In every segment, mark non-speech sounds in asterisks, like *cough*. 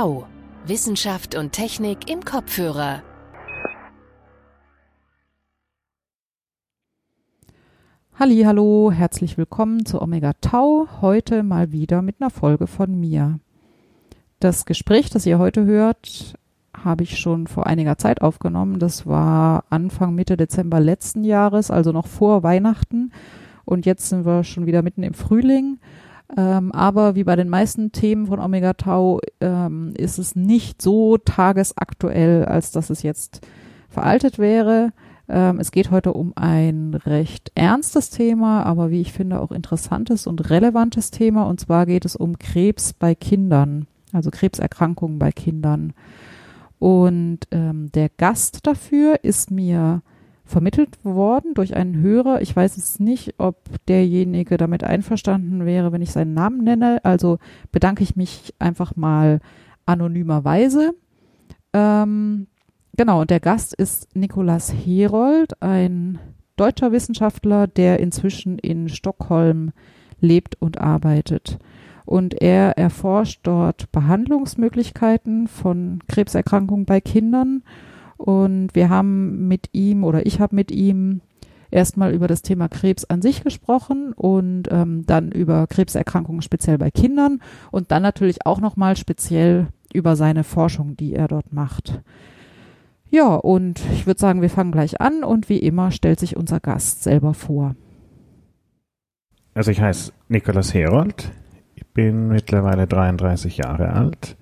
Tau. Wissenschaft und Technik im Kopfhörer. Halli, hallo, herzlich willkommen zu Omega Tau. Heute mal wieder mit einer Folge von mir. Das Gespräch, das ihr heute hört, habe ich schon vor einiger Zeit aufgenommen. Das war Anfang, Mitte Dezember letzten Jahres, also noch vor Weihnachten. Und jetzt sind wir schon wieder mitten im Frühling. Ähm, aber wie bei den meisten Themen von Omega Tau ähm, ist es nicht so tagesaktuell, als dass es jetzt veraltet wäre. Ähm, es geht heute um ein recht ernstes Thema, aber wie ich finde auch interessantes und relevantes Thema. Und zwar geht es um Krebs bei Kindern, also Krebserkrankungen bei Kindern. Und ähm, der Gast dafür ist mir vermittelt worden durch einen Hörer. Ich weiß jetzt nicht, ob derjenige damit einverstanden wäre, wenn ich seinen Namen nenne. Also bedanke ich mich einfach mal anonymerweise. Ähm, genau, und der Gast ist Nikolaus Herold, ein deutscher Wissenschaftler, der inzwischen in Stockholm lebt und arbeitet. Und er erforscht dort Behandlungsmöglichkeiten von Krebserkrankungen bei Kindern und wir haben mit ihm oder ich habe mit ihm erstmal über das Thema Krebs an sich gesprochen und ähm, dann über Krebserkrankungen speziell bei Kindern und dann natürlich auch nochmal speziell über seine Forschung, die er dort macht. Ja, und ich würde sagen, wir fangen gleich an und wie immer stellt sich unser Gast selber vor. Also ich heiße Nikolaus Herold, ich bin mittlerweile 33 Jahre alt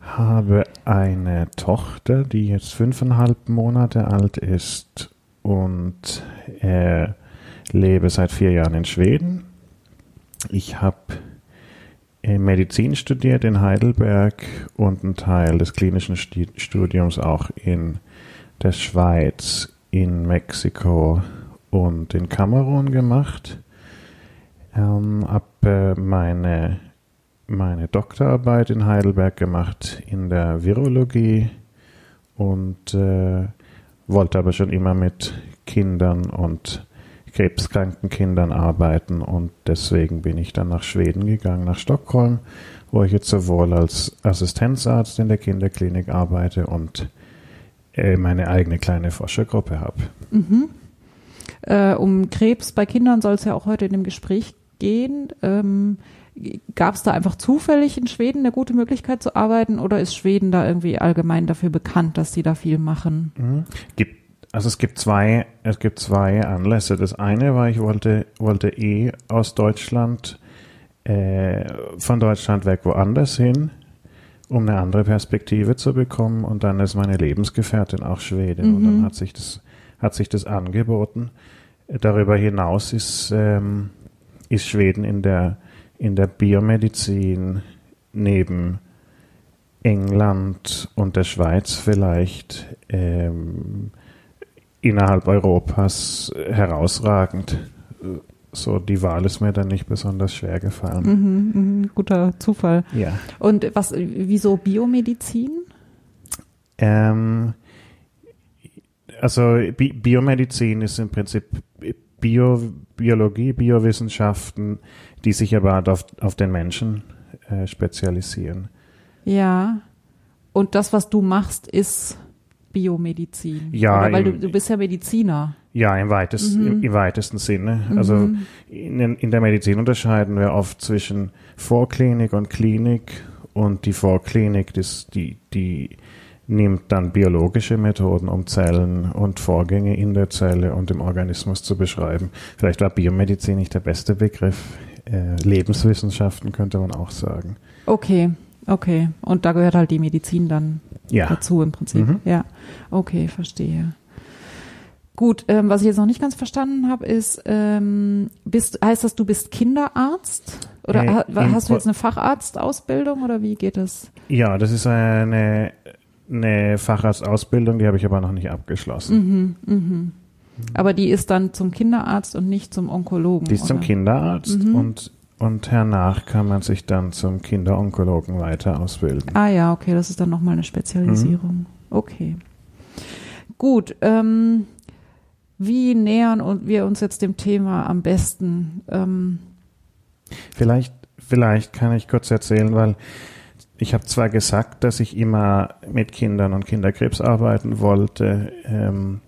habe eine Tochter, die jetzt fünfeinhalb Monate alt ist und äh, lebe seit vier Jahren in Schweden. Ich habe äh, Medizin studiert in Heidelberg und einen Teil des klinischen Studiums auch in der Schweiz, in Mexiko und in Kamerun gemacht. Ähm, habe äh, meine meine Doktorarbeit in Heidelberg gemacht in der Virologie und äh, wollte aber schon immer mit Kindern und krebskranken Kindern arbeiten und deswegen bin ich dann nach Schweden gegangen, nach Stockholm, wo ich jetzt sowohl als Assistenzarzt in der Kinderklinik arbeite und äh, meine eigene kleine Forschergruppe habe. Mhm. Äh, um Krebs bei Kindern soll es ja auch heute in dem Gespräch gehen. Ähm, Gab es da einfach zufällig in Schweden eine gute Möglichkeit zu arbeiten oder ist Schweden da irgendwie allgemein dafür bekannt, dass sie da viel machen? Mhm. Gibt, also es gibt zwei, es gibt zwei Anlässe. Das eine war, ich wollte, wollte eh aus Deutschland, äh, von Deutschland weg woanders hin, um eine andere Perspektive zu bekommen. Und dann ist meine Lebensgefährtin auch Schwedin mhm. und dann mhm. hat sich das, hat sich das angeboten. Darüber hinaus ist, ähm, ist Schweden in der in der Biomedizin neben England und der Schweiz vielleicht ähm, innerhalb Europas herausragend. So, die Wahl ist mir dann nicht besonders schwer gefallen. Mhm, mh, guter Zufall. Ja. Und was, wieso Biomedizin? Ähm, also Bi Biomedizin ist im Prinzip Bio, Biologie, Biowissenschaften, die sich aber auf, auf den Menschen äh, spezialisieren. Ja. Und das, was du machst, ist Biomedizin. Ja. Oder weil im, du, du bist ja Mediziner. Ja, im, weitest, mhm. im, im, weitesten Sinne. Mhm. Also in, in der Medizin unterscheiden wir oft zwischen Vorklinik und Klinik und die Vorklinik, das, die, die nimmt dann biologische Methoden, um Zellen und Vorgänge in der Zelle und im Organismus zu beschreiben. Vielleicht war Biomedizin nicht der beste Begriff. Äh, Lebenswissenschaften könnte man auch sagen. Okay, okay. Und da gehört halt die Medizin dann ja. dazu im Prinzip. Mhm. Ja, okay, verstehe. Gut, ähm, was ich jetzt noch nicht ganz verstanden habe, ist, ähm, bist, heißt das, du bist Kinderarzt? Oder äh, hast du jetzt eine Facharztausbildung oder wie geht das? Ja, das ist eine eine Facharztausbildung, die habe ich aber noch nicht abgeschlossen. Mhm, mhm. Aber die ist dann zum Kinderarzt und nicht zum Onkologen. Die ist oder? zum Kinderarzt mhm. und, und hernach kann man sich dann zum Kinderonkologen weiter ausbilden. Ah ja, okay, das ist dann nochmal eine Spezialisierung. Mhm. Okay. Gut, ähm, wie nähern wir uns jetzt dem Thema am besten? Ähm, vielleicht, vielleicht kann ich kurz erzählen, weil ich habe zwar gesagt, dass ich immer mit Kindern und Kinderkrebs arbeiten wollte, ähm,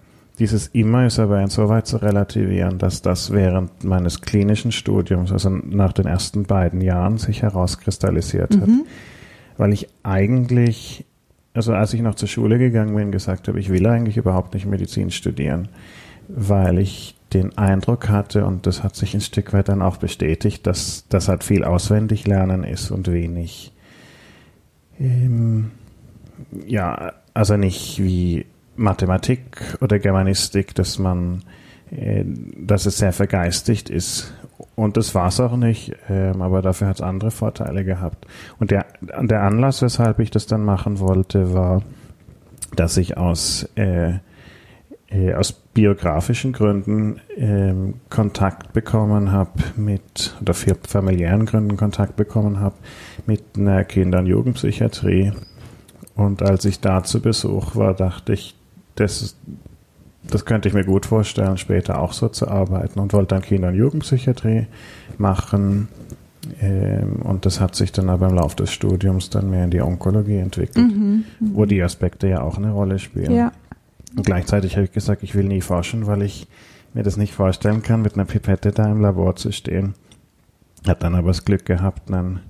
dieses immer ist aber insoweit zu relativieren, dass das während meines klinischen Studiums, also nach den ersten beiden Jahren, sich herauskristallisiert hat. Mhm. Weil ich eigentlich, also als ich noch zur Schule gegangen bin, gesagt habe, ich will eigentlich überhaupt nicht Medizin studieren, weil ich den Eindruck hatte, und das hat sich ein Stück weit dann auch bestätigt, dass das halt viel auswendig lernen ist und wenig, ähm, ja, also nicht wie Mathematik oder Germanistik, dass man, äh, dass es sehr vergeistigt ist. Und das war es auch nicht, ähm, aber dafür hat es andere Vorteile gehabt. Und der, der Anlass, weshalb ich das dann machen wollte, war, dass ich aus, äh, äh, aus biografischen Gründen ähm, Kontakt bekommen habe mit, oder für familiären Gründen Kontakt bekommen habe mit einer Kinder- und Jugendpsychiatrie. Und als ich da zu Besuch war, dachte ich, das, das könnte ich mir gut vorstellen, später auch so zu arbeiten und wollte dann Kinder- und Jugendpsychiatrie machen. Ähm, und das hat sich dann aber im Laufe des Studiums dann mehr in die Onkologie entwickelt, Mhm. wo die Aspekte ja auch eine Rolle spielen. Ja. Und gleichzeitig habe ich gesagt, ich will nie forschen, weil ich mir das nicht vorstellen kann, mit einer Pipette da im Labor zu stehen. Hat dann aber das Glück gehabt, einen,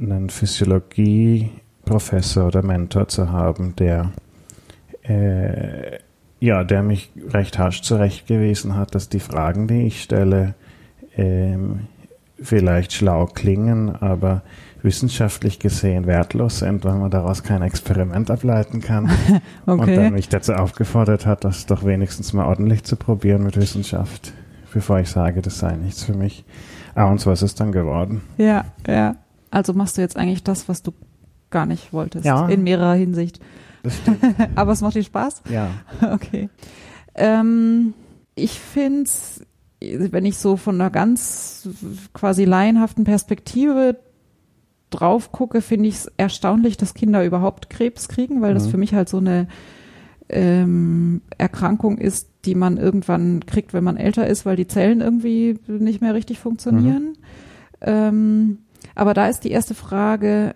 einen Physiologie-Professor oder Mentor zu haben, der äh, ja, der mich recht harsch zurechtgewiesen hat, dass die Fragen, die ich stelle, ähm, vielleicht schlau klingen, aber wissenschaftlich gesehen wertlos sind, weil man daraus kein Experiment ableiten kann. *laughs* Und dann Okay. mich dazu aufgefordert hat, das doch wenigstens mal ordentlich zu probieren mit Wissenschaft, bevor ich sage, das sei nichts für mich. Ah, und so ist es dann geworden. Ja, ja. Also machst du jetzt eigentlich das, was du gar nicht wolltest. Ja. In mehrerer Hinsicht. Das stimmt. *laughs* Aber es macht dir Spaß? ja. *laughs* Okay. Ähm, ich finde es, wenn ich so von einer ganz quasi laienhaften Perspektive drauf gucke, finde ich es erstaunlich, dass Kinder überhaupt Krebs kriegen, weil das Mhm. für mich halt so eine ähm, Erkrankung ist, die man irgendwann kriegt, wenn man älter ist, weil die Zellen irgendwie nicht mehr richtig funktionieren. Ähm, aber da ist die erste Frage,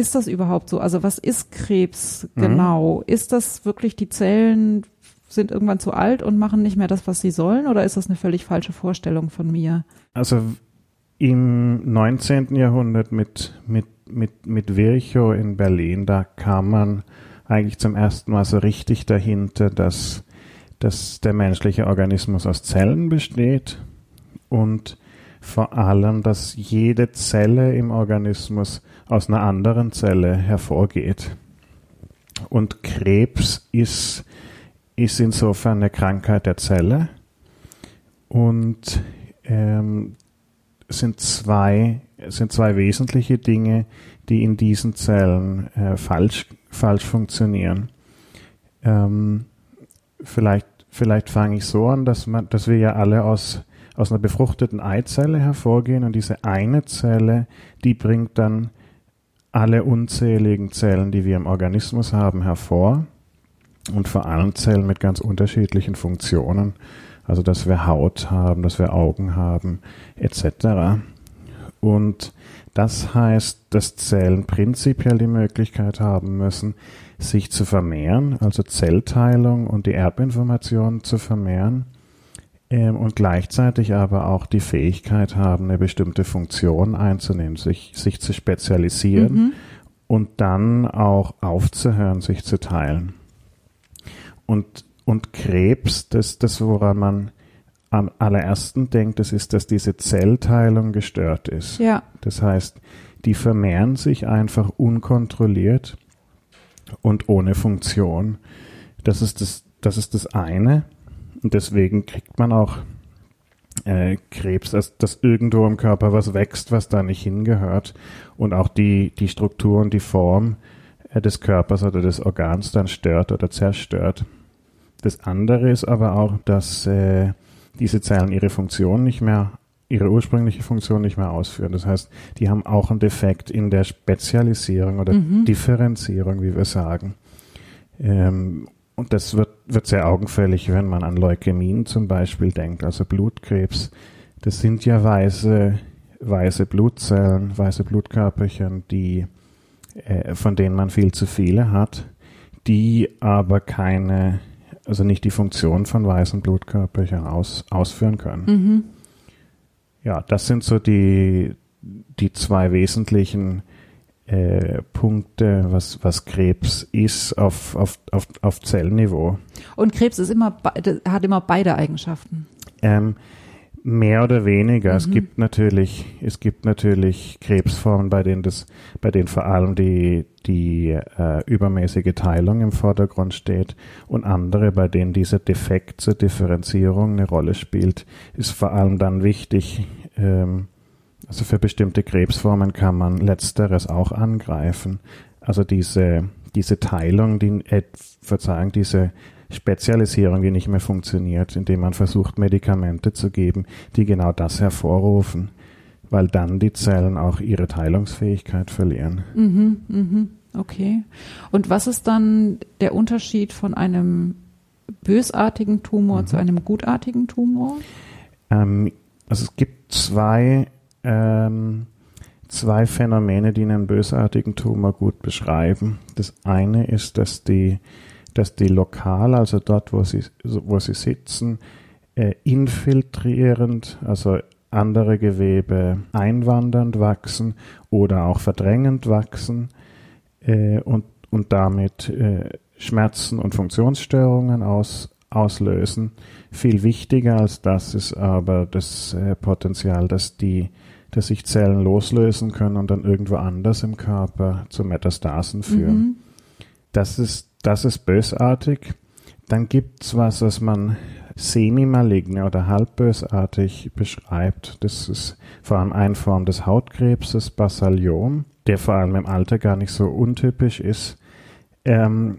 ist das überhaupt so? Also was ist Krebs Mhm. genau? Ist das wirklich die Zellen sind irgendwann zu alt und machen nicht mehr das, was sie sollen? Oder ist das eine völlig falsche Vorstellung von mir? Also im 19. Jahrhundert mit, mit, mit, mit Virchow in Berlin, da kam man eigentlich zum ersten Mal so richtig dahinter, dass, dass der menschliche Organismus aus Zellen besteht und vor allem, dass jede Zelle im Organismus aus einer anderen Zelle hervorgeht. Und Krebs ist, ist insofern eine Krankheit der Zelle und ähm, sind zwei, sind zwei wesentliche Dinge, die in diesen Zellen äh, falsch, falsch funktionieren. Ähm, vielleicht, vielleicht fange ich so an, dass, man, dass wir ja alle aus, aus einer befruchteten Eizelle hervorgehen und diese eine Zelle, die bringt dann alle unzähligen Zellen, die wir im Organismus haben, hervor und vor allem Zellen mit ganz unterschiedlichen Funktionen. Also, dass wir Haut haben, dass wir Augen haben, etc. Und das heißt, dass Zellen prinzipiell die Möglichkeit haben müssen, sich zu vermehren, also Zellteilung und die Erbinformation zu vermehren und gleichzeitig aber auch die Fähigkeit haben, eine bestimmte Funktion einzunehmen, sich, sich zu spezialisieren Mhm. und dann auch aufzuhören, sich zu teilen. Und, und Krebs, das, das, woran man am allerersten denkt, das ist, dass diese Zellteilung gestört ist. Ja, Das heißt, die vermehren sich einfach unkontrolliert und ohne Funktion. Das ist das, das ist das eine. Und deswegen kriegt man auch äh, Krebs, dass, dass irgendwo im Körper was wächst, was da nicht hingehört. Und auch die, die Struktur und die Form äh, des Körpers oder des Organs dann stört oder zerstört. Das andere ist aber auch, dass äh, diese Zellen ihre Funktion nicht mehr, ihre ursprüngliche Funktion nicht mehr ausführen. Das heißt, die haben auch einen Defekt in der Spezialisierung oder Mhm. Differenzierung, wie wir sagen. Ähm, und das wird, wird sehr augenfällig, wenn man an Leukämien zum Beispiel denkt, also Blutkrebs. Das sind ja Weise weiße Blutzellen, weiße Blutkörperchen, die, äh, von denen man viel zu viele hat, die aber keine, also nicht die Funktion von weißen Blutkörperchen aus, ausführen können. Mhm. Ja, das sind so die, die zwei wesentlichen äh, Punkte, was, was Krebs ist auf, auf, auf, auf Zellniveau. Und Krebs ist immer, hat immer beide Eigenschaften. Ähm, mehr oder weniger. Es Mhm. gibt natürlich, es gibt natürlich Krebsformen, bei denen das, bei denen vor allem die, die äh, übermäßige Teilung im Vordergrund steht und andere, bei denen dieser Defekt zur Differenzierung eine Rolle spielt, ist vor allem dann wichtig, ähm, also für bestimmte Krebsformen kann man letzteres auch angreifen. Also diese, diese Teilung, die, äh, Verzeihung, diese Spezialisierung, die nicht mehr funktioniert, indem man versucht, Medikamente zu geben, die genau das hervorrufen, weil dann die Zellen auch ihre Teilungsfähigkeit verlieren. Mhm, mhm, okay. Und was ist dann der Unterschied von einem bösartigen Tumor Mhm. zu einem gutartigen Tumor? Ähm, also es gibt zwei, ähm, zwei Phänomene, die einen bösartigen Tumor gut beschreiben. Das eine ist, dass die, dass die lokal, also dort, wo sie, wo sie sitzen, äh, infiltrierend, also andere Gewebe einwandernd wachsen oder auch verdrängend wachsen äh, und, und damit äh, Schmerzen und Funktionsstörungen aus, auslösen. Viel wichtiger als das ist aber das äh, Potenzial, dass die, dass sich Zellen loslösen können und dann irgendwo anders im Körper zu Metastasen führen. Mhm. Das ist, das ist bösartig. Dann gibt's was, was man semi-maligne oder halbbösartig beschreibt. Das ist vor allem eine Form des Hautkrebses, Basaliom, der vor allem im Alter gar nicht so untypisch ist. Ähm,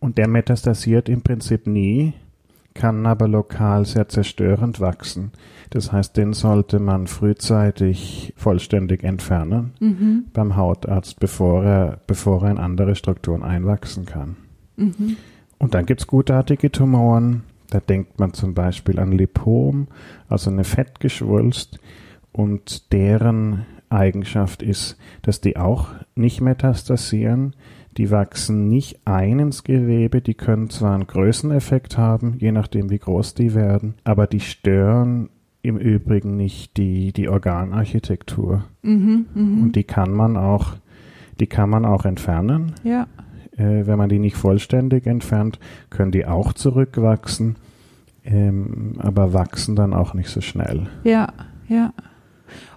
und der metastasiert im Prinzip nie, kann aber lokal sehr zerstörend wachsen. Das heißt, den sollte man frühzeitig vollständig entfernen Mhm. beim Hautarzt, bevor er, bevor er in andere Strukturen einwachsen kann. Mhm. Und dann gibt's gutartige Tumoren. Da denkt man zum Beispiel an Lipom, also eine Fettgeschwulst. Und deren Eigenschaft ist, dass die auch nicht metastasieren. Die wachsen nicht ein ins Gewebe. Die können zwar einen Größeneffekt haben, je nachdem wie groß die werden, aber die stören im Übrigen nicht die, die Organarchitektur. Mhm. Mhm. Und die kann man auch, die kann man auch entfernen. ja. Äh, wenn man die nicht vollständig entfernt, können die auch zurückwachsen, ähm, aber wachsen dann auch nicht so schnell. Ja, ja.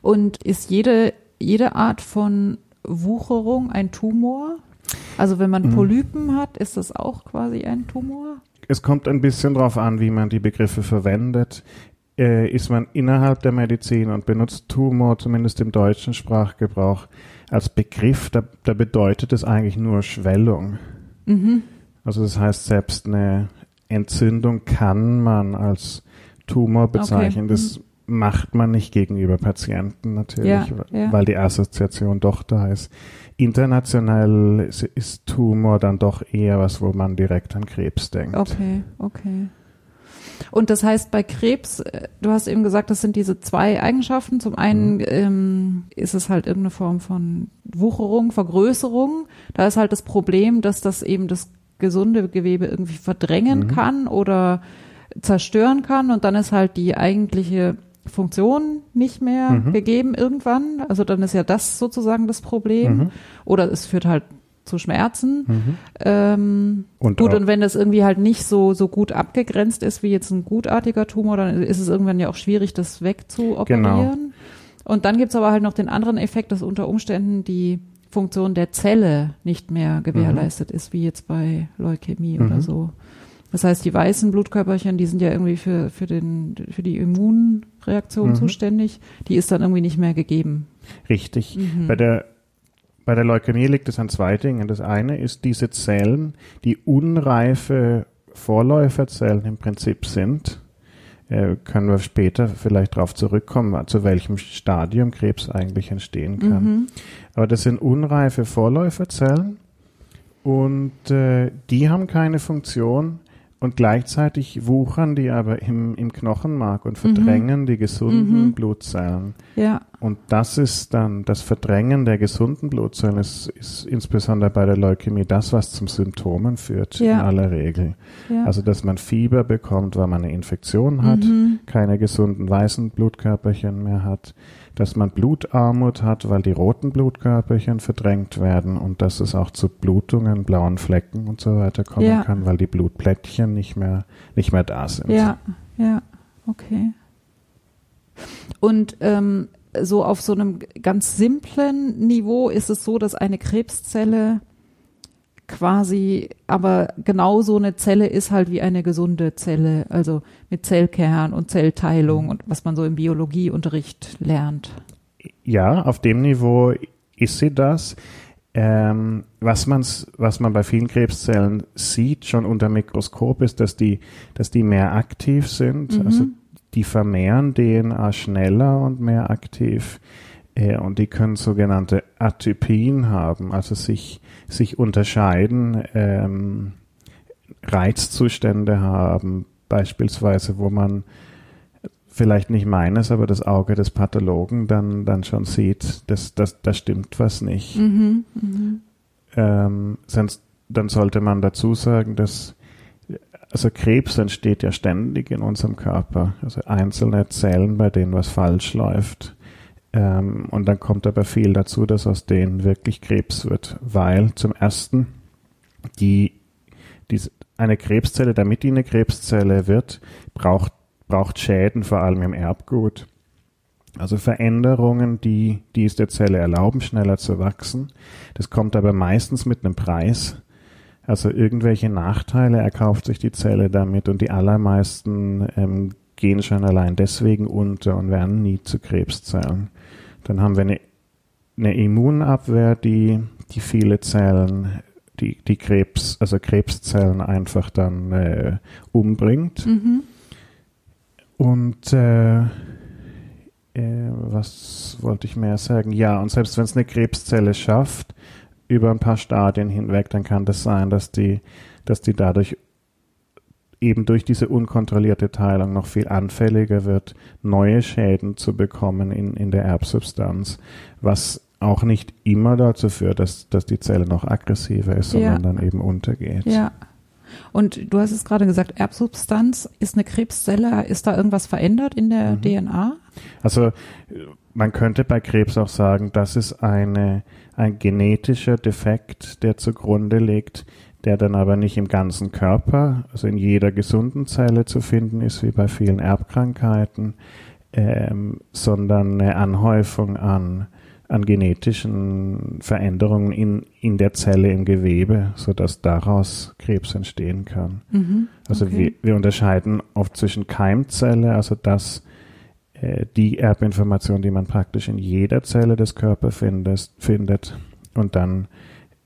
Und ist jede, jede Art von Wucherung ein Tumor? Also wenn man Mhm. Polypen hat, ist das auch quasi ein Tumor? Es kommt ein bisschen darauf an, wie man die Begriffe verwendet. Äh, ist man innerhalb der Medizin und benutzt Tumor, zumindest im deutschen Sprachgebrauch, als Begriff, da, da bedeutet es eigentlich nur Schwellung. Mhm. Also das heißt, selbst eine Entzündung kann man als Tumor bezeichnen. Okay. Das macht man nicht gegenüber Patienten natürlich, Ja, ja. weil die Assoziation doch da ist. International ist, Tumor dann doch eher was, wo man direkt an Krebs denkt. Okay, okay. Und das heißt, bei Krebs, äh, du hast eben gesagt, das sind diese zwei Eigenschaften. Zum einen Mhm. ähm, ist es halt irgendeine Form von Wucherung, Vergrößerung. Da ist halt das Problem, dass das eben das gesunde Gewebe irgendwie verdrängen Mhm. kann oder zerstören kann. Und dann ist halt die eigentliche Funktion nicht mehr Mhm. gegeben irgendwann. Also dann ist ja das sozusagen das Problem. Mhm. Oder es führt halt zu Schmerzen. Mhm. Ähm, Und gut, und wenn das irgendwie halt nicht so, so gut abgegrenzt ist wie jetzt ein gutartiger Tumor, dann ist es irgendwann ja auch schwierig, das wegzuoperieren. Genau. Und dann gibt's aber halt noch den anderen Effekt, dass unter Umständen die Funktion der Zelle nicht mehr gewährleistet ist, wie jetzt bei Leukämie Mhm. oder so. Das heißt, die weißen Blutkörperchen, die sind ja irgendwie für, für, den, für die Immunreaktion Mhm. zuständig, die ist dann irgendwie nicht mehr gegeben. Richtig. Mhm. Bei der bei der Leukämie liegt es an zwei Dingen. Das eine ist diese Zellen, die unreife Vorläuferzellen im Prinzip sind. Äh, können wir später vielleicht darauf zurückkommen, zu welchem Stadium Krebs eigentlich entstehen kann. Mhm. Aber das sind unreife Vorläuferzellen und äh, die haben keine Funktion und gleichzeitig wuchern die aber im, im Knochenmark und verdrängen die gesunden Mhm. Blutzellen. Ja. Und das ist dann das Verdrängen der gesunden Blutzellen ist, ist insbesondere bei der Leukämie das, was zum Symptomen führt Ja. in aller Regel. Ja. Also dass man Fieber bekommt, weil man eine Infektion hat, Mhm. keine gesunden weißen Blutkörperchen mehr hat, dass man Blutarmut hat, weil die roten Blutkörperchen verdrängt werden und dass es auch zu Blutungen, blauen Flecken und so weiter kommen Ja. kann, weil die Blutplättchen nicht mehr nicht mehr da sind. Ja, ja, okay. Und ähm, so auf so einem ganz simplen Niveau ist es so, dass eine Krebszelle quasi aber genau so eine Zelle ist halt wie eine gesunde Zelle, also mit Zellkern und Zellteilung und was man so im Biologieunterricht lernt. Ja, auf dem Niveau ist sie das. Ähm, was, man's, was man bei vielen Krebszellen sieht, schon unter Mikroskop, ist, dass die, dass die mehr aktiv sind. Mhm. Also die vermehren DNA schneller und mehr aktiv. Äh, und die können sogenannte Atypien haben, also sich, sich unterscheiden, ähm, Reizzustände haben, beispielsweise, wo man vielleicht nicht meines, aber das Auge des Pathologen dann, dann schon sieht, dass, dass da stimmt was nicht. Mhm, mhm. Ähm, sonst, dann sollte man dazu sagen, dass also Krebs entsteht ja ständig in unserem Körper, also einzelne Zellen, bei denen was falsch läuft. Ähm, und dann kommt aber viel dazu, dass aus denen wirklich Krebs wird, weil zum ersten die, diese, eine Krebszelle, damit die eine Krebszelle wird, braucht, braucht Schäden, vor allem im Erbgut. Also Veränderungen, die, die es der Zelle erlauben, schneller zu wachsen. Das kommt aber meistens mit einem Preis. Also irgendwelche Nachteile erkauft sich die Zelle damit und die allermeisten ähm, gehen schon allein deswegen unter und werden nie zu Krebszellen. Dann haben wir eine, eine Immunabwehr, die, die viele Zellen, die, die Krebs, also Krebszellen einfach dann äh, umbringt. Mhm. Und äh, äh, was wollte ich mehr sagen? Ja, und selbst wenn es eine Krebszelle schafft, über ein paar Stadien hinweg, dann kann das sein, dass die, dass die dadurch eben durch diese unkontrollierte Teilung noch viel anfälliger wird, neue Schäden zu bekommen in, in der Erbsubstanz, was auch nicht immer dazu führt, dass, dass die Zelle noch aggressiver ist, Ja. sondern dann eben untergeht. Ja. Und du hast es gerade gesagt, Erbsubstanz ist eine Krebszelle, ist da irgendwas verändert in der Mhm. DNA? Also man könnte bei Krebs auch sagen, das ist eine, ein genetischer Defekt, der zugrunde liegt, der dann aber nicht im ganzen Körper, also in jeder gesunden Zelle zu finden ist, wie bei vielen Erbkrankheiten, ähm, sondern eine Anhäufung an, an genetischen Veränderungen in, in der Zelle im Gewebe, sodass daraus Krebs entstehen kann. Mhm. Also Okay. wir, wir unterscheiden oft zwischen Keimzelle, also das äh, die Erbinformation, die man praktisch in jeder Zelle des Körpers findet, findet und dann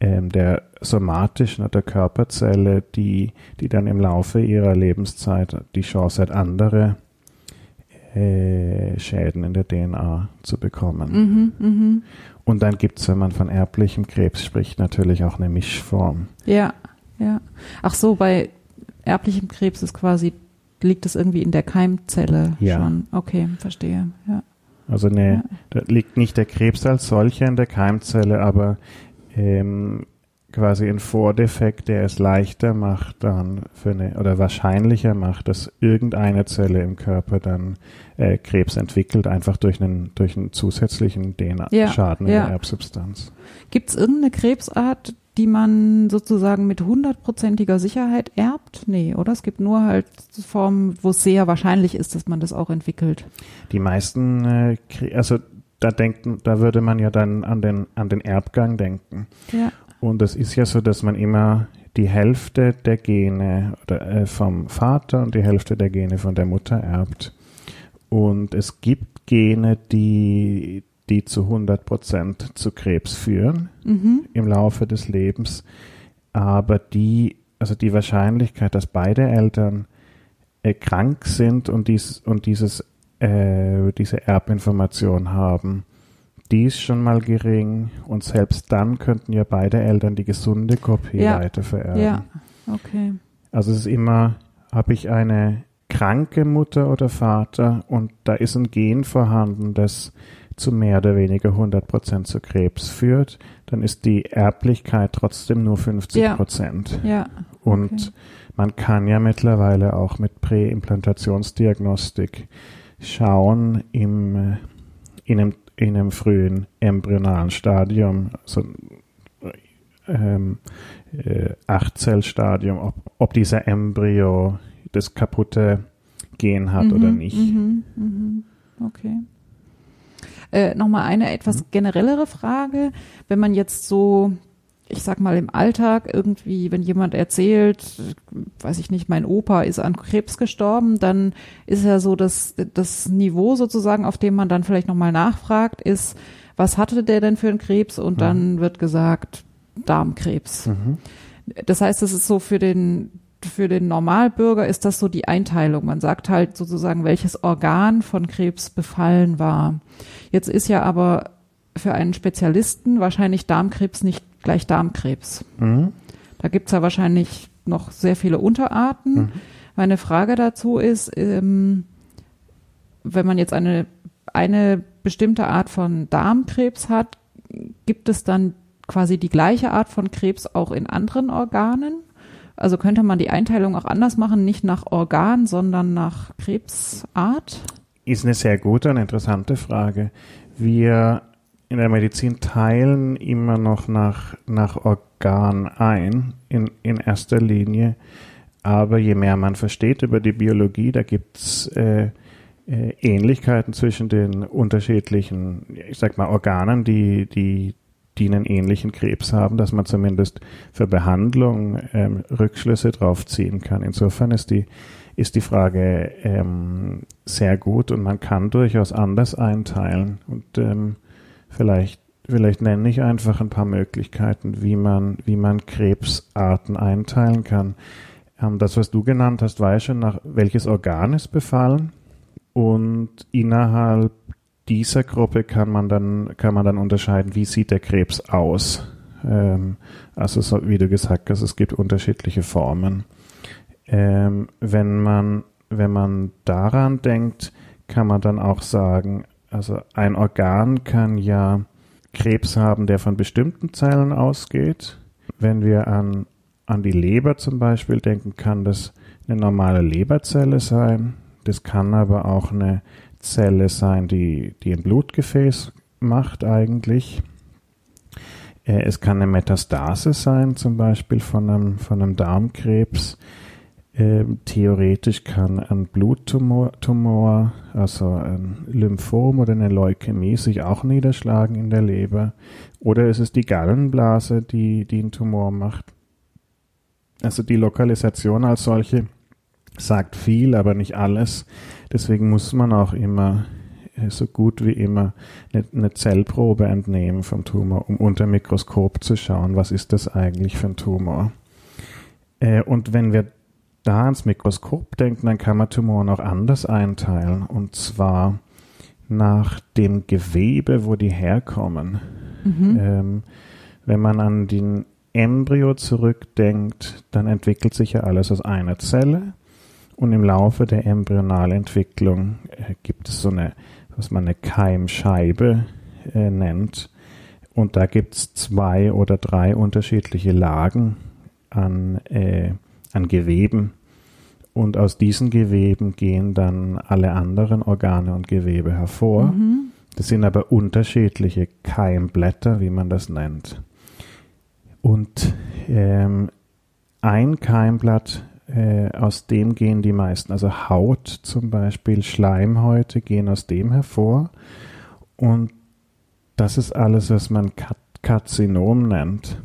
ähm, der somatischen oder der Körperzelle, die, die dann im Laufe ihrer Lebenszeit die Chance hat, andere äh, Schäden in der DNA zu bekommen. Mhm, mhm. Und dann gibt es, wenn man von erblichem Krebs spricht, natürlich auch eine Mischform. Ja, ja. Ach so, bei erblichem Krebs ist quasi, liegt es irgendwie in der Keimzelle Ja. schon. Okay, verstehe. Ja. Also eine, Ja. da liegt nicht der Krebs als solcher in der Keimzelle, aber ähm, quasi ein Vordefekt, der es leichter macht dann für eine oder wahrscheinlicher macht, dass irgendeine Zelle im Körper dann äh, Krebs entwickelt, einfach durch einen durch einen zusätzlichen Ja, DNA-Schaden in ja. der Erbsubstanz. Gibt es irgendeine Krebsart, die man sozusagen mit hundertprozentiger Sicherheit erbt? Nee, oder? Es gibt nur halt Formen, wo es sehr wahrscheinlich ist, dass man das auch entwickelt. Die meisten, äh, also da denken, da würde man ja dann an den an den Erbgang denken. Ja. Und es ist ja so, dass man immer die Hälfte der Gene äh, vom Vater und die Hälfte der Gene von der Mutter erbt. Und es gibt Gene, die, die zu 100 Prozent zu Krebs führen Mhm. im Laufe des Lebens. Aber die, also die Wahrscheinlichkeit, dass beide Eltern äh, krank sind und, dies, und dieses, äh, diese Erbinformation haben, die ist schon mal gering. Und selbst dann könnten ja beide Eltern die gesunde Kopie Ja. weitervererben. Ja. Okay. Also es ist immer, habe ich eine kranke Mutter oder Vater und da ist ein Gen vorhanden, das, zu mehr oder weniger 100 Prozent zu Krebs führt, dann ist die Erblichkeit trotzdem nur 50 Prozent. Ja. ja. Und okay. man kann ja mittlerweile auch mit Präimplantationsdiagnostik schauen im, in, einem, in einem frühen embryonalen Stadium, also ähm, äh, Achtzellstadium, ob, ob dieser Embryo das kaputte Gen hat mhm, oder nicht. Mhm, mhm, okay. Äh, Nochmal eine etwas mhm. generellere Frage. Wenn man jetzt so, ich sag mal im Alltag irgendwie, wenn jemand erzählt, weiß ich nicht, mein Opa ist an Krebs gestorben, dann ist ja so, dass das Niveau sozusagen, auf dem man dann vielleicht nochmal nachfragt, ist, was hatte der denn für einen Krebs? Und dann mhm. wird gesagt, Darmkrebs. Mhm. Das heißt, das ist so für den für den Normalbürger ist das so die Einteilung. Man sagt halt sozusagen, welches Organ von Krebs befallen war. Jetzt ist ja aber für einen Spezialisten wahrscheinlich Darmkrebs nicht gleich Darmkrebs. Mhm. Da gibt's ja wahrscheinlich noch sehr viele Unterarten. Mhm. Meine Frage dazu ist, ähm, wenn man jetzt eine, eine bestimmte Art von Darmkrebs hat, gibt es dann quasi die gleiche Art von Krebs auch in anderen Organen? Also könnte man die Einteilung auch anders machen, nicht nach Organ, sondern nach Krebsart? Ist eine sehr gute und interessante Frage. Wir in der Medizin teilen immer noch nach, nach Organ ein, in, in erster Linie. Aber je mehr man versteht über die Biologie, da gibt's äh, äh, Ähnlichkeiten zwischen den unterschiedlichen, ich sag mal, Organen, die, die die einen ähnlichen Krebs haben, dass man zumindest für Behandlung ähm, Rückschlüsse drauf ziehen kann. Insofern ist die, ist die Frage ähm, sehr gut und man kann durchaus anders einteilen. Und ähm, vielleicht, vielleicht nenne ich einfach ein paar Möglichkeiten, wie man, wie man Krebsarten einteilen kann. Ähm, das, was du genannt hast, ja schon nach welches Organ ist befallen. Und innerhalb dieser Gruppe kann man dann, kann man dann unterscheiden, wie sieht der Krebs aus. Ähm, also so, wie du gesagt hast, es gibt unterschiedliche Formen. Ähm, wenn man, wenn man daran denkt, kann man dann auch sagen, also ein Organ kann ja Krebs haben, der von bestimmten Zellen ausgeht. Wenn wir an, an die Leber zum Beispiel denken, kann das eine normale Leberzelle sein. Das kann aber auch eine Zelle sein, die, die ein Blutgefäß macht eigentlich. Äh, es kann eine Metastase sein, zum Beispiel von einem, von einem Darmkrebs. Ähm, theoretisch kann ein Bluttumor, Tumor, also ein Lymphom oder eine Leukämie sich auch niederschlagen in der Leber. Oder ist es die Gallenblase, die, die einen Tumor macht. Also die Lokalisation als solche sagt viel, aber nicht alles. Deswegen muss man auch immer äh, so gut wie immer eine, Zellprobe entnehmen vom Tumor, um unter Mikroskop zu schauen, was ist das eigentlich für ein Tumor. Äh, und wenn wir da ans Mikroskop denken, dann kann man Tumoren auch anders einteilen, und zwar nach dem Gewebe, wo die herkommen. Mhm. Ähm, wenn man an den Embryo zurückdenkt, dann entwickelt sich ja alles aus einer Zelle und im Laufe der Embryonalentwicklung äh, gibt es so eine, was man eine Keimscheibe äh, nennt. Und da gibt es zwei oder drei unterschiedliche Lagen an, äh, an Geweben. Und aus diesen Geweben gehen dann alle anderen Organe und Gewebe hervor. Mhm. Das sind aber unterschiedliche Keimblätter, wie man das nennt. Und ähm, ein Keimblatt äh, aus dem gehen die meisten. Also Haut zum Beispiel, Schleimhäute gehen aus dem hervor. Und das ist alles, was man Karzinom nennt.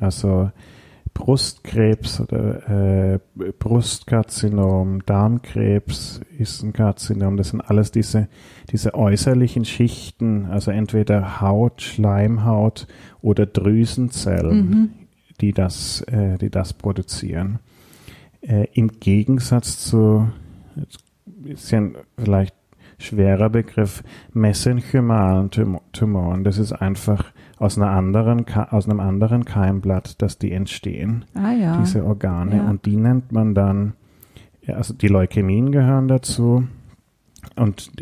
Also Brustkrebs oder äh, Brustkarzinom, Darmkrebs ist ein Karzinom. Das sind alles diese, diese äußerlichen Schichten, also entweder Haut, Schleimhaut oder Drüsenzellen, mhm. die, das, äh, die das produzieren. Äh, Im Gegensatz zu, ist ja ein vielleicht schwerer Begriff, mesenchymalen Tumoren. Das ist einfach aus einer anderen, aus einem anderen Keimblatt, dass die entstehen. Ah, ja. Diese Organe. Ja. Und die nennt man dann, also die Leukämien gehören dazu. Und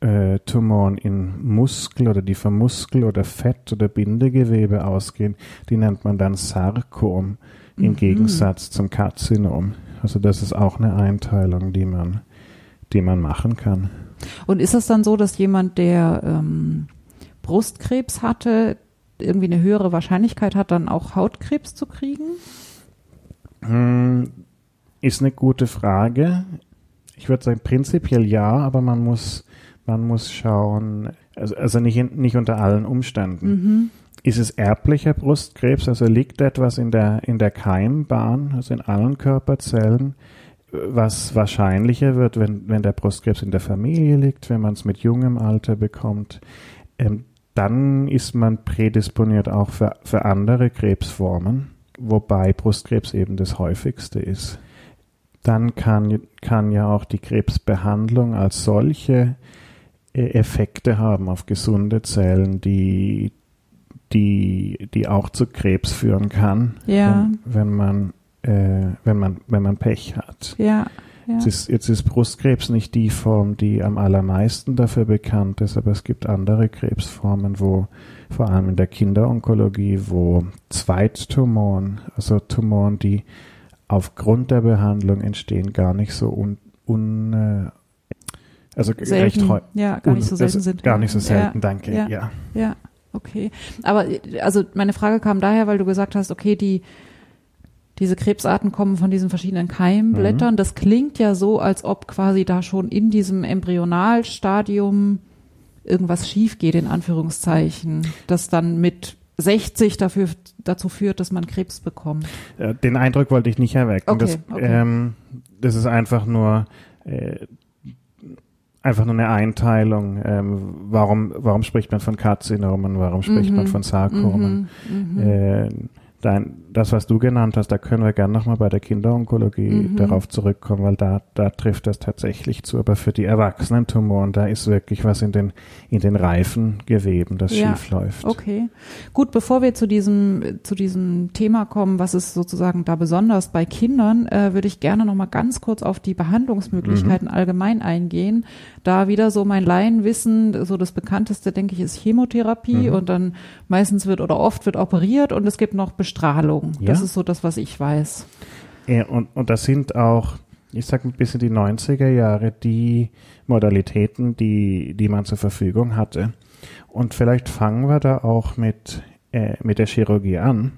äh, Tumoren in Muskel oder die von Muskel oder Fett oder Bindegewebe ausgehen, die nennt man dann Sarkom im Mhm. Gegensatz zum Karzinom. Also das ist auch eine Einteilung, die man, die man machen kann. Und ist es dann so, dass jemand, der ähm, Brustkrebs hatte, irgendwie eine höhere Wahrscheinlichkeit hat, dann auch Hautkrebs zu kriegen? Hm, Ist eine gute Frage. Ich würde sagen, prinzipiell ja, aber man muss, man muss schauen, also, also nicht, nicht unter allen Umständen. Mhm. Ist es erblicher Brustkrebs? Also liegt etwas in der, in der Keimbahn, also in allen Körperzellen, was wahrscheinlicher wird, wenn, wenn der Brustkrebs in der Familie liegt, wenn man es mit jungem Alter bekommt, ähm, dann ist man prädisponiert auch für, für andere Krebsformen, wobei Brustkrebs eben das häufigste ist. Dann kann, kann ja auch die Krebsbehandlung als solche äh, Effekte haben auf gesunde Zellen, die, die, die auch zu Krebs führen kann, Ja. wenn, wenn man äh, wenn man wenn man Pech hat. Ja. Ja. Jetzt, ist, jetzt ist Brustkrebs nicht die Form, die am allermeisten dafür bekannt ist, aber es gibt andere Krebsformen, wo vor allem in der Kinderonkologie, wo Zweittumoren, also Tumoren, die aufgrund der Behandlung entstehen, gar nicht so un, un äh, also recht selten. heu- Ja, gar nicht so selten sind. Gar nicht so selten, Ja. danke. ja. ja. Ja, okay. Aber äh, also meine Frage kam daher, weil du gesagt hast, okay, die diese Krebsarten kommen von diesen verschiedenen Keimblättern. Das klingt ja so, als ob quasi da schon in diesem Embryonalstadium irgendwas schief geht, in Anführungszeichen, das dann mit 60 dafür, dazu führt, dass man Krebs bekommt. Äh, Den Eindruck wollte ich nicht erwecken. Okay, das, okay. Ähm, das ist einfach nur äh, einfach nur eine Einteilung. Ähm, warum, warum spricht man von Karzinomen? Warum spricht Mhm, man von Sarkomen? Mhm, mhm. Äh, dein, das, was du genannt hast, da können wir gerne nochmal bei der Kinderonkologie Mhm. darauf zurückkommen, weil da, da trifft das tatsächlich zu. Aber für die Erwachsenentumoren, da ist wirklich was in den, in den reifen Geweben, das Ja, schief läuft. Okay. Gut, bevor wir zu diesem, zu diesem Thema kommen, was ist sozusagen da besonders bei Kindern, äh, würde ich gerne noch mal ganz kurz auf die Behandlungsmöglichkeiten allgemein eingehen. Da wieder so mein Laienwissen, so das bekannteste, denke ich, ist Chemotherapie Mhm. und dann meistens wird oder oft wird operiert und es gibt noch Bestrahlung. Das Ja. ist so das, was ich weiß. Ja, und, und das sind auch, ich sag ein bisschen die 90er Jahre, die Modalitäten, die, die man zur Verfügung hatte. Und vielleicht fangen wir da auch mit, äh, mit der Chirurgie an,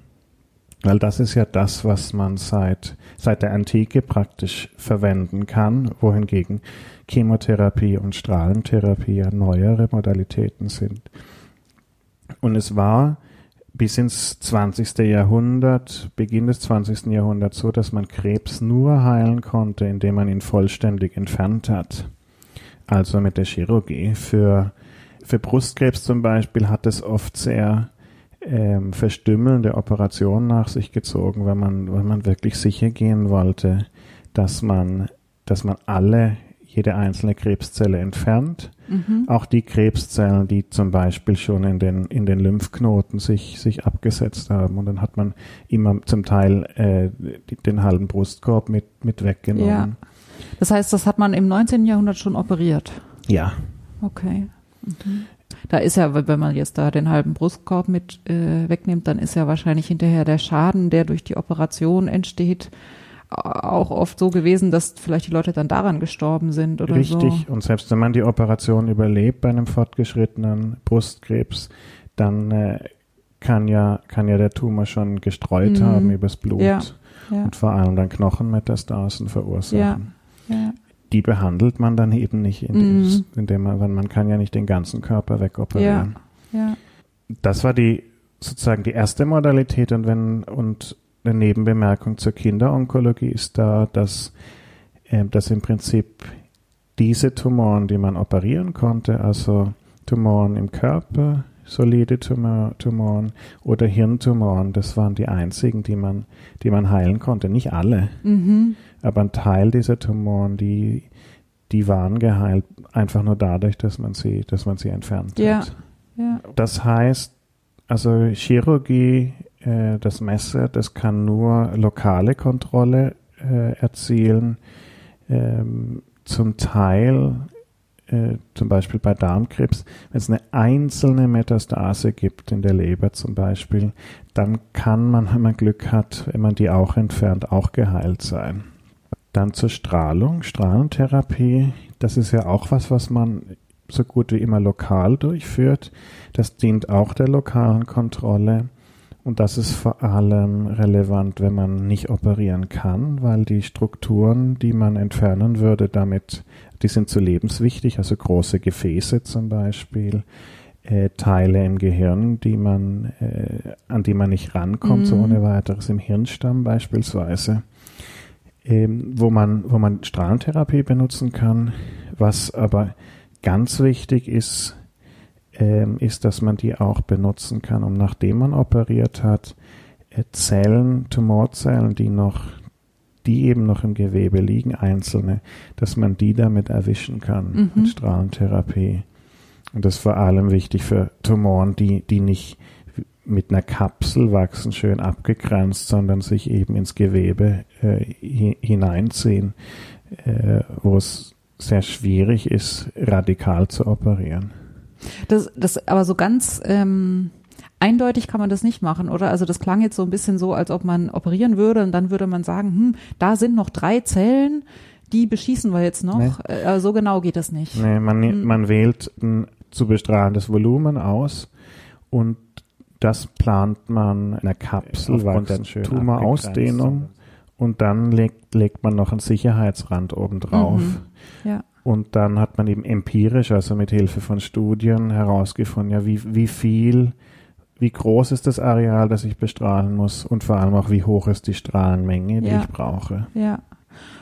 weil das ist ja das, was man seit, seit der Antike praktisch verwenden kann, wohingegen Chemotherapie und Strahlentherapie ja neuere Modalitäten sind. Und es war bis ins 20. Jahrhundert, Beginn des 20. Jahrhunderts so, dass man Krebs nur heilen konnte, indem man ihn vollständig entfernt hat. Also mit der Chirurgie. Für, für Brustkrebs zum Beispiel hat es oft sehr ähm, verstümmelnde Operationen nach sich gezogen, weil man, weil man wirklich sicher gehen wollte, dass man, dass man alle, jede einzelne Krebszelle entfernt Mhm. auch die Krebszellen, die zum Beispiel schon in den, in den Lymphknoten sich, sich abgesetzt haben. Und dann hat man immer zum Teil äh, die, den halben Brustkorb mit, mit weggenommen. Ja. Das heißt, das hat man im 19. Jahrhundert schon operiert. Ja. Okay. Mhm. Da ist ja, wenn man jetzt da den halben Brustkorb mit äh, wegnimmt, dann ist ja wahrscheinlich hinterher der Schaden, der durch die Operation entsteht, auch oft so gewesen, dass vielleicht die Leute dann daran gestorben sind oder Richtig. so. Und selbst wenn man die Operation überlebt bei einem fortgeschrittenen Brustkrebs, dann äh, kann, ja, kann ja der Tumor schon gestreut Mhm. haben übers Blut Ja, ja. und vor allem dann Knochenmetastasen verursachen. Ja. Die behandelt man dann eben nicht, Mhm. indem, indem man, weil man kann ja nicht den ganzen Körper wegoperieren. Ja. Das war die sozusagen die erste Modalität und wenn und eine Nebenbemerkung zur Kinderonkologie ist da, dass, äh, dass im Prinzip diese Tumoren, die man operieren konnte, also Tumoren im Körper, solide Tumor, Tumoren oder Hirntumoren, das waren die einzigen, die man, die man heilen konnte. Nicht alle, Mhm. aber ein Teil dieser Tumoren, die, die waren geheilt, einfach nur dadurch, dass man sie, dass man sie entfernt Ja. hat. Ja. Das heißt, also Chirurgie, äh, das Messer, das kann nur lokale Kontrolle äh, erzielen. Ähm, zum Teil äh, zum Beispiel bei Darmkrebs, wenn es eine einzelne Metastase gibt in der Leber zum Beispiel, dann kann man, wenn man Glück hat, wenn man die auch entfernt, auch geheilt sein. Dann zur Strahlung, Strahlentherapie, das ist ja auch was, was man so gut wie immer lokal durchführt. Das dient auch der lokalen Kontrolle. Und das ist vor allem relevant, wenn man nicht operieren kann, weil die Strukturen, die man entfernen würde, damit, die sind zu lebenswichtig, also große Gefäße zum Beispiel, äh, Teile im Gehirn, die man, äh, an die man nicht rankommt, mhm. so ohne weiteres im Hirnstamm beispielsweise, ähm, wo man, wo man Strahlentherapie benutzen kann, was aber ganz wichtig ist, ist, dass man die auch benutzen kann, um nachdem man operiert hat, äh, Zellen, Tumorzellen, die noch, die eben noch im Gewebe liegen, einzelne, dass man die damit erwischen kann mhm. mit Strahlentherapie. Und das ist vor allem wichtig für Tumoren, die, die nicht mit einer Kapsel wachsen, schön abgegrenzt, sondern sich eben ins Gewebe äh, hineinziehen, äh, wo es sehr schwierig ist, radikal zu operieren. Das, das, aber so ganz ähm, eindeutig kann man das nicht machen, oder? Also das klang jetzt so ein bisschen so, als ob man operieren würde und dann würde man sagen, hm, da sind noch drei Zellen, die beschießen wir jetzt noch. Nee. Äh, so genau geht das nicht. Nee, man, hm. man wählt ein zu bestrahlendes Volumen aus und das plant man in einer Kapsel aufgrund der Tumorausdehnung und dann legt, legt man noch einen Sicherheitsrand obendrauf. Mhm. Ja. Und dann hat man eben empirisch, also mit Hilfe von Studien herausgefunden, ja, wie, wie viel, wie groß ist das Areal, das ich bestrahlen muss und vor allem auch, wie hoch ist die Strahlenmenge, die ja. ich brauche. Ja.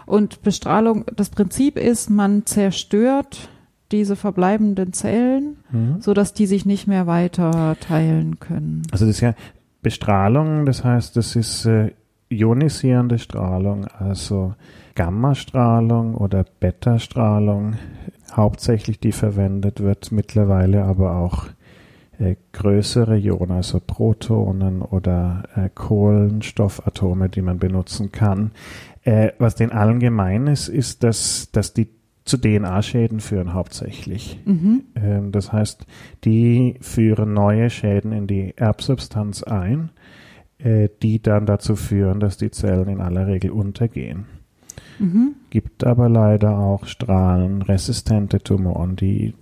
Und Bestrahlung, das Prinzip ist, man zerstört diese verbleibenden Zellen, mhm. so dass die sich nicht mehr weiter teilen können. Also das ist ja Bestrahlung, das heißt, das ist äh, ionisierende Strahlung, also Gammastrahlung oder Beta-Strahlung, hauptsächlich die verwendet wird, mittlerweile aber auch äh, größere Ionen, also Protonen oder äh, Kohlenstoffatome, die man benutzen kann. Äh, was den allen gemein ist, ist, dass, dass die zu DNA-Schäden führen hauptsächlich. Mhm. Ähm, das heißt, die führen neue Schäden in die Erbsubstanz ein, äh, die dann dazu führen, dass die Zellen in aller Regel untergehen. Mhm. Gibt aber leider auch strahlenresistente Tumoren, die,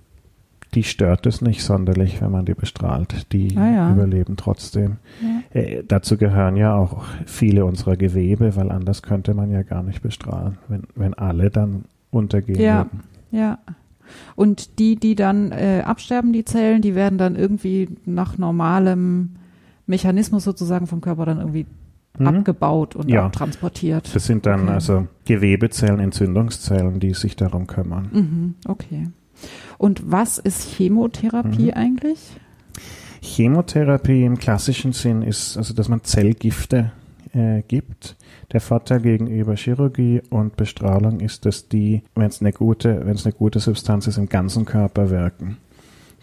die stört es nicht sonderlich, wenn man die bestrahlt. Die ah, ja. überleben trotzdem. Ja. Äh, dazu gehören ja auch viele unserer Gewebe, weil anders könnte man ja gar nicht bestrahlen, wenn, wenn alle dann untergehen ja. würden. Ja. Und die, die dann äh, absterben, die Zellen, die werden dann irgendwie nach normalem Mechanismus sozusagen vom Körper dann irgendwie mhm. abgebaut und ja. transportiert. Das sind dann okay. also Gewebezellen, Entzündungszellen, die sich darum kümmern. Mhm. Okay. Und was ist Chemotherapie mhm. eigentlich? Chemotherapie im klassischen Sinn ist, also dass man Zellgifte äh, gibt. Der Vorteil gegenüber Chirurgie und Bestrahlung ist, dass die, wenn es eine gute, wenn es eine gute Substanz ist, im ganzen Körper wirken.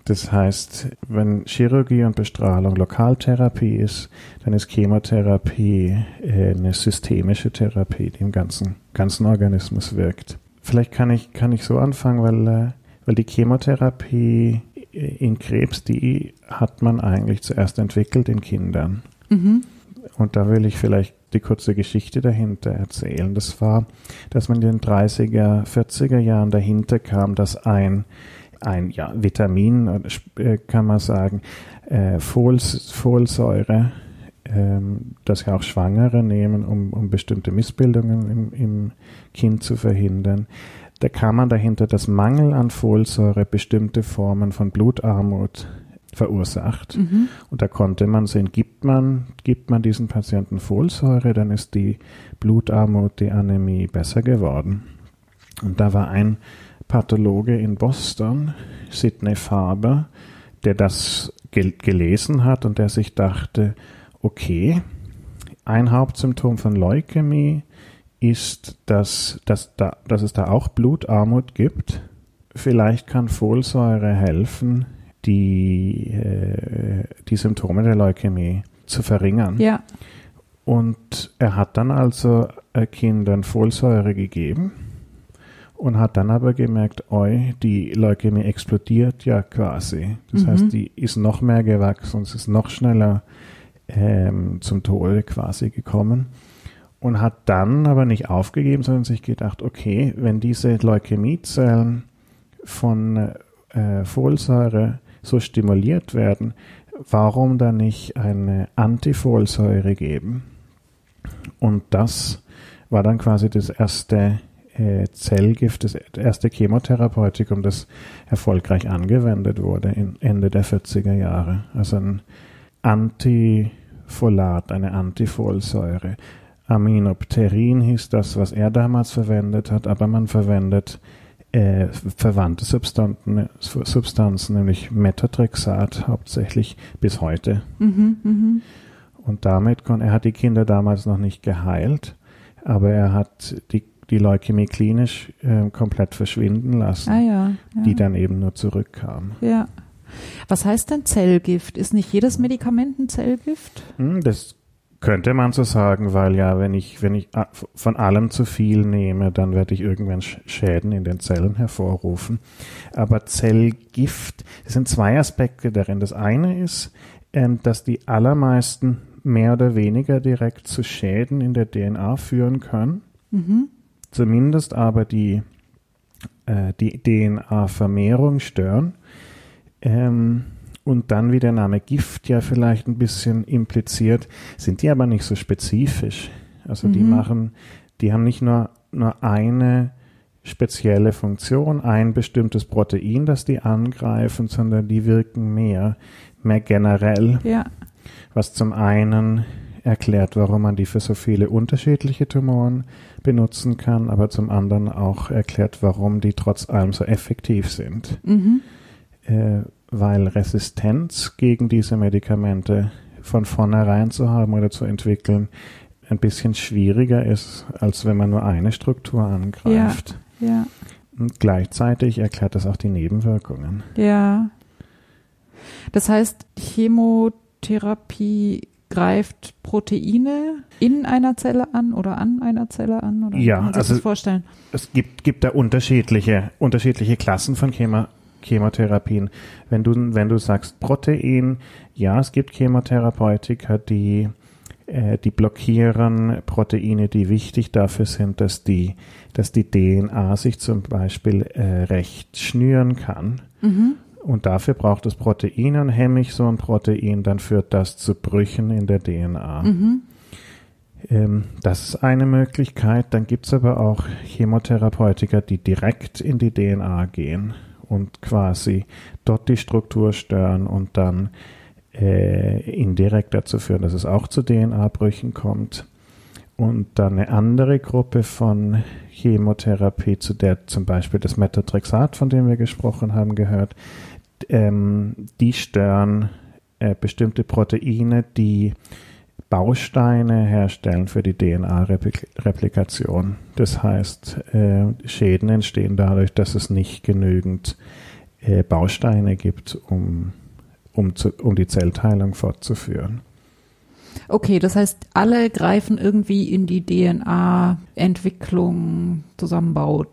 Das heißt, wenn Chirurgie und Bestrahlung Lokaltherapie ist, dann ist Chemotherapie äh, eine systemische Therapie, die im ganzen, ganzen Organismus wirkt. Vielleicht kann ich, kann ich so anfangen, weil, äh, weil die Chemotherapie in Krebs, die hat man eigentlich zuerst entwickelt in Kindern. Mhm. Und da will ich vielleicht die kurze Geschichte dahinter erzählen. Das war, dass man in den 30er, 40er Jahren dahinter kam, dass ein ein ja, Vitamin, äh, kann man sagen, äh, Folsäure, ähm, das ja auch Schwangere nehmen, um, um bestimmte Missbildungen im, im Kind zu verhindern. Da kam man dahinter, dass Mangel an Folsäure bestimmte Formen von Blutarmut verursacht. Mhm. Und da konnte man sehen, gibt man, gibt man diesen Patienten Folsäure, dann ist die Blutarmut, die Anämie besser geworden. Und da war ein Pathologe in Boston, Sidney Faber, der das gel gelesen hat und der sich dachte, okay, ein Hauptsymptom von Leukämie ist, dass, dass, da, dass es da auch Blutarmut gibt. Vielleicht kann Folsäure helfen, die, äh, die Symptome der Leukämie zu verringern. Ja. Und er hat dann also Kindern Folsäure gegeben und hat dann aber gemerkt, oi, die Leukämie explodiert ja quasi. Das Mhm. heißt, die ist noch mehr gewachsen und es ist noch schneller ähm, zum Tode quasi gekommen und hat dann aber nicht aufgegeben, sondern sich gedacht, okay, wenn diese Leukämiezellen von äh, Folsäure so stimuliert werden, warum dann nicht eine Antifolsäure geben? Und das war dann quasi das erste Zellgift, das erste Chemotherapeutikum, das erfolgreich angewendet wurde in Ende der 40er Jahre. Also ein Antifolat, eine Antifolsäure. Aminopterin hieß das, was er damals verwendet hat, aber man verwendet äh, verwandte Substanzen, Substanzen, nämlich Methotrexat hauptsächlich bis heute. Mhm, mhm. Und damit kon er hat die Kinder damals noch nicht geheilt, aber er hat die, die Leukämie klinisch äh, komplett verschwinden lassen, Ah ja. ja. die dann eben nur zurückkam. Ja. Was heißt denn Zellgift? Ist nicht jedes Medikament ein Zellgift? Hm, Das könnte man so sagen, weil ja, wenn ich, wenn ich a- von allem zu viel nehme, dann werde ich irgendwann Sch- Schäden in den Zellen hervorrufen. Aber Zellgift, es sind zwei Aspekte darin. Das eine ist, ähm, dass die allermeisten mehr oder weniger direkt zu Schäden in der DNA führen können. Mhm. Zumindest aber die, äh, die DNA-Vermehrung stören. Ähm, und dann, wie der Name Gift ja vielleicht ein bisschen impliziert, sind die aber nicht so spezifisch. Also die Mhm. machen, die haben nicht nur, nur eine spezielle Funktion, ein bestimmtes Protein, das die angreifen, sondern die wirken mehr, mehr generell, Ja. was zum einen erklärt, warum man die für so viele unterschiedliche Tumoren benutzen kann, aber zum anderen auch erklärt, warum die trotz allem so effektiv sind Mhm. äh, weil Resistenz gegen diese Medikamente von vornherein zu haben oder zu entwickeln ein bisschen schwieriger ist, als wenn man nur eine Struktur angreift. Ja. Und gleichzeitig erklärt das auch die Nebenwirkungen. Ja. Das heißt, Chemotherapie greift Proteine in einer Zelle an oder an einer Zelle an? Oder Ja, kann man sich also- das vorstellen? Es gibt, gibt da unterschiedliche, unterschiedliche Klassen von Chemo, Chemotherapien. Wenn du, wenn du sagst Protein, ja, es gibt Chemotherapeutika, die, äh, die blockieren Proteine, die wichtig dafür sind, dass die, dass die DNA sich zum Beispiel äh, recht schnüren kann. Mhm. Und dafür braucht es Proteine und hemme ich so ein Protein, dann führt das zu Brüchen in der DNA. Mhm. Ähm, das ist eine Möglichkeit. Dann gibt es aber auch Chemotherapeutika, die direkt in die DNA gehen und quasi dort die Struktur stören und dann äh, indirekt dazu führen, dass es auch zu DNA-Brüchen kommt. Und dann eine andere Gruppe von Chemotherapie, zu der zum Beispiel das Methotrexat, von dem wir gesprochen haben, gehört, ähm, die stören äh, bestimmte Proteine, die Bausteine herstellen für die DNA-Replikation. Das heißt, äh, Schäden entstehen dadurch, dass es nicht genügend äh, Bausteine gibt, um, um, zu, um die Zellteilung fortzuführen. Okay, das heißt, alle greifen irgendwie in die DNA-Entwicklung, Zusammenbau,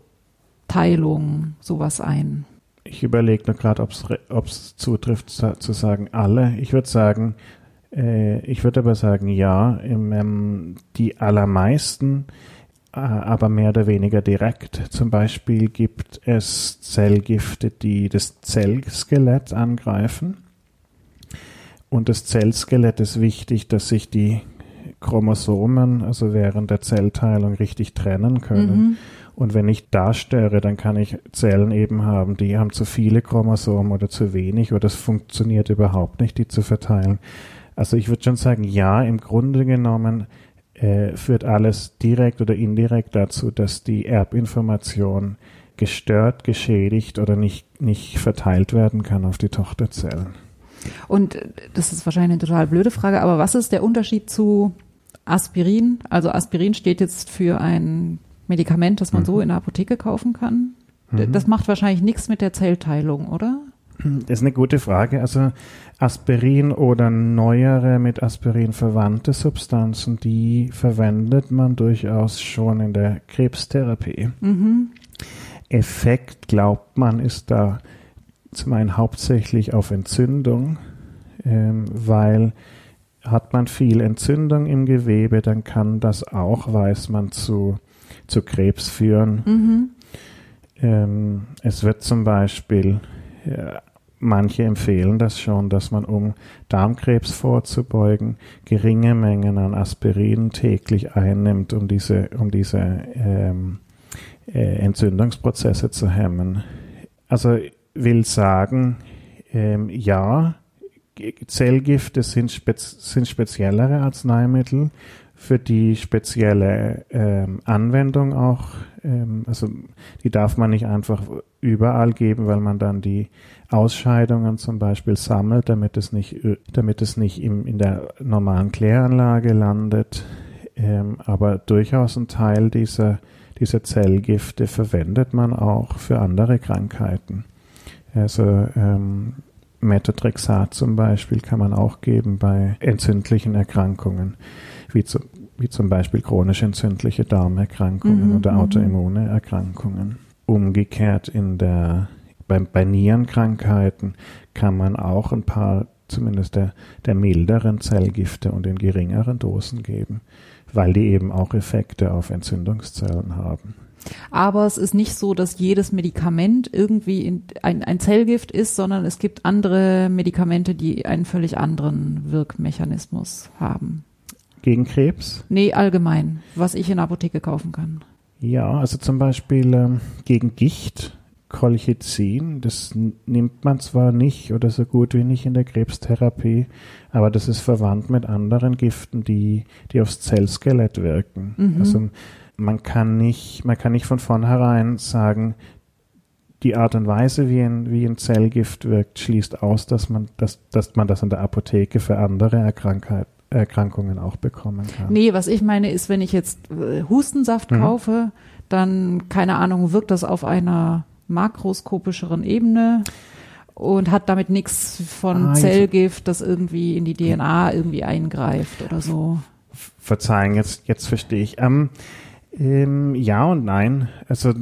Teilung, sowas ein. Ich überlege nur gerade, ob es zutrifft zu, sagen alle. Ich würde sagen, äh, ich würde aber sagen ja, im, ähm, die allermeisten, äh, aber mehr oder weniger direkt. Zum Beispiel gibt es Zellgifte, die das Zellskelett angreifen. Und das Zellskelett ist wichtig, dass sich die Chromosomen, also während der Zellteilung, richtig trennen können. Mhm. Und wenn ich da störe, dann kann ich Zellen eben haben, die haben zu viele Chromosomen oder zu wenig oder es funktioniert überhaupt nicht, die zu verteilen. Also ich würde schon sagen, ja, im Grunde genommen äh, führt alles direkt oder indirekt dazu, dass die Erbinformation gestört, geschädigt oder nicht, nicht verteilt werden kann auf die Tochterzellen. Und äh, das ist wahrscheinlich eine total blöde Frage, aber was ist der Unterschied zu Aspirin? Also Aspirin steht jetzt für ein Medikament, das man Mhm. so in der Apotheke kaufen kann. Mhm. Das macht wahrscheinlich nichts mit der Zellteilung, oder? Das ist eine gute Frage. Also Aspirin oder neuere mit Aspirin verwandte Substanzen, die verwendet man durchaus schon in der Krebstherapie. Mhm. Effekt, glaubt man, ist da zum einen hauptsächlich auf Entzündung, ähm, weil hat man viel Entzündung im Gewebe, dann kann das auch, weiß man, zu, zu Krebs führen. Mhm. Ähm, es wird zum Beispiel, ja, manche empfehlen das schon, dass man, um Darmkrebs vorzubeugen, geringe Mengen an Aspirin täglich einnimmt, um diese, um diese ähm, äh, Entzündungsprozesse zu hemmen. Also will sagen, ähm, ja, Zellgifte sind, spez sind speziellere Arzneimittel, für die spezielle ähm, Anwendung auch, ähm, also die darf man nicht einfach überall geben, weil man dann die Ausscheidungen zum Beispiel sammelt, damit es nicht, damit es nicht im, in der normalen Kläranlage landet. Ähm, aber durchaus ein Teil dieser, dieser Zellgifte verwendet man auch für andere Krankheiten. Also ähm, Methotrexat zum Beispiel kann man auch geben bei entzündlichen Erkrankungen, wie, zu, wie zum Beispiel chronisch entzündliche Darmerkrankungen Mhm, oder mhm. autoimmune Erkrankungen. Umgekehrt in der, bei, bei Nierenkrankheiten kann man auch ein paar, zumindest der, der milderen Zellgifte und in geringeren Dosen geben, weil die eben auch Effekte auf Entzündungszellen haben. Aber es ist nicht so, dass jedes Medikament irgendwie in, ein, ein Zellgift ist, sondern es gibt andere Medikamente, die einen völlig anderen Wirkmechanismus haben. Gegen Krebs? Nee, allgemein, was ich in der Apotheke kaufen kann. Ja, also zum Beispiel ähm, gegen Gicht, Colchicin, das nimmt man zwar nicht oder so gut wie nicht in der Krebstherapie, aber das ist verwandt mit anderen Giften, die, die aufs Zellskelett wirken. Mhm. Also man kann nicht, man kann nicht von vornherein sagen, die Art und Weise, wie ein, wie ein Zellgift wirkt, schließt aus, dass man, dass, dass man das in der Apotheke für andere Erkrankheit, Erkrankungen auch bekommen kann. Nee, was ich meine ist, wenn ich jetzt äh, Hustensaft Mhm. kaufe, dann, keine Ahnung, wirkt das auf einer makroskopischeren Ebene und hat damit nichts von Ah, Zellgift, das irgendwie in die DNA irgendwie eingreift oder so. Verzeihen, jetzt, jetzt verstehe ich. Ähm, ähm, ja und nein. Also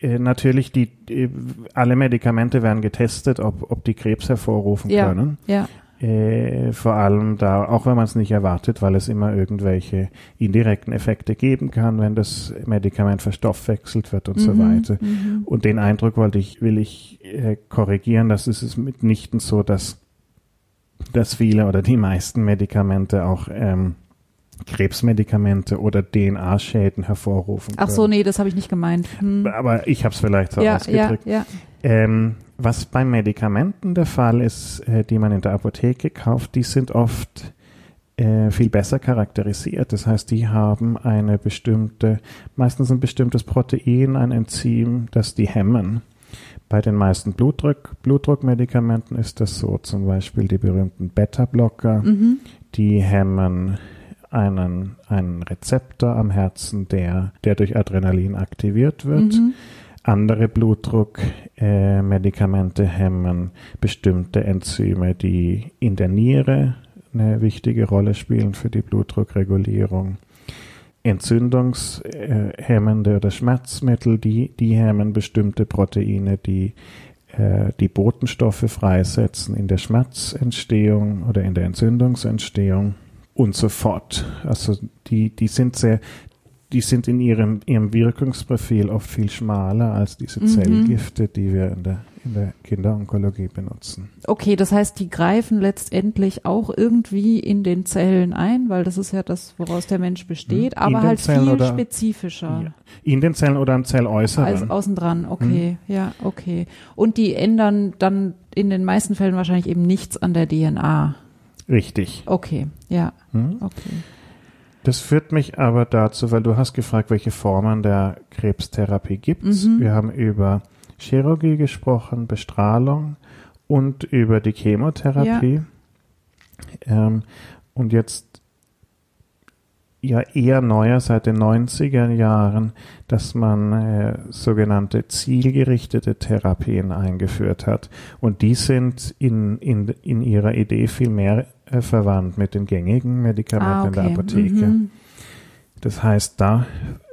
äh, natürlich, die, äh, alle Medikamente werden getestet, ob, ob die Krebs hervorrufen Ja. können. Ja. Äh, vor allem da, auch wenn man es nicht erwartet, weil es immer irgendwelche indirekten Effekte geben kann, wenn das Medikament verstoffwechselt wird und so Mhm, weiter. mhm. Und den Eindruck wollte ich, will ich äh, korrigieren, dass es ist mitnichten so, dass, dass viele oder die meisten Medikamente auch ähm, Krebsmedikamente oder DNA-Schäden hervorrufen Ach so, nee, das habe ich nicht gemeint. Hm. Aber ich habe es vielleicht so Ja, ja, ausgedrückt. ja. Ähm, was bei Medikamenten der Fall ist, äh, die man in der Apotheke kauft, die sind oft äh, viel besser charakterisiert. Das heißt, die haben eine bestimmte, meistens ein bestimmtes Protein, ein Enzym, das die hemmen. Bei den meisten Blutdruck, Blutdruckmedikamenten ist das so, zum Beispiel die berühmten Beta-Blocker, Mhm. die hemmen einen, einen Rezeptor am Herzen, der, der durch Adrenalin aktiviert wird. Mhm. Andere Blutdruckmedikamente hemmen bestimmte Enzyme, die in der Niere eine wichtige Rolle spielen für die Blutdruckregulierung. Entzündungshemmende oder Schmerzmittel, die, die hemmen bestimmte Proteine, die äh, die Botenstoffe freisetzen in der Schmerzentstehung oder in der Entzündungsentstehung und so fort. Also die, die sind sehr, die sind in ihrem, ihrem Wirkungsprofil oft viel schmaler als diese Mhm. Zellgifte, die wir in der, in der Kinderonkologie benutzen. Okay, das heißt, die greifen letztendlich auch irgendwie in den Zellen ein, weil das ist ja das, woraus der Mensch besteht, Mhm. In aber halt Zellen viel oder- spezifischer. Ja. In den Zellen oder am Zelläußeren. Als außen dran, okay, Mhm. ja, okay. Und die ändern dann in den meisten Fällen wahrscheinlich eben nichts an der DNA. Richtig. Okay, ja, Hm? okay. Das führt mich aber dazu, weil du hast gefragt, welche Formen der Krebstherapie gibt es. Mhm. Wir haben über Chirurgie gesprochen, Bestrahlung und über die Chemotherapie. Ähm, und jetzt ja eher neuer seit den 90er Jahren, dass man äh, sogenannte zielgerichtete Therapien eingeführt hat. Und die sind in, in, in ihrer Idee viel mehr äh, verwandt mit den gängigen Medikamenten Ah, in der okay. Apotheke. Mhm. Das heißt, da,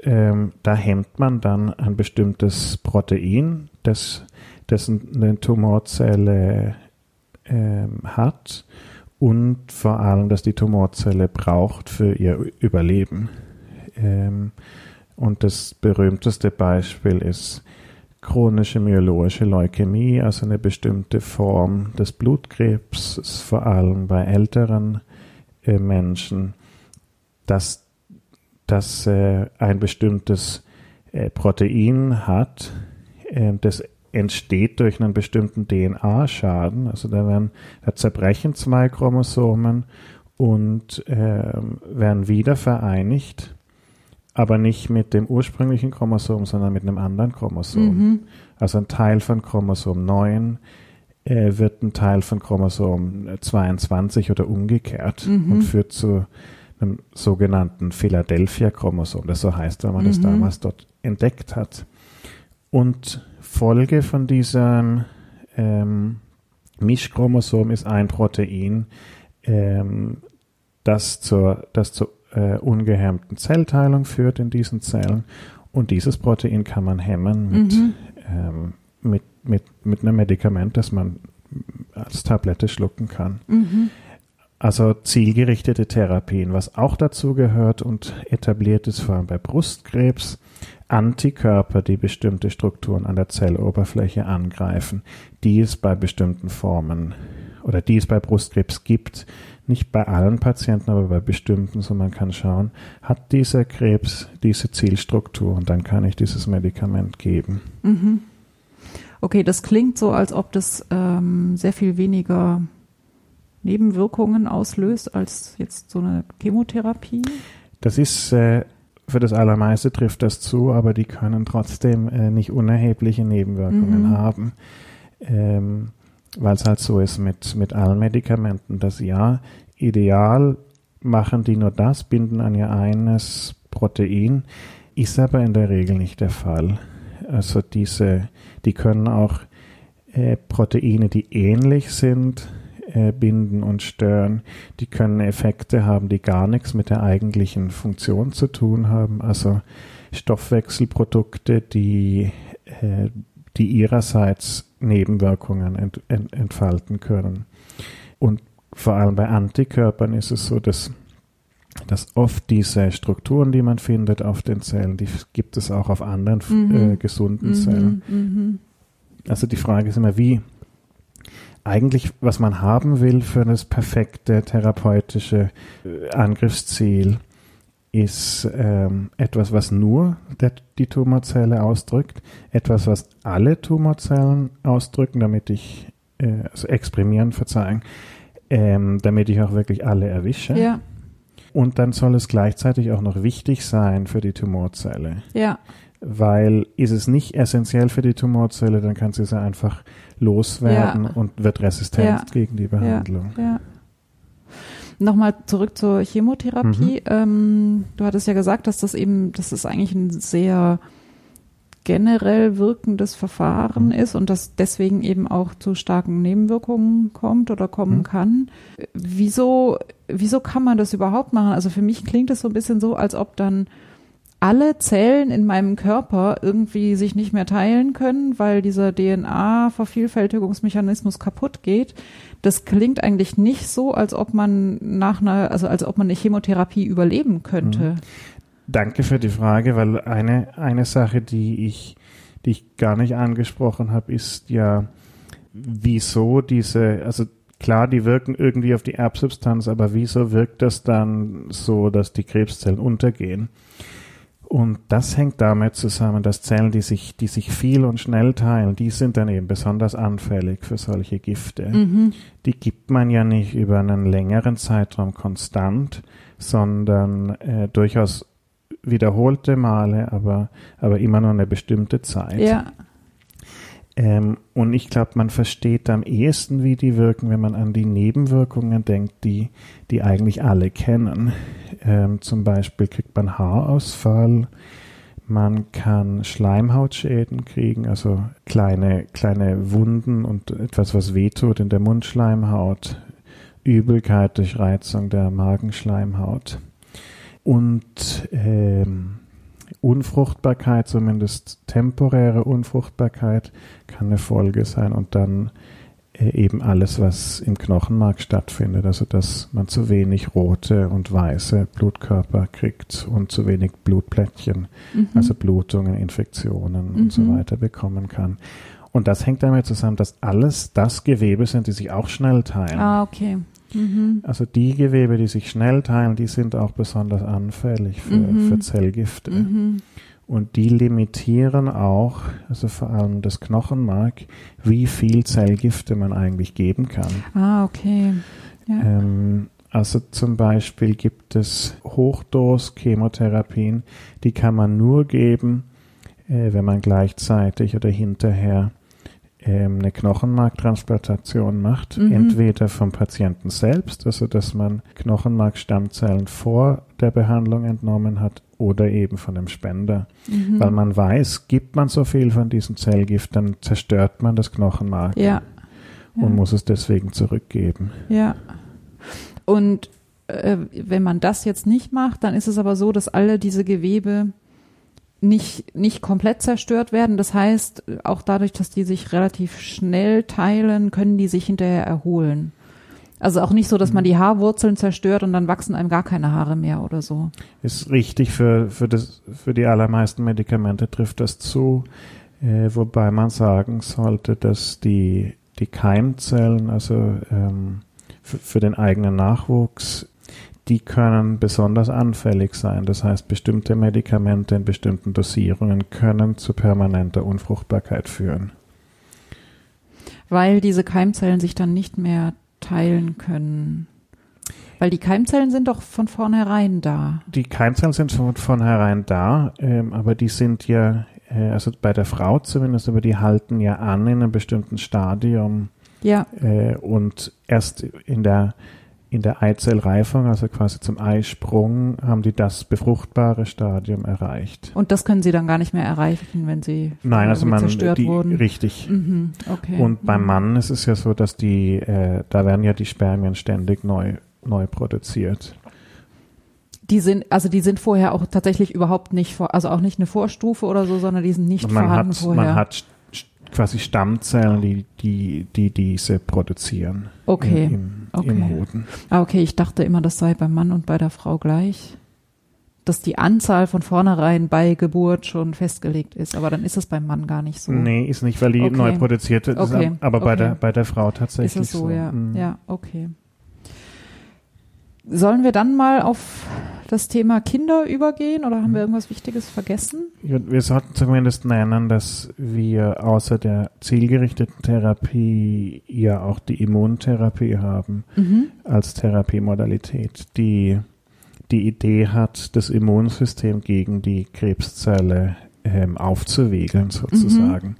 ähm, da hemmt man dann ein bestimmtes Protein, das, das eine Tumorzelle ähm, hat und vor allem, dass die Tumorzelle braucht für ihr Überleben. Ähm, und das berühmteste Beispiel ist chronische myeloische Leukämie, also eine bestimmte Form des Blutkrebs, vor allem bei älteren äh, Menschen, dass das äh, ein bestimmtes äh, Protein hat, äh, das entsteht durch einen bestimmten DNA-Schaden. Also da werden, da zerbrechen zwei Chromosomen und äh, werden wieder vereinigt aber nicht mit dem ursprünglichen Chromosom, sondern mit einem anderen Chromosom. Mhm. Also ein Teil von Chromosom 9 äh, wird ein Teil von Chromosom 22 oder umgekehrt mhm. und führt zu einem sogenannten Philadelphia-Chromosom, das so heißt, weil man mhm. das damals dort entdeckt hat. Und Folge von diesem ähm, Mischchromosom ist ein Protein, ähm, das zur, das zur äh, ungehemmten Zellteilung führt in diesen Zellen. Und dieses Protein kann man hemmen mit, mhm. ähm, mit, mit, mit einem Medikament, das man als Tablette schlucken kann. Mhm. Also zielgerichtete Therapien, was auch dazu gehört und etabliert ist, vor allem bei Brustkrebs, Antikörper, die bestimmte Strukturen an der Zelloberfläche angreifen, die es bei bestimmten Formen oder die es bei Brustkrebs gibt, nicht bei allen Patienten, aber bei bestimmten, so man kann schauen, hat dieser Krebs diese Zielstruktur und dann kann ich dieses Medikament geben. Mhm. Okay, das klingt so, als ob das ähm, sehr viel weniger Nebenwirkungen auslöst als jetzt so eine Chemotherapie. Das ist äh, für das Allermeiste trifft das zu, aber die können trotzdem äh, nicht unerhebliche Nebenwirkungen mhm. haben. Ähm, weil es halt so ist mit, mit allen Medikamenten, dass ja, ideal machen die nur das, binden an ihr eines Protein, ist aber in der Regel nicht der Fall. Also diese, die können auch äh, Proteine, die ähnlich sind, äh, binden und stören. Die können Effekte haben, die gar nichts mit der eigentlichen Funktion zu tun haben. Also Stoffwechselprodukte, die, äh, die ihrerseits Nebenwirkungen ent, ent, entfalten können. Und vor allem bei Antikörpern ist es so, dass, dass oft diese Strukturen, die man findet auf den Zellen, die gibt es auch auf anderen mhm. äh, gesunden mhm. Zellen. Mhm. Also die Frage ist immer, wie eigentlich, was man haben will für das perfekte therapeutische äh, Angriffsziel, ist ähm, etwas, was nur der, die Tumorzelle ausdrückt, etwas, was alle Tumorzellen ausdrücken, damit ich, äh, also exprimieren, verzeihen, ähm, damit ich auch wirklich alle erwische. Ja. Und dann soll es gleichzeitig auch noch wichtig sein für die Tumorzelle. Ja. Weil ist es nicht essentiell für die Tumorzelle, dann kann sie sie einfach loswerden ja. und wird resistent ja. gegen die Behandlung. Ja. ja. Nochmal zurück zur Chemotherapie. Mhm. Ähm, du hattest ja gesagt, dass das eben, dass das eigentlich ein sehr generell wirkendes Verfahren mhm. ist und das deswegen eben auch zu starken Nebenwirkungen kommt oder kommen mhm. kann. Wieso, wieso kann man das überhaupt machen? Also für mich klingt es so ein bisschen so, als ob dann alle Zellen in meinem Körper irgendwie sich nicht mehr teilen können, weil dieser DNA-Vervielfältigungsmechanismus kaputt geht. Das klingt eigentlich nicht so, als ob man nach einer, also als ob man eine Chemotherapie überleben könnte. Mhm. Danke für die Frage, weil eine, eine Sache, die ich, die ich gar nicht angesprochen habe, ist ja, wieso diese, also klar, die wirken irgendwie auf die Erbsubstanz, aber wieso wirkt das dann so, dass die Krebszellen untergehen? Und das hängt damit zusammen, dass Zellen, die sich, die sich viel und schnell teilen, die sind dann eben besonders anfällig für solche Gifte. Mhm. Die gibt man ja nicht über einen längeren Zeitraum konstant, sondern äh, durchaus wiederholte Male, aber, aber immer nur eine bestimmte Zeit. Ja. Ähm, und ich glaube, man versteht am ehesten, wie die wirken, wenn man an die Nebenwirkungen denkt, die, die eigentlich alle kennen. Ähm, zum Beispiel kriegt man Haarausfall, man kann Schleimhautschäden kriegen, also kleine, kleine Wunden und etwas, was wehtut in der Mundschleimhaut, Übelkeit durch Reizung der Magenschleimhaut. und ähm, Unfruchtbarkeit, zumindest temporäre Unfruchtbarkeit, kann eine Folge sein und dann äh, eben alles, was im Knochenmark stattfindet, also dass man zu wenig rote und weiße Blutkörper kriegt und zu wenig Blutplättchen, mhm. also Blutungen, Infektionen mhm. und so mhm. weiter bekommen kann. Und das hängt damit zusammen, dass alles das Gewebe sind, die sich auch schnell teilen. Ah, okay. Mhm. Also die Gewebe, die sich schnell teilen, die sind auch besonders anfällig für, mhm. für Zellgifte. Mhm. Und die limitieren auch, also vor allem das Knochenmark, wie viel Zellgifte man eigentlich geben kann. Ah, okay. Ja. Ähm, also zum Beispiel gibt es Hochdos-Chemotherapien, die kann man nur geben, äh, wenn man gleichzeitig oder hinterher ähm, eine Knochenmarktransplantation macht, mhm. entweder vom Patienten selbst, also dass man Knochenmarkstammzellen vor der Behandlung entnommen hat, oder eben von dem Spender. Mhm. Weil man weiß, gibt man so viel von diesem Zellgift, dann zerstört man das Knochenmark ja. und ja. muss es deswegen zurückgeben. Ja. Und äh, wenn man das jetzt nicht macht, dann ist es aber so, dass alle diese Gewebe nicht, nicht komplett zerstört werden. Das heißt, auch dadurch, dass die sich relativ schnell teilen, können die sich hinterher erholen. Also auch nicht so, dass man mhm. die Haarwurzeln zerstört und dann wachsen einem gar keine Haare mehr oder so. Ist richtig, für, für, das, für die allermeisten Medikamente trifft das zu, äh, wobei man sagen sollte, dass die, die Keimzellen, also ähm, für, für den eigenen Nachwuchs die können besonders anfällig sein. Das heißt, bestimmte Medikamente in bestimmten Dosierungen können zu permanenter Unfruchtbarkeit führen. Weil diese Keimzellen sich dann nicht mehr teilen können. Weil die Keimzellen sind doch von vornherein da. Die Keimzellen sind von vornherein da, ähm, aber die sind ja, äh, also bei der Frau zumindest, aber die halten ja an in einem bestimmten Stadium. Ja. Äh, und erst in der in der Eizellreifung, also quasi zum Eisprung, haben die das befruchtbare Stadium erreicht. Und das können sie dann gar nicht mehr erreichen, wenn sie Nein, also man, zerstört die, wurden. Richtig. Mhm, okay. Und beim mhm. Mann ist es ja so, dass die, äh, da werden ja die Spermien ständig neu, neu produziert. Die sind, also die sind vorher auch tatsächlich überhaupt nicht vor, also auch nicht eine Vorstufe oder so, sondern die sind nicht man vorhanden hat, vorher. Man hat quasi Stammzellen, die, die, die diese produzieren. Okay. Im, okay. im Hoden. Ah, okay, ich dachte immer, das sei beim Mann und bei der Frau gleich. Dass die Anzahl von vornherein bei Geburt schon festgelegt ist, aber dann ist es beim Mann gar nicht so. Nee, ist nicht, weil die okay. neu produziert ist, okay. aber bei, okay. der, bei der Frau tatsächlich ist es so. so. Ja. Mhm. ja, okay. Sollen wir dann mal auf das Thema Kinder übergehen oder haben wir mhm. irgendwas Wichtiges vergessen? Wir sollten zumindest nennen, dass wir außer der zielgerichteten Therapie ja auch die Immuntherapie haben mhm. als Therapiemodalität, die die Idee hat, das Immunsystem gegen die Krebszelle ähm, aufzuwiegeln sozusagen. Mhm.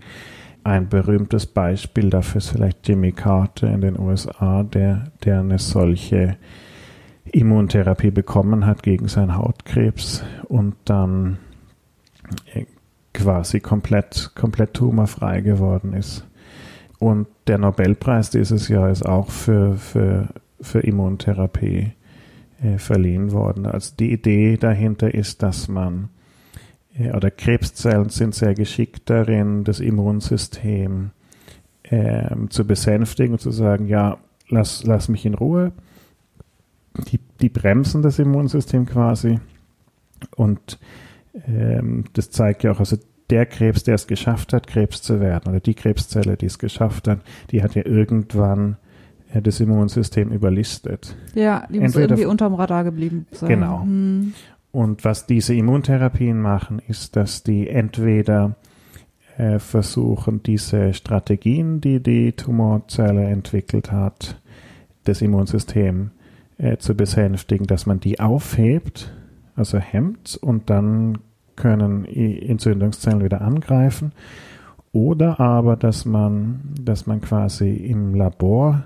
Ein berühmtes Beispiel dafür ist vielleicht Jimmy Carter in den USA, der, der eine solche Immuntherapie bekommen hat gegen seinen Hautkrebs und dann äh, quasi komplett, komplett tumorfrei geworden ist. Und der Nobelpreis dieses Jahr ist auch für, für, für Immuntherapie äh, verliehen worden. Also die Idee dahinter ist, dass man, äh, oder Krebszellen sind sehr geschickt darin, das Immunsystem äh, zu besänftigen und zu sagen, ja, lass, lass mich in Ruhe die, die bremsen das Immunsystem quasi. Und ähm, das zeigt ja auch, also der Krebs, der es geschafft hat, Krebs zu werden, oder die Krebszelle, die es geschafft hat, die hat ja irgendwann äh, das Immunsystem überlistet. Ja, die muss irgendwie unterm Radar geblieben sein. Genau. Hm. Und was diese Immuntherapien machen, ist, dass die entweder äh, versuchen, diese Strategien, die die Tumorzelle entwickelt hat, das Immunsystem äh, zu besänftigen, dass man die aufhebt, also hemmt und dann können Entzündungszellen wieder angreifen. Oder aber, dass man, dass man quasi im Labor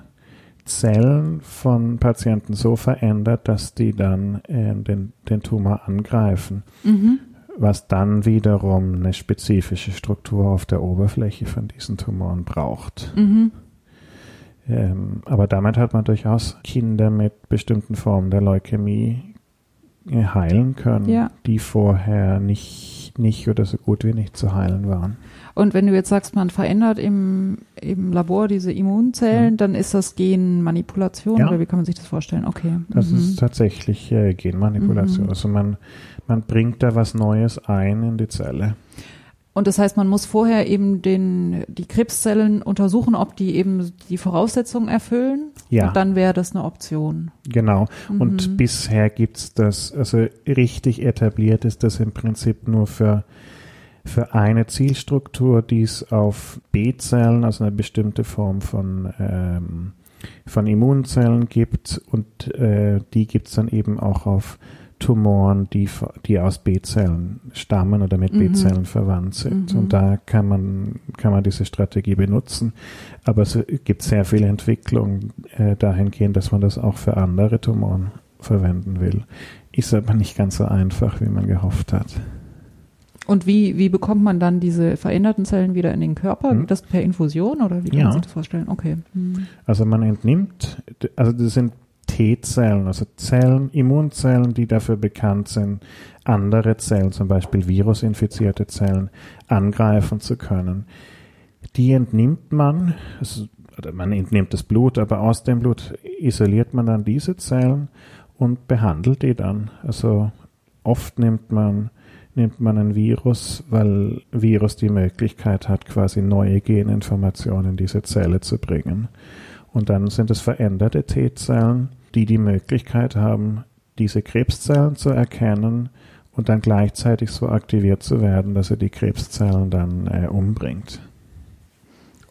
Zellen von Patienten so verändert, dass die dann äh, den, den Tumor angreifen. Mhm. Was dann wiederum eine spezifische Struktur auf der Oberfläche von diesen Tumoren braucht. Mhm. Ähm, aber damit hat man durchaus Kinder mit bestimmten Formen der Leukämie äh, heilen können, Ja. die vorher nicht, nicht oder so gut wie nicht zu heilen waren. Und wenn du jetzt sagst, man verändert im, im Labor diese Immunzellen, dann ist das Genmanipulation Ja. oder wie kann man sich das vorstellen? Okay. Das mhm. ist tatsächlich äh, Genmanipulation. Mhm. Also man, man bringt da was Neues ein in die Zelle. Und das heißt, man muss vorher eben den, die Krebszellen untersuchen, ob die eben die Voraussetzungen erfüllen. Ja. Und dann wäre das eine Option. Genau. Und Mhm. bisher gibt's das, also richtig etabliert ist das im Prinzip nur für, für eine Zielstruktur, die es auf B-Zellen, also eine bestimmte Form von, ähm, von Immunzellen gibt. Und äh, die gibt's dann eben auch auf Tumoren, die, die aus B-Zellen stammen oder mit Mhm. B-Zellen verwandt sind. Mhm. Und da kann man, kann man diese Strategie benutzen. Aber es gibt sehr viel Entwicklung äh, dahingehend, dass man das auch für andere Tumoren verwenden will. Ist aber nicht ganz so einfach, wie man gehofft hat. Und wie, wie bekommt man dann diese veränderten Zellen wieder in den Körper? Geht das per Infusion oder wie kann Ja. man sich das vorstellen? Okay. Mhm. Also man entnimmt, also das sind T-Zellen, also Zellen, Immunzellen, die dafür bekannt sind, andere Zellen, zum Beispiel virusinfizierte Zellen, angreifen zu können. Die entnimmt man, also, man entnimmt das Blut, aber aus dem Blut isoliert man dann diese Zellen und behandelt die dann. Also oft nimmt man nimmt man ein Virus, weil Virus die Möglichkeit hat, quasi neue Geninformationen in diese Zelle zu bringen. Und dann sind es veränderte T-Zellen, die die Möglichkeit haben, diese Krebszellen zu erkennen und dann gleichzeitig so aktiviert zu werden, dass er die Krebszellen dann äh, umbringt.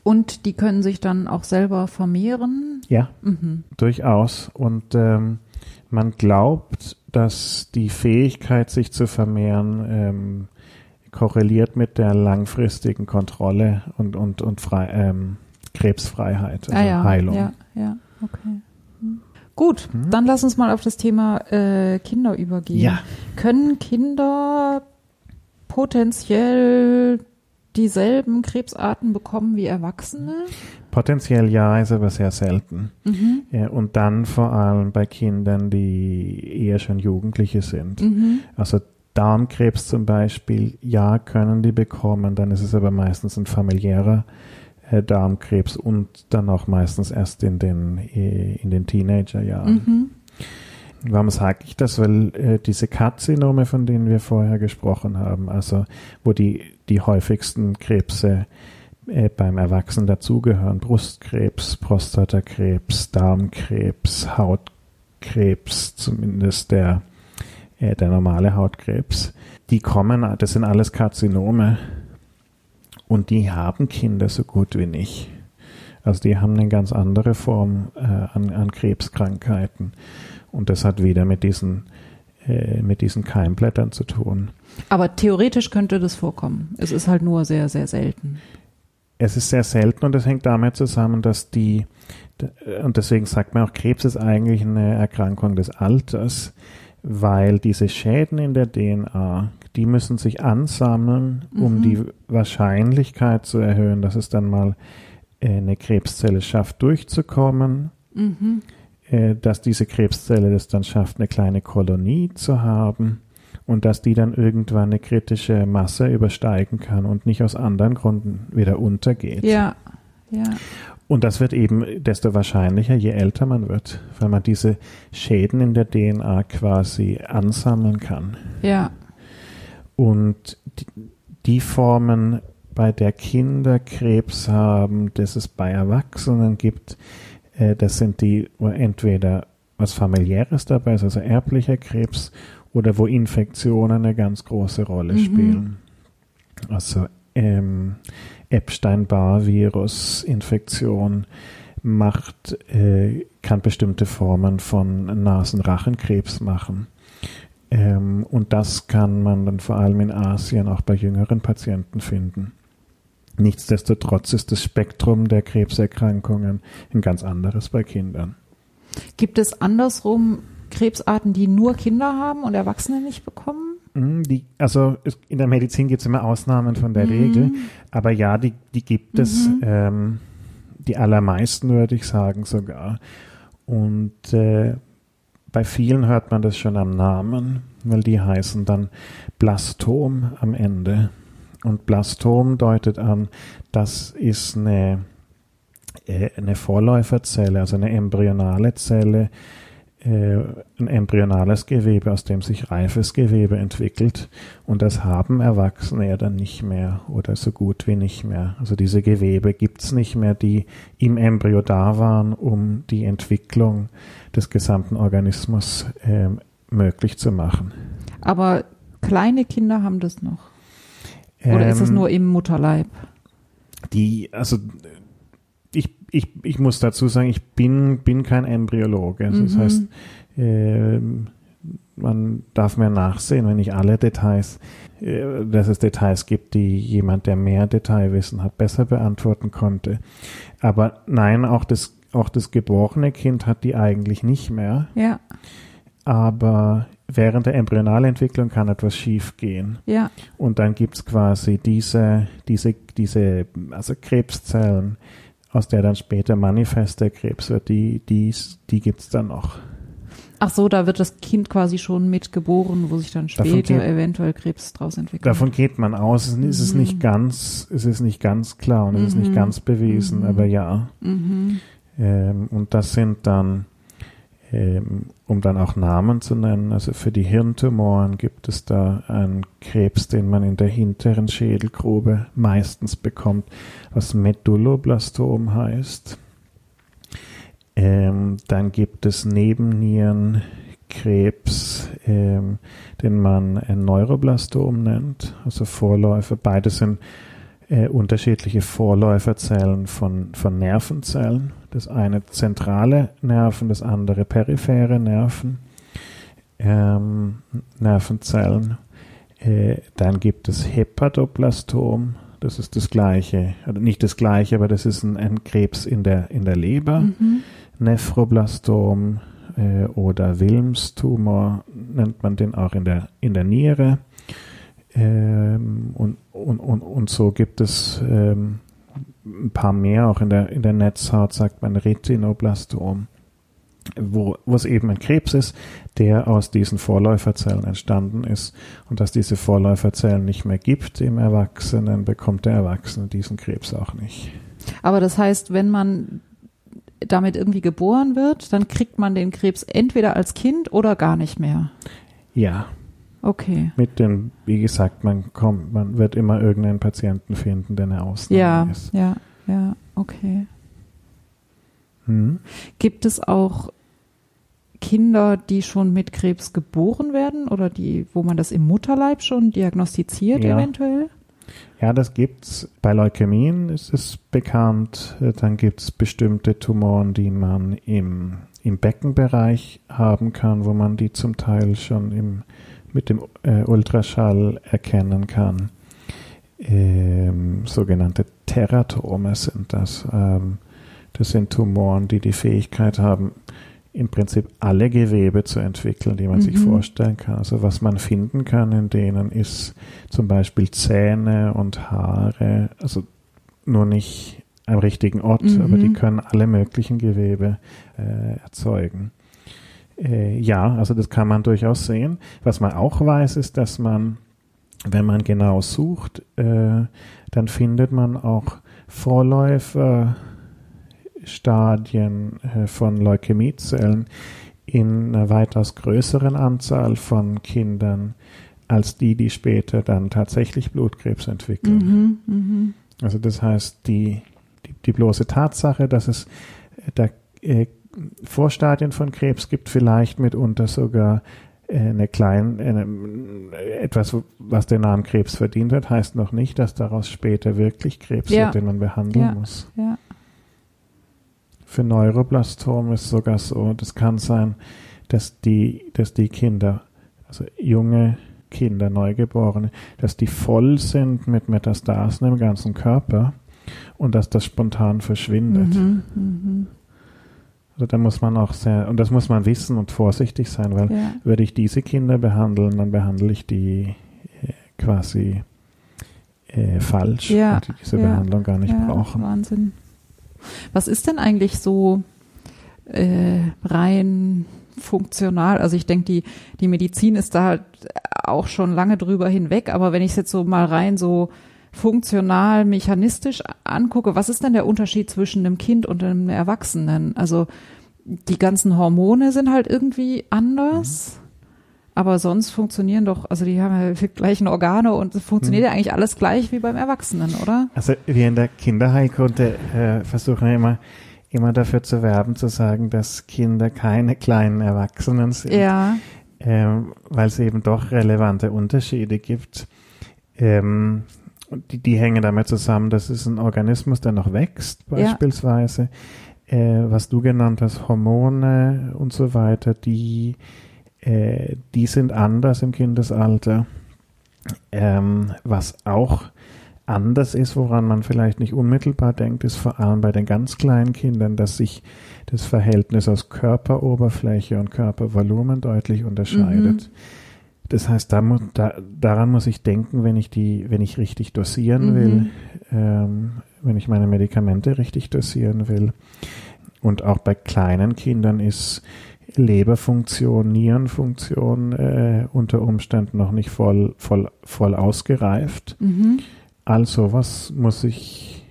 Und die können sich dann auch selber vermehren. Ja, Mhm. durchaus. Und ähm, man glaubt, dass die Fähigkeit, sich zu vermehren, ähm, korreliert mit der langfristigen Kontrolle und, und, und frei, ähm, Krebsfreiheit, also ah, ja. Heilung. Ja, ja, okay. Gut, Mhm. dann lass uns mal auf das Thema äh, Kinder übergehen. Ja. Können Kinder potenziell dieselben Krebsarten bekommen wie Erwachsene? Potenziell ja, ist aber sehr selten. Mhm. Ja, und dann vor allem bei Kindern, die eher schon Jugendliche sind. Mhm. Also Darmkrebs zum Beispiel, ja, können die bekommen, dann ist es aber meistens ein familiärer äh, Darmkrebs und dann auch meistens erst in den, äh, in den Teenagerjahren. Mhm. Warum sage ich das? Weil äh, diese Karzinome, von denen wir vorher gesprochen haben, also wo die, die häufigsten Krebse äh, beim Erwachsenen dazugehören, Brustkrebs, Prostatakrebs, Darmkrebs, Hautkrebs, zumindest der, äh, der normale Hautkrebs, die kommen, das sind alles Karzinome und die haben Kinder so gut wie nicht. Also die haben eine ganz andere Form äh, an, an Krebskrankheiten. Und das hat wieder mit diesen, äh, mit diesen Keimblättern zu tun. Aber theoretisch könnte das vorkommen. Es ist halt nur sehr, sehr selten. Es ist sehr selten und es hängt damit zusammen, dass die, und deswegen sagt man auch, Krebs ist eigentlich eine Erkrankung des Alters, weil diese Schäden in der DNA, die müssen sich ansammeln, um Mhm. die Wahrscheinlichkeit zu erhöhen, dass es dann mal äh, eine Krebszelle schafft, durchzukommen. Mhm. äh, dass diese Krebszelle es dann schafft, eine kleine Kolonie zu haben und dass die dann irgendwann eine kritische Masse übersteigen kann und nicht aus anderen Gründen wieder untergeht. Ja, ja. Und das wird eben desto wahrscheinlicher, je älter man wird, weil man diese Schäden in der DNA quasi ansammeln kann. Ja. Und die, die Formen, bei der Kinder Krebs haben, das es bei Erwachsenen gibt, äh, das sind die, wo entweder was familiäres dabei ist, also erblicher Krebs, oder wo Infektionen eine ganz große Rolle Mhm. spielen. Also ähm, Epstein-Barr-Virus-Infektion macht, äh, kann bestimmte Formen von Nasenrachenkrebs machen. Ähm, und das kann man dann vor allem in Asien auch bei jüngeren Patienten finden. Nichtsdestotrotz ist das Spektrum der Krebserkrankungen ein ganz anderes bei Kindern. Gibt es andersrum Krebsarten, die nur Kinder haben und Erwachsene nicht bekommen? Mm, Die, also in der Medizin gibt es immer Ausnahmen von der Mhm. Regel, aber ja, die, die gibt es, Mhm. ähm, die allermeisten würde ich sagen sogar. Und äh, bei vielen hört man das schon am Namen, weil die heißen dann Blastom am Ende. Und Blastom deutet an, das ist eine, äh, eine Vorläuferzelle, also eine embryonale Zelle, ein embryonales Gewebe, aus dem sich reifes Gewebe entwickelt. Und das haben Erwachsene ja dann nicht mehr oder so gut wie nicht mehr. Also diese Gewebe gibt's nicht mehr, die im Embryo da waren, um die Entwicklung des gesamten Organismus äh, möglich zu machen. Aber kleine Kinder haben das noch. Oder Ähm, ist es nur im Mutterleib? Die, also ich, ich, muss dazu sagen, ich bin, bin kein Embryologe. Also Das Mhm. heißt, ähm, man darf mir nachsehen, wenn ich alle Details, äh, dass es Details gibt, die jemand, der mehr Detailwissen hat, besser beantworten konnte. Aber nein, auch das, auch das geborene Kind hat die eigentlich nicht mehr. Ja, Aber während der Embryonalentwicklung kann etwas schief gehen. ja. Und dann gibt's quasi diese, diese, diese, also Krebszellen, aus der dann später manifester Krebs wird, die, die, die gibt's dann noch. Ach so, da wird das Kind quasi schon mitgeboren, wo sich dann später geht- eventuell Krebs draus entwickelt. Davon geht man aus. Es ist Mhm. nicht ganz, es ist nicht ganz klar und es ist nicht Mhm. ganz bewiesen, Mhm. aber ja. Mhm. Ähm, und das sind dann, um dann auch Namen zu nennen, also für die Hirntumoren gibt es da einen Krebs, den man in der hinteren Schädelgrube meistens bekommt, was Medulloblastom heißt. Ähm, dann gibt es Nebennierenkrebs, ähm, den man Neuroblastom nennt, also Vorläufer. Beide sind äh, unterschiedliche Vorläuferzellen von, von Nervenzellen. Das eine zentrale Nerven, das andere periphere Nerven, ähm, Nervenzellen. Äh, dann gibt es Hepatoblastom. Das ist das gleiche, also nicht das gleiche, aber das ist ein, ein Krebs in der, in der Leber. Mhm. Nephroblastom äh, oder Wilms-Tumor nennt man den auch in der, in der Niere. Ähm, und, und, und, und so gibt es ähm, ein paar mehr, auch in der, in der Netzhaut sagt man Retinoblastom, wo, wo es eben ein Krebs ist, der aus diesen Vorläuferzellen entstanden ist. Und dass diese Vorläuferzellen nicht mehr gibt im Erwachsenen, bekommt der Erwachsene diesen Krebs auch nicht. Aber das heißt, wenn man damit irgendwie geboren wird, dann kriegt man den Krebs entweder als Kind oder gar nicht mehr. Ja, Okay. mit dem, wie gesagt, man kommt, man wird immer irgendeinen Patienten finden, der eine Ausnahme Ja, ist. ja, ja, okay. Hm? Gibt es auch Kinder, die schon mit Krebs geboren werden oder die, wo man das im Mutterleib schon diagnostiziert Ja. eventuell? Ja, das gibt's. Bei Leukämien ist es bekannt. Dann gibt's bestimmte Tumoren, die man im, im Beckenbereich haben kann, wo man die zum Teil schon im, mit dem äh, Ultraschall erkennen kann. Ähm, sogenannte Teratome sind das. Ähm, das sind Tumoren, die die Fähigkeit haben, im Prinzip alle Gewebe zu entwickeln, die man sich Mhm. vorstellen kann. Also was man finden kann in denen ist zum Beispiel Zähne und Haare, also nur nicht am richtigen Ort, Mhm. aber die können alle möglichen Gewebe äh, erzeugen. Äh, ja, also das kann man durchaus sehen. Was man auch weiß, ist, dass man, wenn man genau sucht, äh, dann findet man auch Vorläufer, Stadien äh, von Leukämiezellen in einer weitaus größeren Anzahl von Kindern als die, die später dann tatsächlich Blutkrebs entwickeln. Mhm, mhm. Also das heißt, die, die, die bloße Tatsache, dass es äh, da äh, Vorstadien von Krebs gibt, vielleicht mitunter sogar äh, eine kleine, eine, etwas, was den Namen Krebs verdient hat, heißt noch nicht, dass daraus später wirklich Krebs Ja. wird, den man behandeln Ja. muss. Ja. Für Neuroblastom ist sogar so, das kann sein, dass die, dass die Kinder, also junge Kinder, Neugeborene, dass die voll sind mit Metastasen im ganzen Körper und dass das spontan verschwindet. Mhm, mhm. Da muss man auch sehr, und das muss man wissen und vorsichtig sein, weil Ja. würde ich diese Kinder behandeln, dann behandle ich die äh, quasi äh, falsch, Ja, die diese ja, Behandlung gar nicht ja, brauchen. Wahnsinn. Was ist denn eigentlich so äh, rein funktional. Also ich denke, die, die Medizin ist da halt auch schon lange drüber hinweg, aber wenn ich es jetzt so mal rein so funktional, mechanistisch angucke, was ist denn der Unterschied zwischen einem Kind und einem Erwachsenen? Also die ganzen Hormone sind halt irgendwie anders. Mhm. Aber sonst funktionieren doch, also die haben ja die gleichen Organe und es funktioniert mhm. ja eigentlich alles gleich wie beim Erwachsenen, oder? Also wir in der Kinderheilkunde äh, versuchen immer, immer dafür zu werben, zu sagen, dass Kinder keine kleinen Erwachsenen sind. Ja. Ähm, weil es eben doch relevante Unterschiede gibt. Ähm, die, die hängen damit zusammen, das ist ein Organismus, der noch wächst, beispielsweise. Ja. Äh, was du genannt hast, Hormone und so weiter, die äh, die sind anders im Kindesalter. Ähm, was auch anders ist, woran man vielleicht nicht unmittelbar denkt, ist vor allem bei den ganz kleinen Kindern, dass sich das Verhältnis aus Körperoberfläche und Körpervolumen deutlich unterscheidet. Mhm. Das heißt, da, da, daran muss ich denken, wenn ich die, wenn ich richtig dosieren mhm. will, ähm, wenn ich meine Medikamente richtig dosieren will. Und auch bei kleinen Kindern ist Leberfunktion, Nierenfunktion äh, unter Umständen noch nicht voll, voll, voll ausgereift. Mhm. Also was muss ich,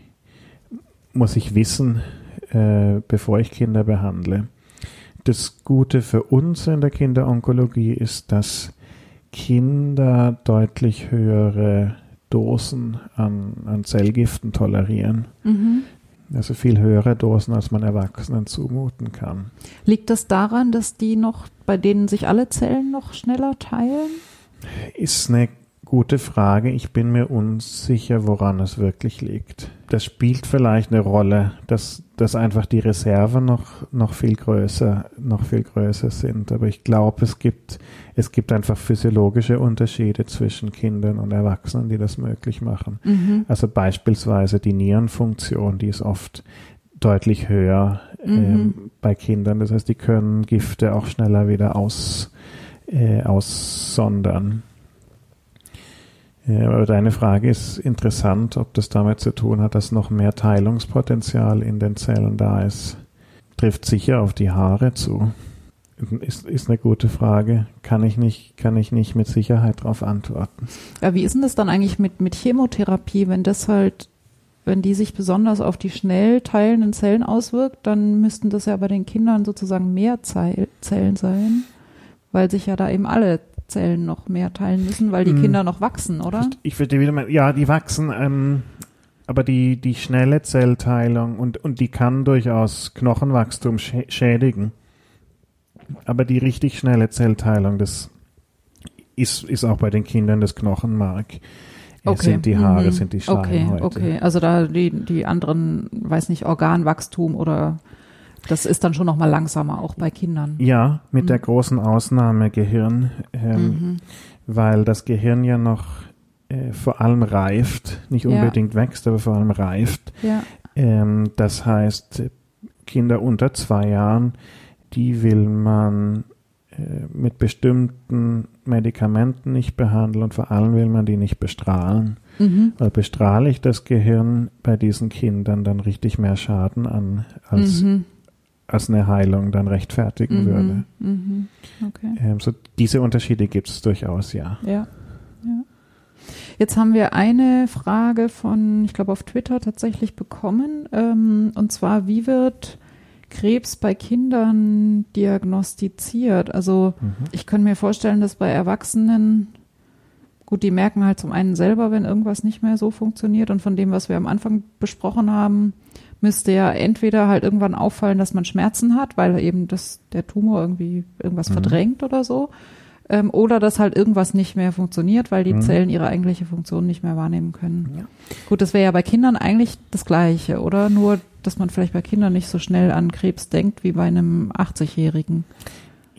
muss ich wissen, äh, bevor ich Kinder behandle? Das Gute für uns in der Kinderonkologie ist, dass Kinder deutlich höhere Dosen an, an Zellgiften tolerieren. Mhm. Also viel höhere Dosen, als man Erwachsenen zumuten kann. Liegt das daran, dass die noch, bei denen sich alle Zellen noch schneller teilen? Ist eine Gute Frage. Ich bin mir unsicher, woran es wirklich liegt. Das spielt vielleicht eine Rolle, dass, dass einfach die Reserven noch, noch viel größer, noch viel größer sind. Aber ich glaube, es gibt, es gibt einfach physiologische Unterschiede zwischen Kindern und Erwachsenen, die das möglich machen. Mhm. Also beispielsweise die Nierenfunktion, die ist oft deutlich höher mhm. ähm, bei Kindern. Das heißt, die können Gifte auch schneller wieder aus, äh, aussondern. Ja, aber deine Frage ist interessant, ob das damit zu tun hat, dass noch mehr Teilungspotenzial in den Zellen da ist. Trifft sicher auf die Haare zu. Ist, ist eine gute Frage. Kann ich nicht, kann ich nicht mit Sicherheit darauf antworten. Ja, wie ist denn das dann eigentlich mit, mit Chemotherapie, wenn das halt, wenn die sich besonders auf die schnell teilenden Zellen auswirkt, dann müssten das ja bei den Kindern sozusagen mehr Zellen sein, weil sich ja da eben alle Zellen noch mehr teilen müssen, weil die hm. Kinder noch wachsen, oder? Ich, ich würde wieder mal, ja, die wachsen, ähm, aber die, die schnelle Zellteilung und, und die kann durchaus Knochenwachstum schädigen. Aber die richtig schnelle Zellteilung, das ist, ist auch bei den Kindern das Knochenmark. Okay. Sind die Haare, mhm. sind die Schleimhäute. Okay, okay. Also da die, die anderen, weiß nicht, Organwachstum oder das ist dann schon noch mal langsamer, auch bei Kindern. Ja, mit mhm. der großen Ausnahme Gehirn, ähm, mhm. weil das Gehirn ja noch äh, vor allem reift, nicht unbedingt ja. wächst, aber vor allem reift. Ja. Ähm, das heißt, Kinder unter zwei Jahren, die will man äh, mit bestimmten Medikamenten nicht behandeln und vor allem will man die nicht bestrahlen. Mhm. Weil bestrahle ich das Gehirn bei diesen Kindern dann richtig mehr Schaden an als mhm als eine Heilung dann rechtfertigen mhm. würde. Mhm. Okay. Ähm, so diese Unterschiede gibt es durchaus, ja. Ja. ja. Jetzt haben wir eine Frage von, ich glaube, auf Twitter tatsächlich bekommen. Ähm, und zwar, wie wird Krebs bei Kindern diagnostiziert? Also mhm. ich könnte mir vorstellen, dass bei Erwachsenen, gut, die merken halt zum einen selber, wenn irgendwas nicht mehr so funktioniert. Und von dem, was wir am Anfang besprochen haben, müsste ja entweder halt irgendwann auffallen, dass man Schmerzen hat, weil eben das, der Tumor irgendwie irgendwas mhm. verdrängt oder so. Ähm, oder dass halt irgendwas nicht mehr funktioniert, weil die mhm. Zellen ihre eigentliche Funktion nicht mehr wahrnehmen können. Ja. Gut, das wäre ja bei Kindern eigentlich das Gleiche, oder? Nur, dass man vielleicht bei Kindern nicht so schnell an Krebs denkt wie bei einem 80-Jährigen.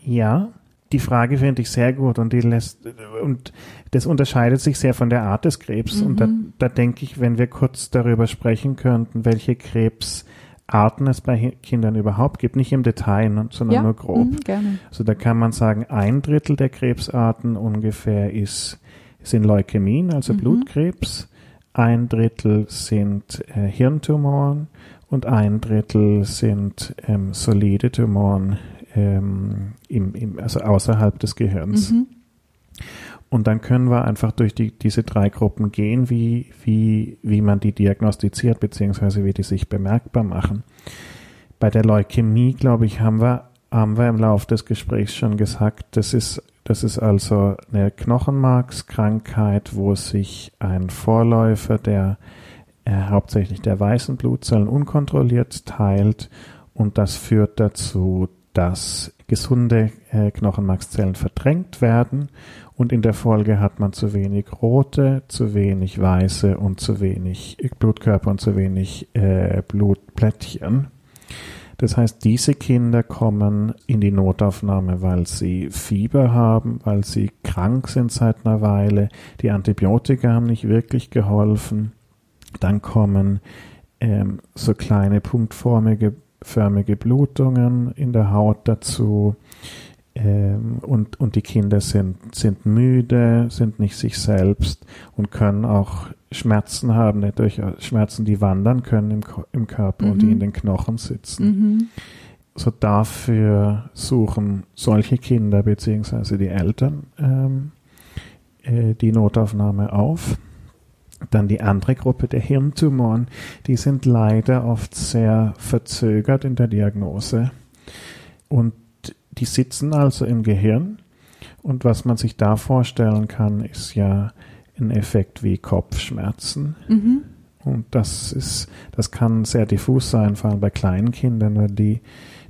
Ja, die Frage finde ich sehr gut und die lässt und das unterscheidet sich sehr von der Art des Krebs. Mhm. Und da, mhm. da denke ich, wenn wir kurz darüber sprechen könnten, welche Krebsarten es bei Kindern überhaupt gibt, nicht im Detail, sondern ja. nur grob. Mhm, gerne. Also da kann man sagen, ein Drittel der Krebsarten ungefähr ist, sind Leukämien, also mhm. Blutkrebs. Ein Drittel sind äh, Hirntumoren und ein Drittel sind ähm, solide Tumoren, ähm, im, im, also außerhalb des Gehirns. Mhm. Und dann können wir einfach durch die, diese drei Gruppen gehen, wie, wie, wie man die diagnostiziert, beziehungsweise wie die sich bemerkbar machen. Bei der Leukämie, glaube ich, haben wir, haben wir im Laufe des Gesprächs schon gesagt, das ist, das ist also eine Knochenmarkskrankheit, wo sich ein Vorläufer der äh, hauptsächlich der weißen Blutzellen unkontrolliert teilt und das führt dazu, dass gesunde äh, Knochenmarkszellen verdrängt werden und in der Folge hat man zu wenig rote, zu wenig weiße und zu wenig Blutkörper und zu wenig äh, Blutplättchen. Das heißt, diese Kinder kommen in die Notaufnahme, weil sie Fieber haben, weil sie krank sind seit einer Weile, die Antibiotika haben nicht wirklich geholfen. Dann kommen ähm, so kleine punktförmige förmige Blutungen in der Haut dazu. Ähm, und, und die Kinder sind, sind müde, sind nicht sich selbst und können auch Schmerzen haben, nicht durchaus Schmerzen, die wandern können im, im Körper mhm. und die mhm. in den Knochen sitzen. Mhm. So dafür suchen solche Kinder beziehungsweise die Eltern ähm, äh, die Notaufnahme auf. Dann die andere Gruppe der Hirntumoren, die sind leider oft sehr verzögert in der Diagnose. Und die sitzen also im Gehirn. Und was man sich da vorstellen kann, ist ja ein Effekt wie Kopfschmerzen. Mhm. Und das ist, das kann sehr diffus sein, vor allem bei kleinen Kindern, weil die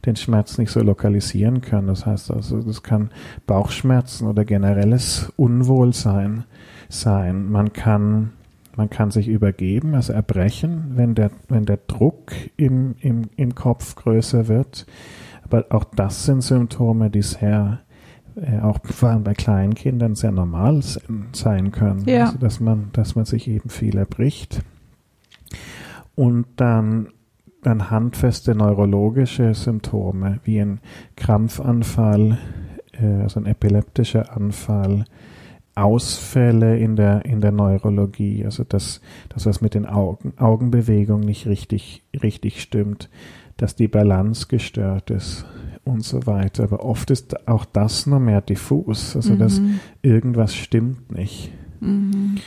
den Schmerz nicht so lokalisieren können. Das heißt also, das kann Bauchschmerzen oder generelles Unwohlsein sein. Man kann man kann sich übergeben, also erbrechen, wenn der, wenn der Druck im, im, im Kopf größer wird. Aber auch das sind Symptome, die sehr, äh, auch vor allem bei kleinen Kindern sehr normal sein können. Ja. Also, dass man, dass man sich eben viel erbricht. Und dann, dann handfeste neurologische Symptome, wie ein Krampfanfall, äh, also ein epileptischer Anfall, Ausfälle in der, in der Neurologie, also dass das, was mit den Augen, Augenbewegungen nicht richtig, richtig stimmt, dass die Balance gestört ist und so weiter. Aber oft ist auch das nur mehr diffus, also mhm. dass irgendwas stimmt nicht. Mhm.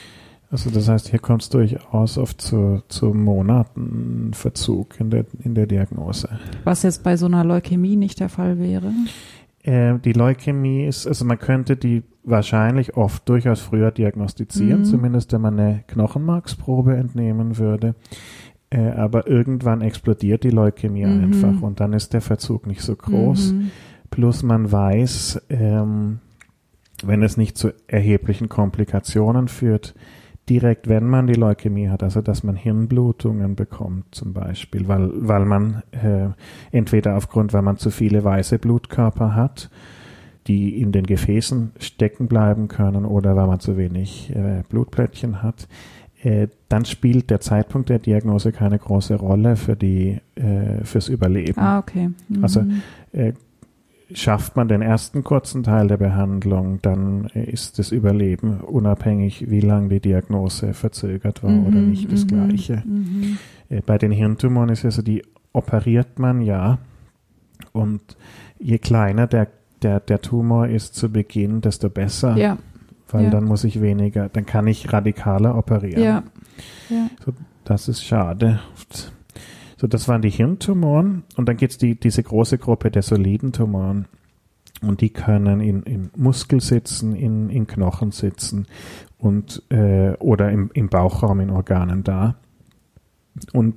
Also das heißt, hier kommt es durchaus oft zu, zu Monatenverzug in der, in der Diagnose. Was jetzt bei so einer Leukämie nicht der Fall wäre? Äh, die Leukämie ist, also man könnte die wahrscheinlich oft durchaus früher diagnostizieren, mhm. zumindest wenn man eine Knochenmarksprobe entnehmen würde. Äh, aber irgendwann explodiert die Leukämie mhm. einfach und dann ist der Verzug nicht so groß. Mhm. Plus man weiß, ähm, wenn es nicht zu erheblichen Komplikationen führt, direkt, wenn man die Leukämie hat, also dass man Hirnblutungen bekommt zum Beispiel, weil, weil man äh, entweder aufgrund, weil man zu viele weiße Blutkörper hat, die in den Gefäßen stecken bleiben können oder weil man zu wenig äh, Blutplättchen hat, äh, dann spielt der Zeitpunkt der Diagnose keine große Rolle für die äh, fürs Überleben. Ah, okay. Mhm. Also schafft man den ersten kurzen Teil der Behandlung, dann ist das Überleben unabhängig, wie lange die Diagnose verzögert war mhm, oder nicht das mhm, gleiche. Mhm. Äh, bei den Hirntumoren ist also die operiert man ja und je kleiner der, der, der Tumor ist zu Beginn, desto besser. Ja. Weil ja. dann muss ich weniger, dann kann ich radikaler operieren. Ja. ja. So, das ist schade. So, das waren die Hirntumoren und dann gibt es die, diese große Gruppe der soliden Tumoren. Und die können in, in Muskel sitzen, in, in Knochen sitzen und äh, oder im, im Bauchraum in Organen da. Und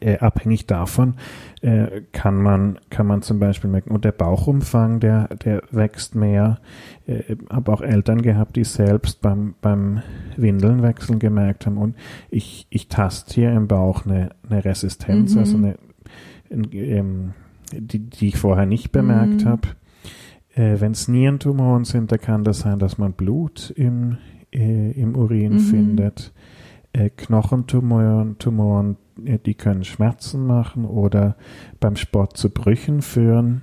äh, abhängig davon äh, kann man kann man zum Beispiel merken, und der Bauchumfang, der der wächst mehr. Äh, habe auch Eltern gehabt, die selbst beim beim Windelnwechseln gemerkt haben, und ich ich taste hier im Bauch eine eine Resistenz, mhm. also eine ähm, die die ich vorher nicht bemerkt mhm. habe. Äh, Wenn es Nierentumoren sind, da kann das sein, dass man Blut im äh, im Urin mhm. findet. Äh, Knochentumoren, Tumoren, die können Schmerzen machen oder beim Sport zu Brüchen führen.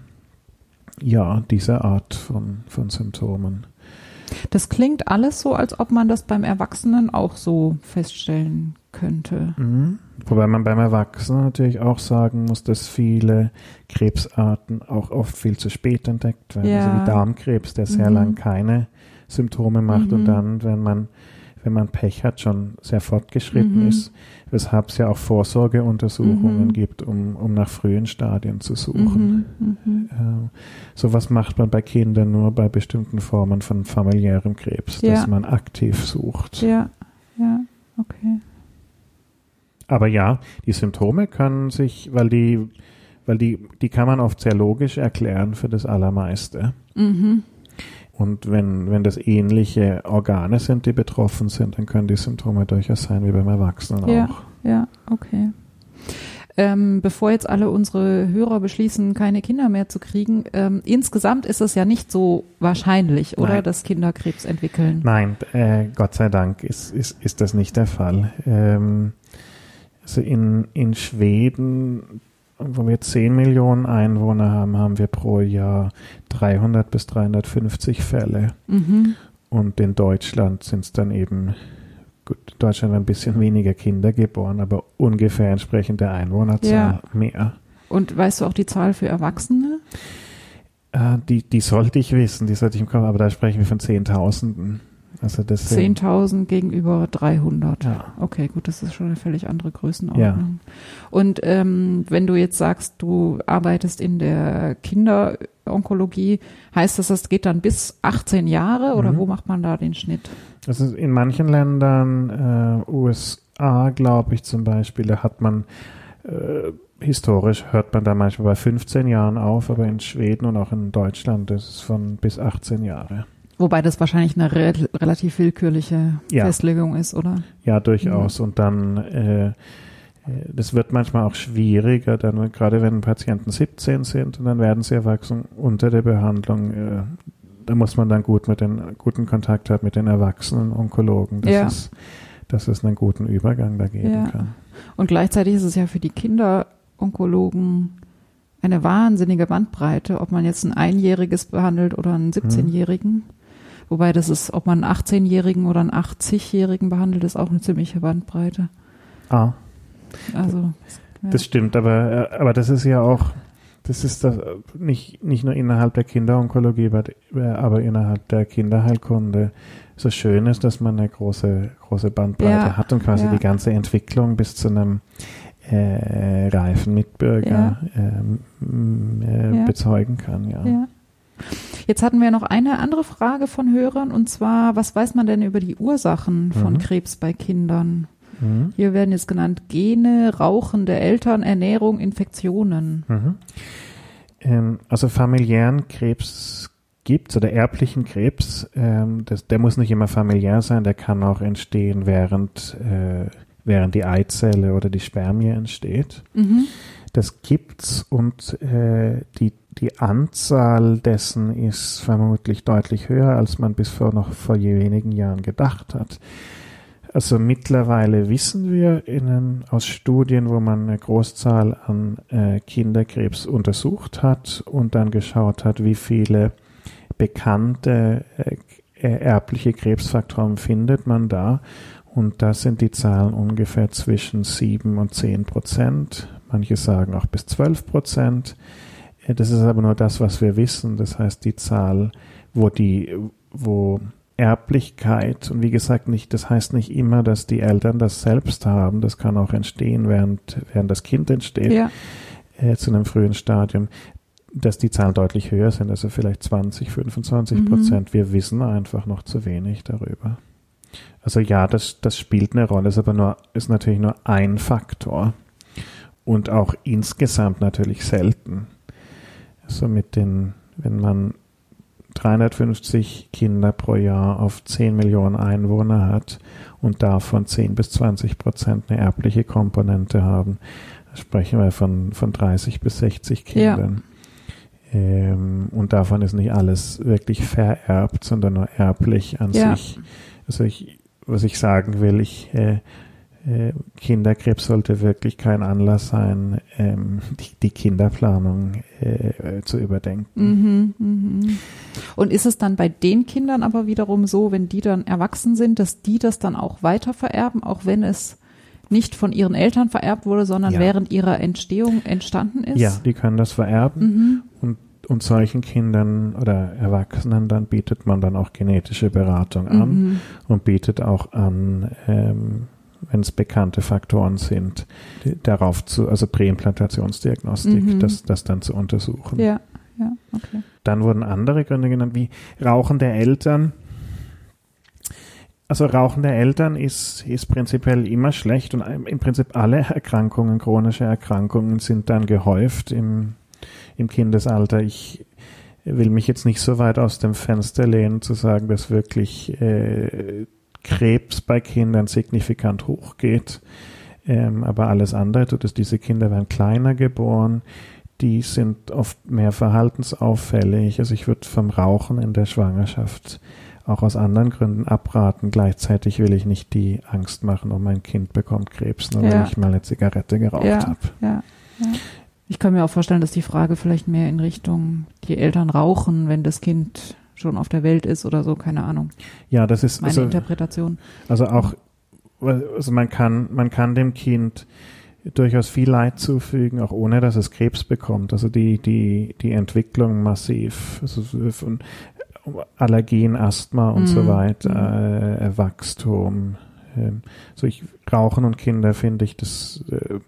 Ja, diese Art von, von Symptomen. Das klingt alles so, als ob man das beim Erwachsenen auch so feststellen könnte. Mhm. Wobei man beim Erwachsenen natürlich auch sagen muss, dass viele Krebsarten auch oft viel zu spät entdeckt werden. Ja. Also wie Darmkrebs, der sehr Mhm. lang keine Symptome macht und Mhm. dann, wenn man wenn man Pech hat, schon sehr fortgeschritten Mhm. ist, weshalb es ja auch Vorsorgeuntersuchungen Mhm. gibt, um, um nach frühen Stadien zu suchen. Mhm. Mhm. Äh, sowas macht man bei Kindern nur bei bestimmten Formen von familiärem Krebs, Ja. dass man aktiv sucht. Ja, ja, okay. Aber ja, die Symptome können sich, weil die, weil die, die kann man oft sehr logisch erklären für das Allermeiste. Mhm. Und wenn, wenn das ähnliche Organe sind, die betroffen sind, dann können die Symptome durchaus sein wie beim Erwachsenen Ja. auch. Ja, okay. Ähm, bevor jetzt alle unsere Hörer beschließen, keine Kinder mehr zu kriegen, ähm, insgesamt ist es ja nicht so wahrscheinlich, oder, Nein. dass Kinder Krebs entwickeln. Nein, äh, Gott sei Dank ist, ist, ist das nicht der Fall. Ähm, also in, in Schweden, wo wir 10 Millionen Einwohner haben, haben wir pro Jahr 300 bis 350 Fälle. Mhm. Und in Deutschland sind es dann eben, gut, in Deutschland ein bisschen weniger Kinder geboren, aber ungefähr entsprechend der Einwohnerzahl Ja. mehr. Und weißt du auch die Zahl für Erwachsene? Äh, die, die sollte ich wissen, die sollte ich im Kopf, aber da sprechen wir von Zehntausenden. Also das sind, 10.000 gegenüber 300. Ja. Okay, gut, das ist schon eine völlig andere Größenordnung. Und ähm, wenn du jetzt sagst, du arbeitest in der Kinderonkologie, heißt das, das geht dann bis 18 Jahre oder Mhm. wo macht man da den Schnitt? Also in manchen Ländern, äh, USA glaube ich zum Beispiel, da hat man äh, historisch hört man da manchmal bei 15 Jahren auf, aber in Schweden und auch in Deutschland ist es von bis 18 Jahre. Wobei das wahrscheinlich eine re relativ willkürliche Ja. Festlegung ist, oder? Ja, durchaus. Und dann, äh, äh, das wird manchmal auch schwieriger, dann gerade wenn Patienten 17 sind und dann werden sie erwachsen unter der Behandlung. Äh, da muss man dann gut mit den guten Kontakt haben mit den erwachsenen Onkologen, dass, Ja. es, dass es einen guten Übergang da geben Ja. kann. Und gleichzeitig ist es ja für die Kinderonkologen eine wahnsinnige Bandbreite, ob man jetzt ein Einjähriges behandelt oder einen 17-Jährigen. Wobei das ist, ob man einen 18-Jährigen oder einen 80-Jährigen behandelt, ist auch eine ziemliche Bandbreite. Ah, Also, ja. das stimmt, aber, äh, aber das ist ja auch, das ist das, äh, nicht, nicht nur innerhalb der Kinderonkologie, aber, aber innerhalb der Kinderheilkunde so schön ist, dass man eine große, große Bandbreite Ja, hat und quasi ja. die ganze Entwicklung bis zu einem äh, reifen Mitbürger ähm, äh, bezeugen kann. Ja. Jetzt hatten wir noch eine andere Frage von Hörern und zwar, was weiß man denn über die Ursachen von Mhm. Krebs bei Kindern? Mhm. Hier werden jetzt genannt Gene, Rauchen der Eltern, Ernährung, Infektionen. Mhm. Ähm, also familiären Krebs gibt oder erblichen Krebs, ähm, das, der muss nicht immer familiär sein, der kann auch entstehen, während, äh, während die Eizelle oder die Spermie entsteht. Mhm. Das gibt's und äh, die, die Anzahl dessen ist vermutlich deutlich höher, als man bis vor noch vor je wenigen Jahren gedacht hat. Also mittlerweile wissen wir in, aus Studien, wo man eine Großzahl an äh, Kinderkrebs untersucht hat und dann geschaut hat, wie viele bekannte äh, erbliche Krebsfaktoren findet man da. Und da sind die Zahlen ungefähr zwischen 7 und 10 Prozent. Manche sagen auch bis 12 Prozent. Das ist aber nur das, was wir wissen. Das heißt, die Zahl, wo die, wo Erblichkeit, und wie gesagt, nicht, das heißt nicht immer, dass die Eltern das selbst haben. Das kann auch entstehen, während, während das Kind entsteht, Ja, äh, zu einem frühen Stadium, dass die Zahlen deutlich höher sind, also vielleicht 20, 25 Mhm. Prozent. Wir wissen einfach noch zu wenig darüber. Also ja, das, das spielt eine Rolle, ist aber nur, ist natürlich nur ein Faktor. Und auch insgesamt natürlich selten. Also mit den, wenn man 350 Kinder pro Jahr auf 10 Millionen Einwohner hat und davon 10 bis 20 Prozent eine erbliche Komponente haben, sprechen wir von, von 30 bis 60 Ja. Kindern. Ähm, und davon ist nicht alles wirklich vererbt, sondern nur erblich an Ja. sich. Also ich, was ich sagen will, ich, äh, äh, Kinderkrebs sollte wirklich kein Anlass sein, ähm, die, die Kinderplanung äh, zu überdenken. Mhm, mhm. Und ist es dann bei den Kindern aber wiederum so, wenn die dann erwachsen sind, dass die das dann auch weiter vererben, auch wenn es nicht von ihren Eltern vererbt wurde, sondern Ja. während ihrer Entstehung entstanden ist. Ja, die können das vererben Mhm. und, und solchen Kindern oder Erwachsenen dann bietet man dann auch genetische Beratung an Mhm. und bietet auch an, ähm, wenn es bekannte Faktoren sind, darauf zu, also Präimplantationsdiagnostik, Mhm. das, das dann zu untersuchen. Ja, ja, okay. Dann wurden andere Gründe genannt, wie Rauchen der Eltern. Also Rauchen der Eltern ist, ist prinzipiell immer schlecht und im Prinzip alle Erkrankungen, chronische Erkrankungen sind dann gehäuft im, im Kindesalter. Ich will mich jetzt nicht so weit aus dem Fenster lehnen zu sagen, dass wirklich äh, Krebs bei Kindern signifikant hochgeht. Ähm, aber alles andere tut es. Diese Kinder werden kleiner geboren, die sind oft mehr verhaltensauffällig. Also ich würde vom Rauchen in der Schwangerschaft auch aus anderen Gründen abraten. Gleichzeitig will ich nicht die Angst machen, oh mein Kind bekommt Krebs, nur Ja. weil ich mal eine Zigarette geraucht Ja. habe. Ja. Ich kann mir auch vorstellen, dass die Frage vielleicht mehr in Richtung, die Eltern rauchen, wenn das Kind schon auf der Welt ist oder so, keine Ahnung. Ja, das ist Meine also, Interpretation. also auch, also man kann, man kann dem Kind durchaus viel Leid zufügen, auch ohne dass es Krebs bekommt. Also die, die, die Entwicklung massiv, also von Allergien, Asthma und so Mhm. weiter, äh, Wachstum. Ähm, so ich, Rauchen und Kinder finde ich das, äh,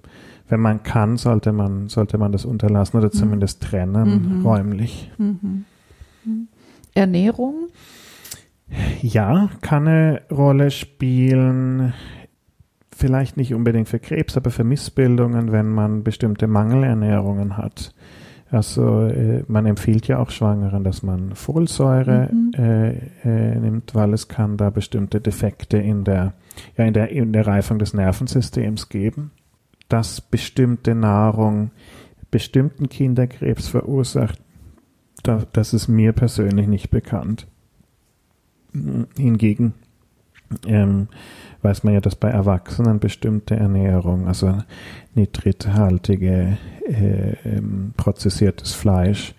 wenn man kann, sollte man, sollte man das unterlassen oder Mhm. zumindest trennen, Mhm. räumlich. Mhm. Ernährung? Ja, kann eine Rolle spielen. Vielleicht nicht unbedingt für Krebs, aber für Missbildungen, wenn man bestimmte Mangelernährungen hat. Also äh, man empfiehlt ja auch Schwangeren, dass man Folsäure Mhm. äh, äh, nimmt, weil es kann da bestimmte Defekte in der, ja, in der, in der Reifung des Nervensystems geben. Dass bestimmte Nahrung bestimmten Kinderkrebs verursacht, da, das ist mir persönlich nicht bekannt. Hingegen ähm, weiß man ja, dass bei Erwachsenen bestimmte Ernährung, also nitrithaltige, äh, ähm, prozessiertes Fleisch,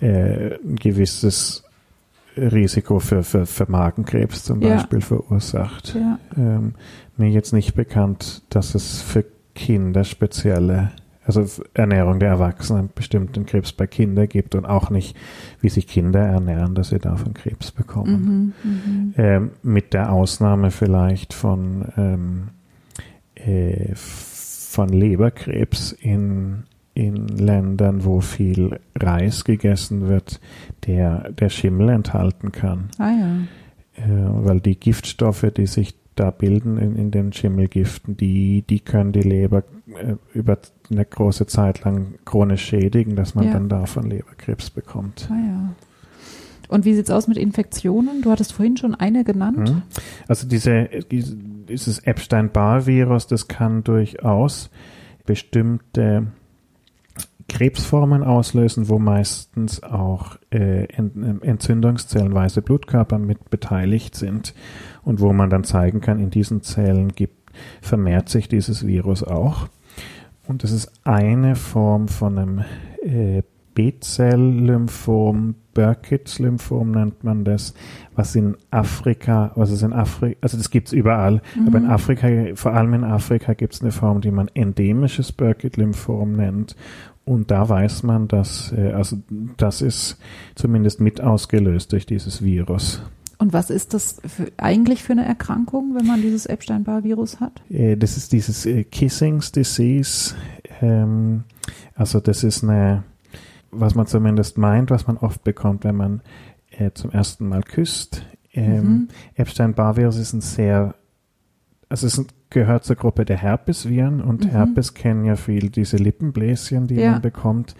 äh, ein gewisses Risiko für, für, für Magenkrebs zum Ja. Beispiel verursacht. Ja. Ähm, mir jetzt nicht bekannt, dass es für Kinder spezielle, also Ernährung der Erwachsenen bestimmten Krebs bei Kindern gibt und auch nicht, wie sich Kinder ernähren, dass sie davon Krebs bekommen. Mhm. Mhm. Ähm, mit der Ausnahme vielleicht von, ähm, äh, von Leberkrebs in, in Ländern, wo viel Reis gegessen wird, der, der Schimmel enthalten kann. Ah ja. Äh, weil die Giftstoffe, die sich da bilden in, in den Schimmelgiften, die, die können die Leber äh, über eine große Zeit lang chronisch schädigen, dass man Ja. dann davon Leberkrebs bekommt. Ah ja. Und wie sieht's aus mit Infektionen? Du hattest vorhin schon eine genannt. Mhm. Also diese, diese- dieses Epstein-Barr-Virus, das kann durchaus bestimmte Krebsformen auslösen, wo meistens auch äh, Ent- Entzündungszellen, weiße Blutkörper mit beteiligt sind und wo man dann zeigen kann, in diesen Zellen gibt, vermehrt sich dieses Virus auch. Und das ist eine Form von einem äh, B-Zell-Lymphom, Burkitt's-Lymphom nennt man das, was in Afrika, was es in Afrika, also das gibt's überall, aber in Mhm. Afrika, vor allem in Afrika gibt's eine Form, die man endemisches Burkitt-Lymphom nennt. Und da weiß man, dass, äh, also das ist zumindest mit ausgelöst durch dieses Virus. Und was ist das für, eigentlich für eine Erkrankung, wenn man dieses Epstein-Barr-Virus hat? Äh, Das ist dieses äh, Kissing's Disease. Ähm, also das ist eine, was man zumindest meint, was man oft bekommt, wenn man äh, zum ersten Mal küsst. Ähm, Mhm. Epstein-Barr-Virus ist ein sehr, also es gehört zur Gruppe der Herpesviren und Mhm. Herpes kennen ja viel diese Lippenbläschen, die Ja. man bekommt.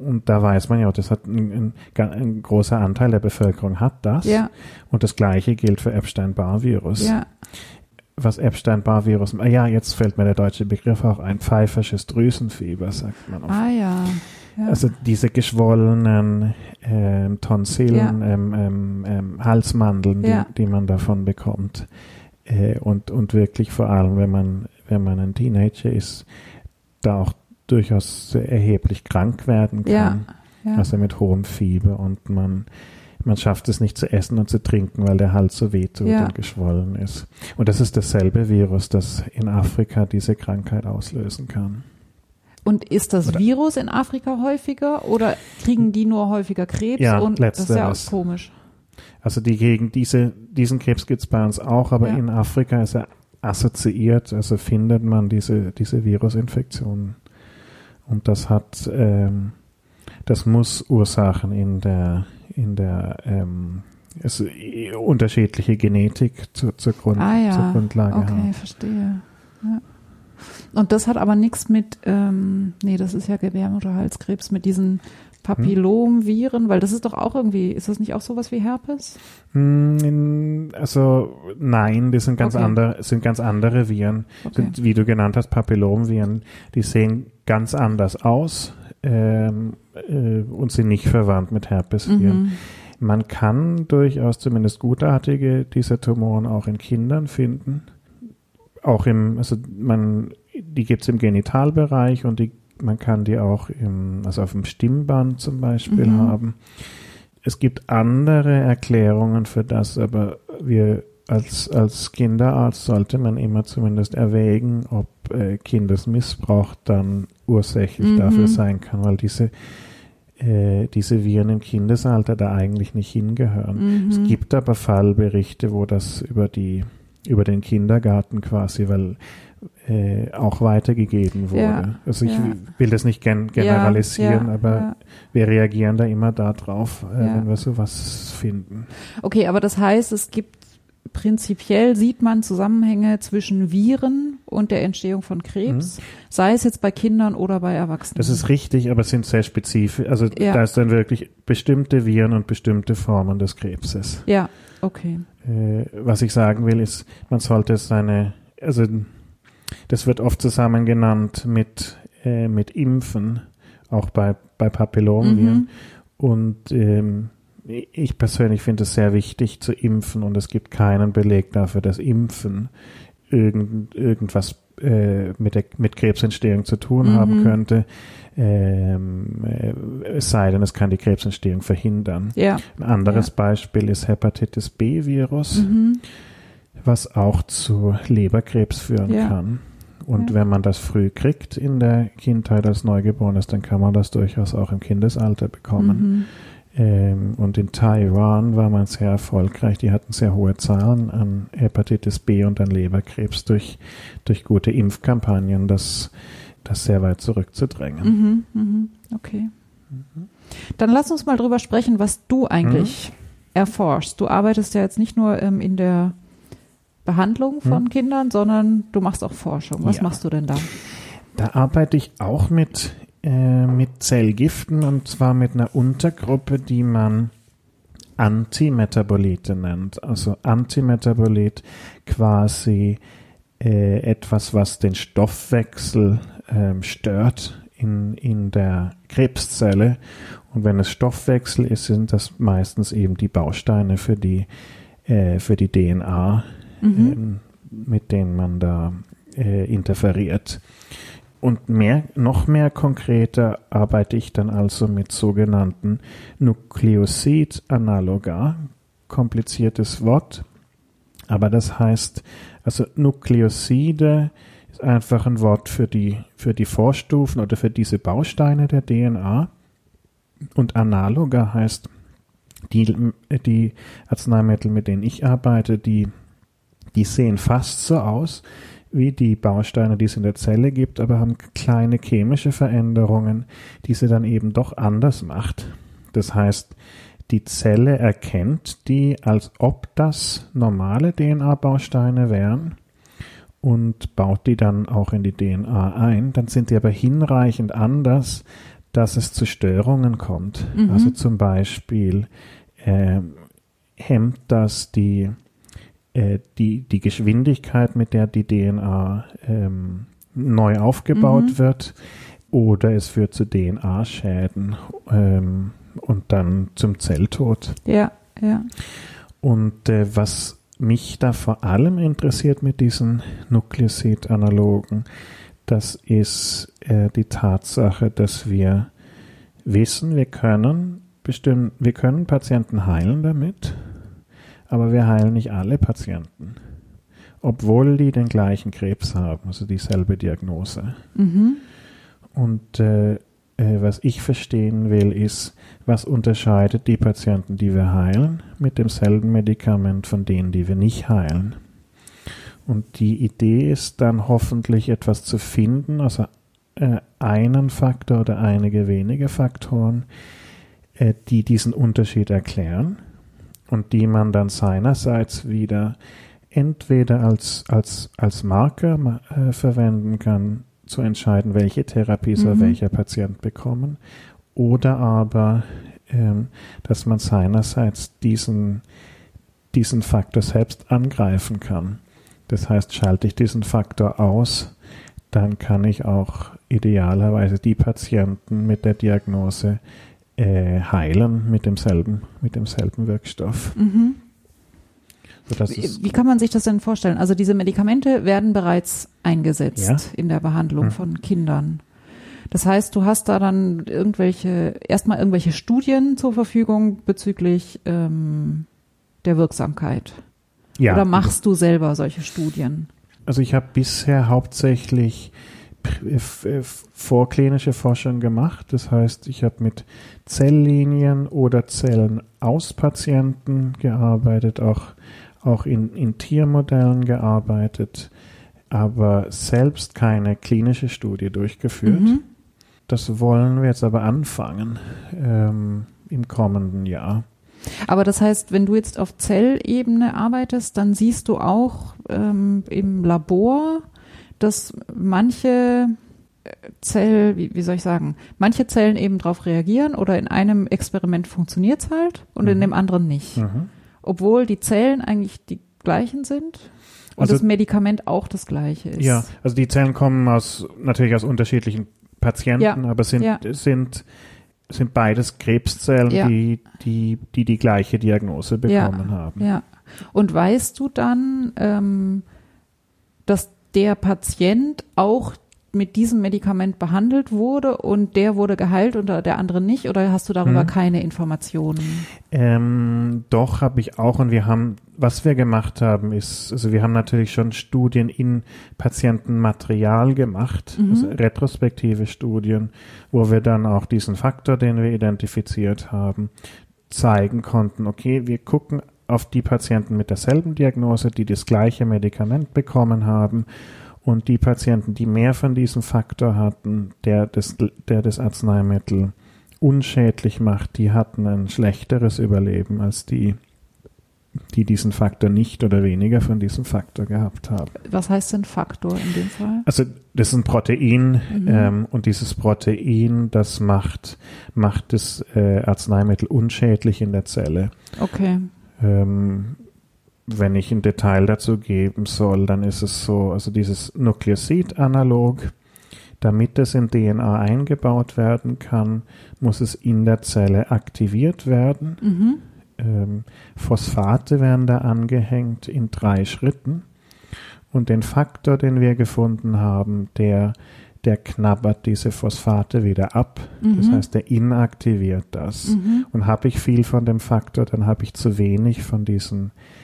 Und da weiß man ja, das hat ein, ein, ein großer Anteil der Bevölkerung hat das. Ja, Und das gleiche gilt für Epstein-Barr-Virus ja. was Epstein-Barr-Virus, ah ja, jetzt fällt mir der deutsche Begriff auch ein, pfeifersches Drüsenfieber, sagt man oft. Ah ja. ja. Also diese geschwollenen ähm, Tonsillen, ähm, ähm, ähm, Halsmandeln, die, die man davon bekommt. Äh, und, und wirklich vor allem, wenn man, wenn man ein Teenager ist, da auch durchaus erheblich krank werden ja. kann. ja. Also mit hohem Fieber und man man schafft es nicht zu essen und zu trinken, weil der Hals so wehtut Ja. und geschwollen ist. Und das ist dasselbe Virus, das in Afrika diese Krankheit auslösen kann. Und ist das Oder- Virus in Afrika häufiger oder kriegen die nur häufiger Krebs? Ja, und das ist ja auch letzteres. komisch. Also die gegen diese, diesen Krebs gibt es bei uns auch, aber Ja. in Afrika ist er assoziiert, also findet man diese, diese Virusinfektionen. Und das hat, ähm, das muss Ursachen in der, in der, ähm, also unterschiedliche Genetik zu, zur, Grund, Ah ja, zur Grundlage okay, haben. verstehe. Ja. Und das hat aber nichts mit, ähm, nee, das ist ja Gebärmutterhalskrebs, mit diesen Papillomviren, weil das ist doch auch irgendwie, ist das nicht auch sowas wie Herpes? Hm, Also nein, das sind ganz Okay. andere, sind ganz andere Viren. Okay. sind, wie du genannt hast, Papillomviren, die sehen ganz anders aus ähm, äh, und sind nicht verwandt mit Herpesviren. Mhm. Man kann durchaus zumindest gutartige dieser Tumoren auch in Kindern finden. Auch im, also man, die gibt es im Genitalbereich und die, man kann die auch im, also auf dem Stimmband zum Beispiel Mhm. haben. Es gibt andere Erklärungen für das, aber wir als, als Kinderarzt sollte man immer zumindest erwägen, ob äh, Kindesmissbrauch dann ursächlich Mhm. dafür sein kann, weil diese, äh, diese Viren im Kindesalter da eigentlich nicht hingehören. Mhm. Es gibt aber Fallberichte, wo das über die über den Kindergarten quasi, weil äh, auch weitergegeben wurde. Ja, also ich ja. will das nicht gen generalisieren, ja, aber wir reagieren da immer darauf, äh, wenn wir sowas finden. Okay, aber das heißt, es gibt prinzipiell sieht man Zusammenhänge zwischen Viren und der Entstehung von Krebs, sei es jetzt bei Kindern oder bei Erwachsenen. Mhm. Das ist richtig, aber es sind sehr spezifisch. Also Ja. da ist dann wirklich bestimmte Viren und bestimmte Formen des Krebses. ja, okay. Äh, was ich sagen will, ist, man sollte seine, also das wird oft zusammen genannt mit, äh, mit Impfen, auch bei, bei Papillomviren. Mhm. Und ähm, ich persönlich finde es sehr wichtig zu impfen und es gibt keinen Beleg dafür, dass Impfen irgend, irgendwas äh, mit, der, mit Krebsentstehung zu tun Mhm. haben könnte. Ähm, äh, es sei denn, es kann die Krebsentstehung verhindern. Ja. Ein anderes Beispiel ist Hepatitis B-Virus, Mhm. was auch zu Leberkrebs führen Ja. kann. Und Ja. wenn man das früh kriegt in der Kindheit als Neugeborenes, dann kann man das durchaus auch im Kindesalter bekommen. Mhm. Ähm, und in Taiwan war man sehr erfolgreich. Die hatten sehr hohe Zahlen an Hepatitis B und an Leberkrebs durch, durch gute Impfkampagnen, das, das sehr weit zurückzudrängen. Mhm. Mhm. Okay. Dann lass uns mal drüber sprechen, was du eigentlich erforschst. Du arbeitest ja jetzt nicht nur ähm, in der Behandlung von Kindern, sondern du machst auch Forschung. Was Ja. machst du denn da? Da arbeite ich auch mit, äh, mit Zellgiften und zwar mit einer Untergruppe, die man Antimetabolite nennt. Also Antimetabolit quasi äh, etwas, was den Stoffwechsel ähm, stört in, in der Krebszelle. Und wenn es Stoffwechsel ist, sind das meistens eben die Bausteine für die, äh, für die DNA, Mhm. ähm, mit denen man da äh, interferiert. Und mehr, noch mehr konkreter arbeite ich dann also mit sogenannten Nukleosid-Analoga. Kompliziertes Wort, aber das heißt, also Nukleoside ist einfach ein Wort für die, für die Vorstufen oder für diese Bausteine der DNA. Und Analoga heißt, die, die Arzneimittel, mit denen ich arbeite, die, die sehen fast so aus wie die Bausteine, die es in der Zelle gibt, aber haben kleine chemische Veränderungen, die sie dann eben doch anders macht. Das heißt, die Zelle erkennt die, als ob das normale DNA-Bausteine wären und baut die dann auch in die DNA ein. Dann sind die aber hinreichend anders, dass es zu Störungen kommt. Mhm. Also zum Beispiel ähm, hemmt das die, äh, die, die Geschwindigkeit, mit der die DNA ähm, neu aufgebaut Mhm. wird, oder es führt zu DNA-Schäden ähm, und dann zum Zelltod. Ja, ja. Und äh, was mich da vor allem interessiert mit diesen Nukleosid-Analogen, das ist äh, die Tatsache, dass wir wissen, wir können bestimmt, wir können Patienten heilen damit, aber wir heilen nicht alle Patienten, obwohl die den gleichen Krebs haben, also dieselbe Diagnose. Mhm. Und äh, äh, was ich verstehen will, ist, was unterscheidet die Patienten, die wir heilen, mit demselben Medikament von denen, die wir nicht heilen. Und die Idee ist dann hoffentlich etwas zu finden, also äh, einen Faktor oder einige wenige Faktoren, äh, die diesen Unterschied erklären und die man dann seinerseits wieder entweder als, als, als Marker äh, verwenden kann, zu entscheiden, welche Therapie soll Mhm. welcher Patient bekommen, oder aber, ähm, dass man seinerseits diesen, diesen Faktor selbst angreifen kann. Das heißt, schalte ich diesen Faktor aus, dann kann ich auch idealerweise die Patienten mit der Diagnose äh, heilen mit demselben, mit demselben Wirkstoff. Mhm. Wie, wie kann man sich das denn vorstellen? Also diese Medikamente werden bereits eingesetzt Ja. in der Behandlung Hm. von Kindern. Das heißt, du hast da dann irgendwelche, erstmal irgendwelche Studien zur Verfügung bezüglich ähm, der Wirksamkeit. ja, Oder machst du selber solche Studien? also ich habe bisher hauptsächlich f- f- vorklinische Forschung gemacht. Das heißt, ich habe mit Zelllinien oder Zellen aus Patienten gearbeitet, auch, auch in, in Tiermodellen gearbeitet, aber selbst keine klinische Studie durchgeführt. Mhm. Das wollen wir jetzt aber anfangen ähm, im kommenden Jahr. Aber das heißt, wenn du jetzt auf Zellebene arbeitest, dann siehst du auch ähm, im Labor, dass manche Zell, wie, wie soll ich sagen, manche Zellen eben darauf reagieren oder in einem Experiment funktioniert es halt und in Mhm. dem anderen nicht. Mhm. Obwohl die Zellen eigentlich die gleichen sind und Also- das Medikament auch das gleiche ist. Ja, also die Zellen kommen aus natürlich aus unterschiedlichen Patienten, Ja, aber sind, ja. sind, sind beides Krebszellen, Ja. die, die, die die gleiche Diagnose bekommen haben. Ja. Und weißt du dann, ähm, dass der Patient auch mit diesem Medikament behandelt wurde und der wurde geheilt und der andere nicht? Oder hast du darüber Mhm. keine Informationen? Ähm, doch habe ich auch und wir haben, was wir gemacht haben, ist, also wir haben natürlich schon Studien in Patientenmaterial gemacht, Mhm. also retrospektive Studien, wo wir dann auch diesen Faktor, den wir identifiziert haben, zeigen konnten, okay, wir gucken auf die Patienten mit derselben Diagnose, die das gleiche Medikament bekommen haben und die Patienten, die mehr von diesem Faktor hatten, der das, der das Arzneimittel unschädlich macht, die hatten ein schlechteres Überleben als die, die diesen Faktor nicht oder weniger von diesem Faktor gehabt haben. Was heißt denn Faktor in dem Fall? Also das ist ein Protein Mhm. ähm, und dieses Protein, das macht, macht das äh, Arzneimittel unschädlich in der Zelle. Okay. Ähm, wenn ich ein Detail dazu geben soll, dann ist es so, also dieses Nukleosid-Analog, damit es in DNA eingebaut werden kann, muss es in der Zelle aktiviert werden. Mhm. Ähm, Phosphate werden da angehängt in drei Schritten. Und den Faktor, den wir gefunden haben, der, der knabbert diese Phosphate wieder ab. Das Mhm. heißt, der inaktiviert das. Mhm. Und habe ich viel von dem Faktor, dann habe ich zu wenig von diesen äh,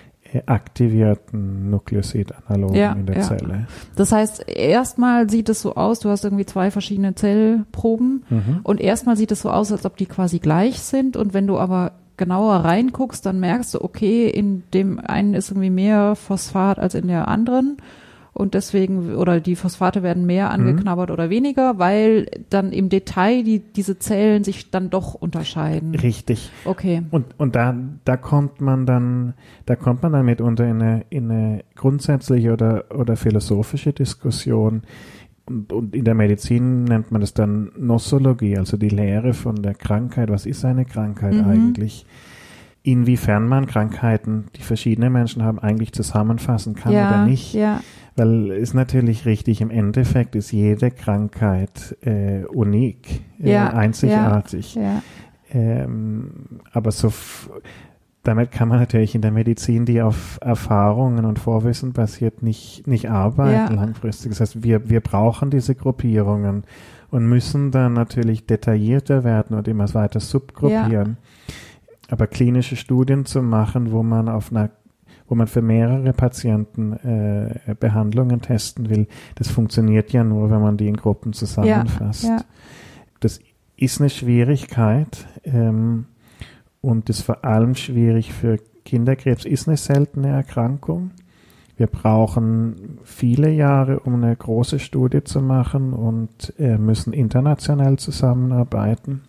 aktivierten Nukleosid-Analogen Ja, in der ja. Zelle. Das heißt, erstmal sieht es so aus, du hast irgendwie zwei verschiedene Zellproben Mhm. und erstmal sieht es so aus, als ob die quasi gleich sind und wenn du aber genauer reinguckst, dann merkst du, okay, in dem einen ist irgendwie mehr Phosphat als in der anderen und deswegen, oder die Phosphate werden mehr angeknabbert oder weniger, weil dann im Detail die, diese Zellen sich dann doch unterscheiden. Richtig. Okay. Und, und da, da kommt man dann, da kommt man dann mitunter in eine, in eine grundsätzliche oder, oder philosophische Diskussion. Und, und in der Medizin nennt man das dann Nosologie, also die Lehre von der Krankheit. Was ist eine Krankheit Mhm. eigentlich? Inwiefern man Krankheiten, die verschiedene Menschen haben, eigentlich zusammenfassen kann ja, oder nicht. ja, Weil ist natürlich richtig, im Endeffekt ist jede Krankheit äh, unik, äh, Ja, einzigartig. ja. Ähm, aber so damit kann man natürlich in der Medizin, die auf Erfahrungen und Vorwissen basiert, nicht, nicht arbeiten Ja. langfristig. Das heißt, wir, wir brauchen diese Gruppierungen und müssen dann natürlich detaillierter werden und immer weiter subgruppieren. Ja. Aber klinische Studien zu machen, wo man auf einer wo man für mehrere Patienten äh, Behandlungen testen will, das funktioniert ja nur, wenn man die in Gruppen zusammenfasst. Ja, ja. Das ist eine Schwierigkeit ähm, und ist vor allem schwierig für Kinderkrebs, ist eine seltene Erkrankung. Wir brauchen viele Jahre, um eine große Studie zu machen und äh, müssen international zusammenarbeiten.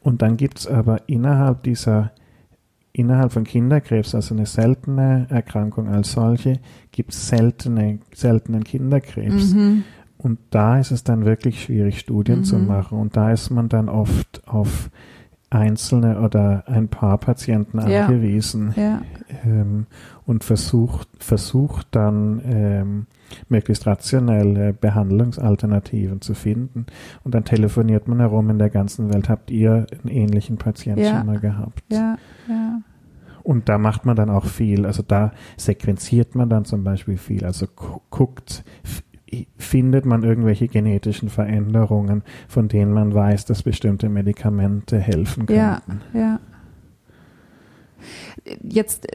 Und dann gibt es aber innerhalb dieser, innerhalb von Kinderkrebs, also eine seltene Erkrankung als solche, gibt es seltene, seltenen Kinderkrebs. Mhm. Und da ist es dann wirklich schwierig, Studien mhm. zu machen. Und da ist man dann oft auf einzelne oder ein paar Patienten ja. angewiesen ja. Ähm, und versucht, versucht dann ähm, möglichst rationelle Behandlungsalternativen zu finden. Und dann telefoniert man herum in der ganzen Welt. Habt ihr einen ähnlichen Patienten ja. schon mal gehabt? Ja, ja. Und da macht man dann auch viel. Also da sequenziert man dann zum Beispiel viel. Also guckt, findet man irgendwelche genetischen Veränderungen, von denen man weiß, dass bestimmte Medikamente helfen könnten. Ja, ja. Jetzt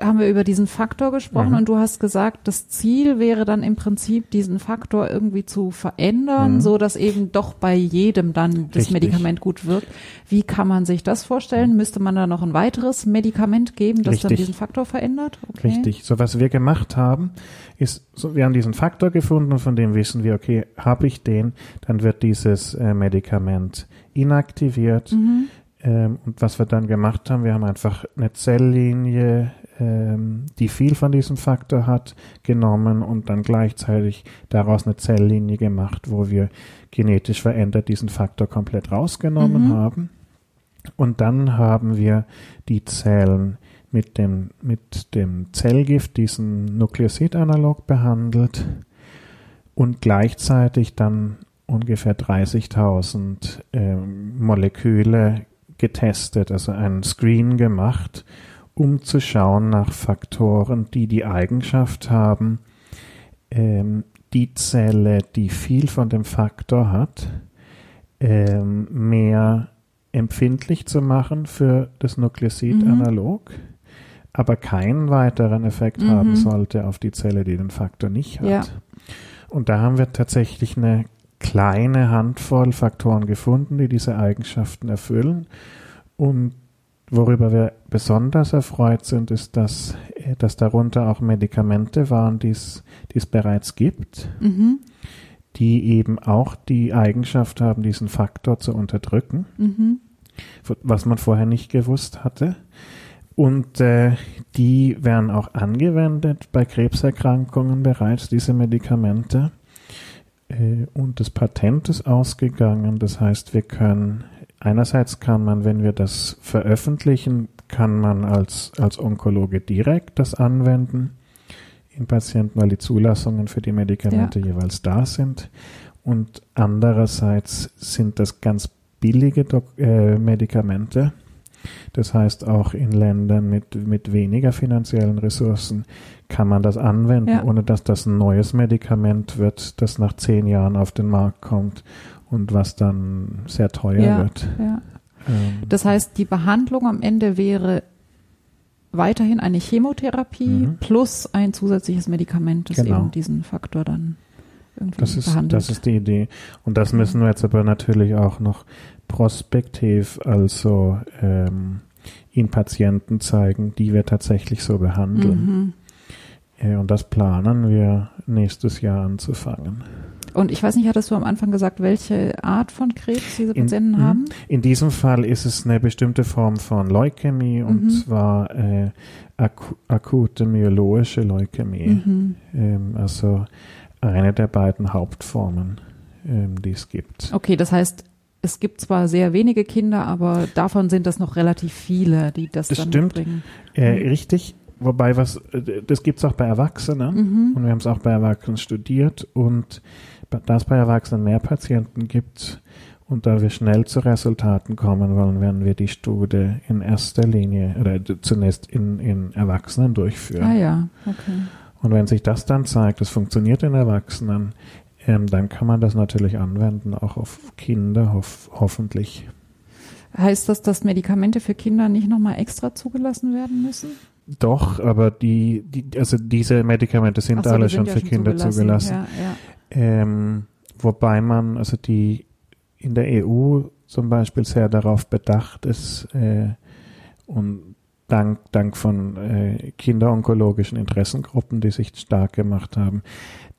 haben wir über diesen Faktor gesprochen mhm. und du hast gesagt, das Ziel wäre dann im Prinzip, diesen Faktor irgendwie zu verändern, mhm. so dass eben doch bei jedem dann das Richtig. Medikament gut wirkt. Wie kann man sich das vorstellen? Mhm. Müsste man da noch ein weiteres Medikament geben, das Richtig. dann diesen Faktor verändert? Okay. Richtig. So was wir gemacht haben, ist, so, wir haben diesen Faktor gefunden und von dem wissen wir, okay, habe ich den, dann wird dieses äh, Medikament inaktiviert. Mhm. Ähm, und was wir dann gemacht haben, wir haben einfach eine Zelllinie, ähm, die viel von diesem Faktor hat, genommen und dann gleichzeitig daraus eine Zelllinie gemacht, wo wir genetisch verändert diesen Faktor komplett rausgenommen mhm. haben. Und dann haben wir die Zellen mit dem, mit dem Zellgift, diesen Nukleosidanalog behandelt und gleichzeitig dann ungefähr 30.000 äh, Moleküle getestet, also einen Screen gemacht, um zu schauen nach Faktoren, die die Eigenschaft haben, ähm, die Zelle, die viel von dem Faktor hat, ähm, mehr empfindlich zu machen für das Nukleosid-Analog, mhm. aber keinen weiteren Effekt mhm. haben sollte auf die Zelle, die den Faktor nicht hat. Ja. Und da haben wir tatsächlich eine kleine Handvoll Faktoren gefunden, die diese Eigenschaften erfüllen. Und worüber wir besonders erfreut sind, ist, dass, dass darunter auch Medikamente waren, die es bereits gibt, mhm. die eben auch die Eigenschaft haben, diesen Faktor zu unterdrücken, mhm. was man vorher nicht gewusst hatte. Und äh, die werden auch angewendet bei Krebserkrankungen bereits, diese Medikamente. Äh, und das Patent ist ausgegangen. Das heißt, wir können, einerseits kann man, wenn wir das veröffentlichen, kann man als, als Onkologe direkt das anwenden in Patienten, weil die Zulassungen für die Medikamente ja. jeweils da sind. Und andererseits sind das ganz billige Dok äh, Medikamente das heißt, auch in Ländern mit, mit weniger finanziellen Ressourcen kann man das anwenden, ja. ohne dass das ein neues Medikament wird, das nach zehn Jahren auf den Markt kommt und was dann sehr teuer ja, wird. Ja. Ähm, das heißt, die Behandlung am Ende wäre weiterhin eine Chemotherapie mhm. plus ein zusätzliches Medikament, das genau. eben diesen Faktor dann irgendwie das ist, behandelt. Das ist die Idee. Und das müssen wir jetzt aber natürlich auch noch prospektiv, also ähm, in Patienten zeigen, die wir tatsächlich so behandeln. Mhm. Und das planen wir nächstes Jahr anzufangen. Und ich weiß nicht, hattest du am Anfang gesagt, welche Art von Krebs diese Patienten in, haben? Mhm. In diesem Fall ist es eine bestimmte Form von Leukämie mhm. und zwar äh, aku akute myeloische Leukämie. Mhm. Ähm, also eine der beiden Hauptformen, ähm, die es gibt. Okay, das heißt, es gibt zwar sehr wenige Kinder, aber davon sind das noch relativ viele, die das, das dann stimmt. Äh, richtig. Wobei was, äh, das gibt es auch bei Erwachsenen mhm. und wir haben es auch bei Erwachsenen studiert und da es bei Erwachsenen mehr Patienten gibt und da wir schnell zu Resultaten kommen wollen, werden wir die Studie in erster Linie oder zunächst in, in Erwachsenen durchführen. Ah ja, okay. Und wenn sich das dann zeigt, es funktioniert in Erwachsenen, ähm, dann kann man das natürlich anwenden, auch auf Kinder, hof hoffentlich. Heißt das, dass Medikamente für Kinder nicht nochmal extra zugelassen werden müssen? Doch, aber die, die also diese Medikamente sind so, alle die schon sind für ja schon Kinder zugelassen. Ja, ja. Ähm, wobei man, also die in der EU zum Beispiel sehr darauf bedacht ist äh, und dank, dank von äh, kinderonkologischen Interessengruppen, die sich stark gemacht haben,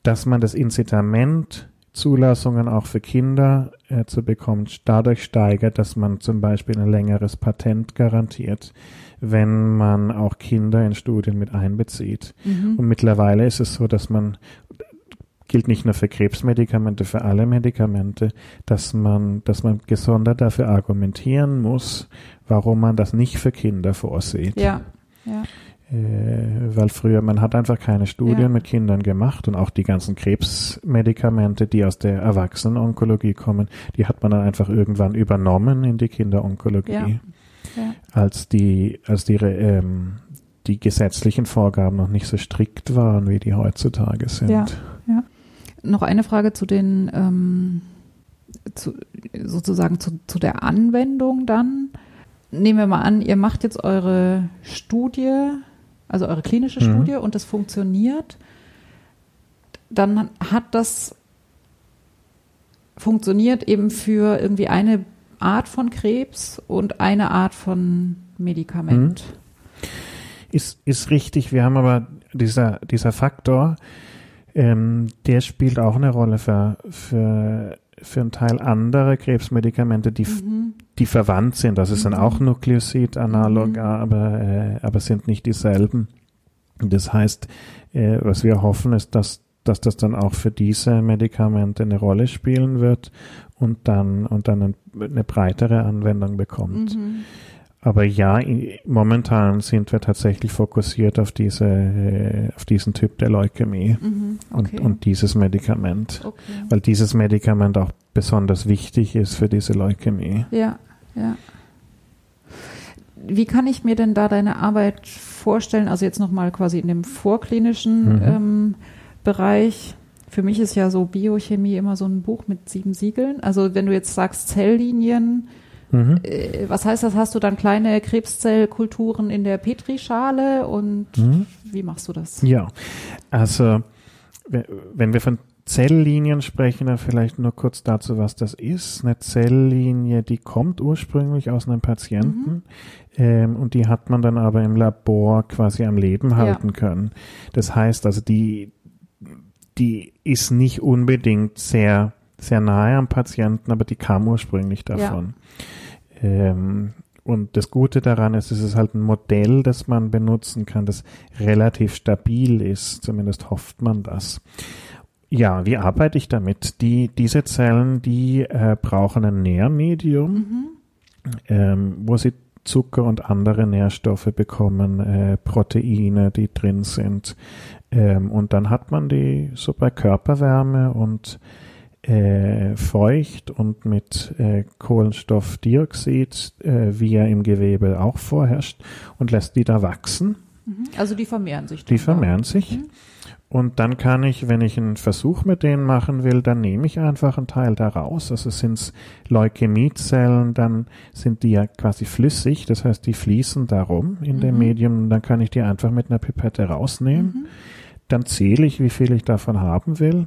dass man das Incitament, Zulassungen auch für Kinder äh, zu bekommen, dadurch steigert, dass man zum Beispiel ein längeres Patent garantiert, wenn man auch Kinder in Studien mit einbezieht. Mhm. Und mittlerweile ist es so, dass man gilt nicht nur für Krebsmedikamente, für alle Medikamente, dass man, dass man gesondert dafür argumentieren muss, warum man das nicht für Kinder vorsieht. Ja, ja. Äh, weil früher, man hat einfach keine Studien Ja. mit Kindern gemacht und auch die ganzen Krebsmedikamente, die aus der Erwachsenenonkologie kommen, die hat man dann einfach irgendwann übernommen in die Kinderonkologie. Ja. Ja. Als die, als die, ähm, die gesetzlichen Vorgaben noch nicht so strikt waren, wie die heutzutage sind. Ja. Noch eine Frage zu den, ähm, zu, sozusagen zu, zu der Anwendung dann. Nehmen wir mal an, ihr macht jetzt eure Studie, also eure klinische Mhm. Studie und das funktioniert. Dann hat das funktioniert eben für irgendwie eine Art von Krebs und eine Art von Medikament. Ist, ist richtig. Wir haben aber dieser, dieser Faktor, ähm, der spielt auch eine Rolle für, für, für einen Teil andere Krebsmedikamente, die, Mhm. die verwandt sind. Das sind Mhm. auch Nukleosid-Analoga, Mhm. aber, äh, aber sind nicht dieselben. Das heißt, äh, was wir hoffen, ist, dass, dass das dann auch für diese Medikamente eine Rolle spielen wird und dann, und dann ein, eine breitere Anwendung bekommt. Mhm. Aber ja, momentan sind wir tatsächlich fokussiert auf diese, äh, auf diesen Typ der Leukämie Mhm. Okay. und, und dieses Medikament, okay. weil dieses Medikament auch besonders wichtig ist für diese Leukämie. Ja, ja. Wie kann ich mir denn da deine Arbeit vorstellen? Also jetzt nochmal quasi in dem vorklinischen Mhm. ähm, Bereich. Für mich ist ja so Biochemie immer so ein Buch mit sieben Siegeln. Also wenn du jetzt sagst Zelllinien, Mhm. äh, was heißt das? Hast du dann kleine Krebszellkulturen in der Petrischale und Mhm. wie machst du das? Ja, also we- wenn wir von Zelllinien sprechen, dann vielleicht nur kurz dazu, was das ist. Eine Zelllinie, die kommt ursprünglich aus einem Patienten ähm, und die hat man dann aber im Labor quasi am Leben Ja. halten können. Das heißt also, die, die ist nicht unbedingt sehr, sehr nahe am Patienten, aber die kam ursprünglich davon. Ähm, und das Gute daran ist, es ist halt ein Modell, das man benutzen kann, das relativ stabil ist. Zumindest hofft man das. Ja, wie arbeite ich damit? Die, diese Zellen, die äh, brauchen ein Nährmedium, Mhm. ähm, wo sie Zucker und andere Nährstoffe bekommen, äh, Proteine, die drin sind. Ähm, und dann hat man die so bei Körperwärme und äh, feucht und mit äh, Kohlenstoffdioxid, äh, wie er im Gewebe auch vorherrscht, und lässt die da wachsen. Mhm. Also die vermehren sich. Die vermehren sich. Mhm. Und dann kann ich, wenn ich einen Versuch mit denen machen will, dann nehme ich einfach einen Teil da raus. Also sind es Leukämiezellen, dann sind die ja quasi flüssig, das heißt, die fließen darum in dem Mhm. Medium. Und dann kann ich die einfach mit einer Pipette rausnehmen. Mhm. Dann zähle ich, wie viel ich davon haben will.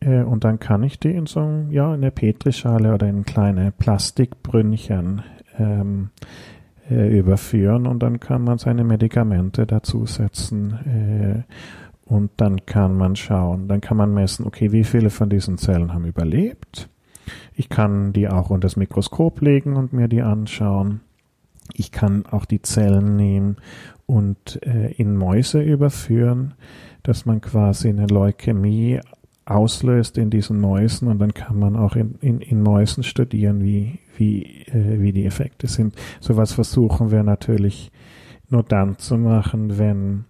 Äh, und dann kann ich die in so ja, in eine Petrischale oder in kleine Plastikbrünnchen ähm, äh, überführen und dann kann man seine Medikamente dazusetzen. Äh, und dann kann man schauen, dann kann man messen, okay, wie viele von diesen Zellen haben überlebt. Ich kann die auch unter das Mikroskop legen und mir die anschauen. Ich kann auch die Zellen nehmen und äh, in Mäuse überführen, dass man quasi eine Leukämie auslöst in diesen Mäusen und dann kann man auch in, in, in Mäusen studieren, wie, wie, äh, wie die Effekte sind. Sowas versuchen wir natürlich nur dann zu machen, wenn,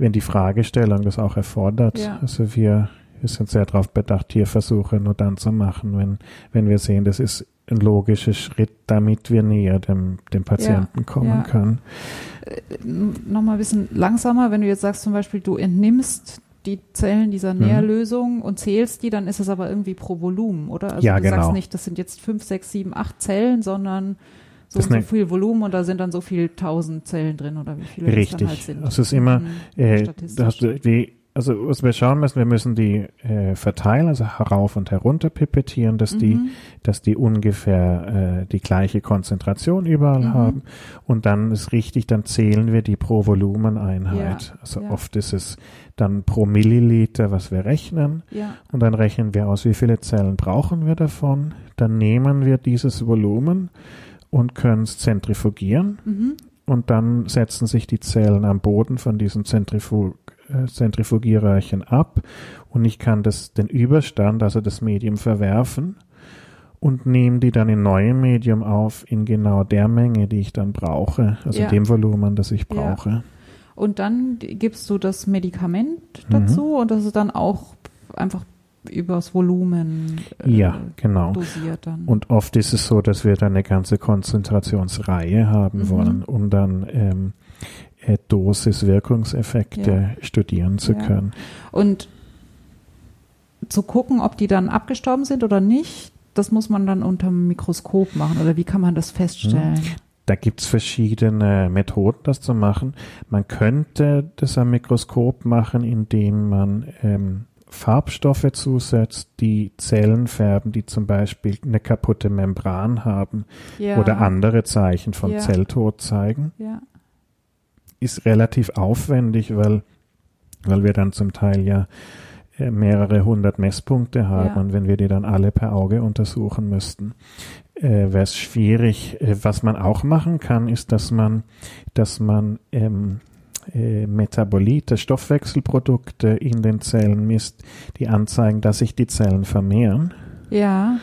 wenn die Fragestellung das auch erfordert. Ja. Also wir, wir sind sehr darauf bedacht, Tierversuche nur dann zu machen, wenn, wenn wir sehen, das ist ein logischer Schritt, damit wir näher dem, dem Patienten kommen ja. können. Nochmal ein bisschen langsamer, wenn du jetzt sagst zum Beispiel, du entnimmst die Zellen dieser Mhm. Nährlösung und zählst die, dann ist es aber irgendwie pro Volumen, oder? Also Ja, du genau. sagst nicht, das sind jetzt fünf, sechs, sieben, acht Zellen, sondern so Das so ne- viel Volumen und da sind dann so viel tausend Zellen drin oder wie viele das Richtig. dann halt sind. Es ist immer, Mhm. Äh, die, also was wir schauen müssen, wir müssen die äh, verteilen, also herauf und herunter pipettieren, dass die, Mhm. dass die ungefähr äh, die gleiche Konzentration überall Mhm. haben. Und dann ist richtig, dann zählen wir die pro Volumeneinheit. Ja, Also ja. oft ist es dann pro Milliliter, was wir rechnen. Ja, Und dann rechnen wir aus, wie viele Zellen brauchen wir davon. Dann nehmen wir dieses Volumen und können es zentrifugieren. mhm. Und dann setzen sich die Zellen am Boden von diesem Zentrifug, äh, Zentrifugierröhrchen ab. Und ich kann das, den Überstand, also das Medium, verwerfen und nehme die dann in neuem Medium auf in genau der Menge, die ich dann brauche. Also Ja. dem Volumen, das ich Ja. brauche. Und dann gibst du das Medikament Mhm. dazu und das ist dann auch einfach übers Volumen äh, Ja, genau. dosiert dann. Und oft ist es so, dass wir dann eine ganze Konzentrationsreihe haben Mhm. wollen, um dann ähm, äh, Dosis-Wirkungseffekte studieren zu Ja. können. Und zu gucken, ob die dann abgestorben sind oder nicht, das muss man dann unter dem Mikroskop machen. Oder wie kann man das feststellen? Da gibt's verschiedene Methoden, das zu machen. Man könnte das am Mikroskop machen, indem man ähm, Farbstoffe zusetzt, die Zellen färben, die zum Beispiel eine kaputte Membran haben Ja. oder andere Zeichen von Ja. Zelltod zeigen. Ja. Ist relativ aufwendig, weil, weil wir dann zum Teil ja äh, mehrere hundert Messpunkte haben und wenn wir die dann alle per Auge untersuchen müssten, äh, wäre es schwierig. Äh, was man auch machen kann, ist, dass man, dass man ähm, äh, Metabolite, Stoffwechselprodukte in den Zellen misst, die anzeigen, dass sich die Zellen vermehren. Ja.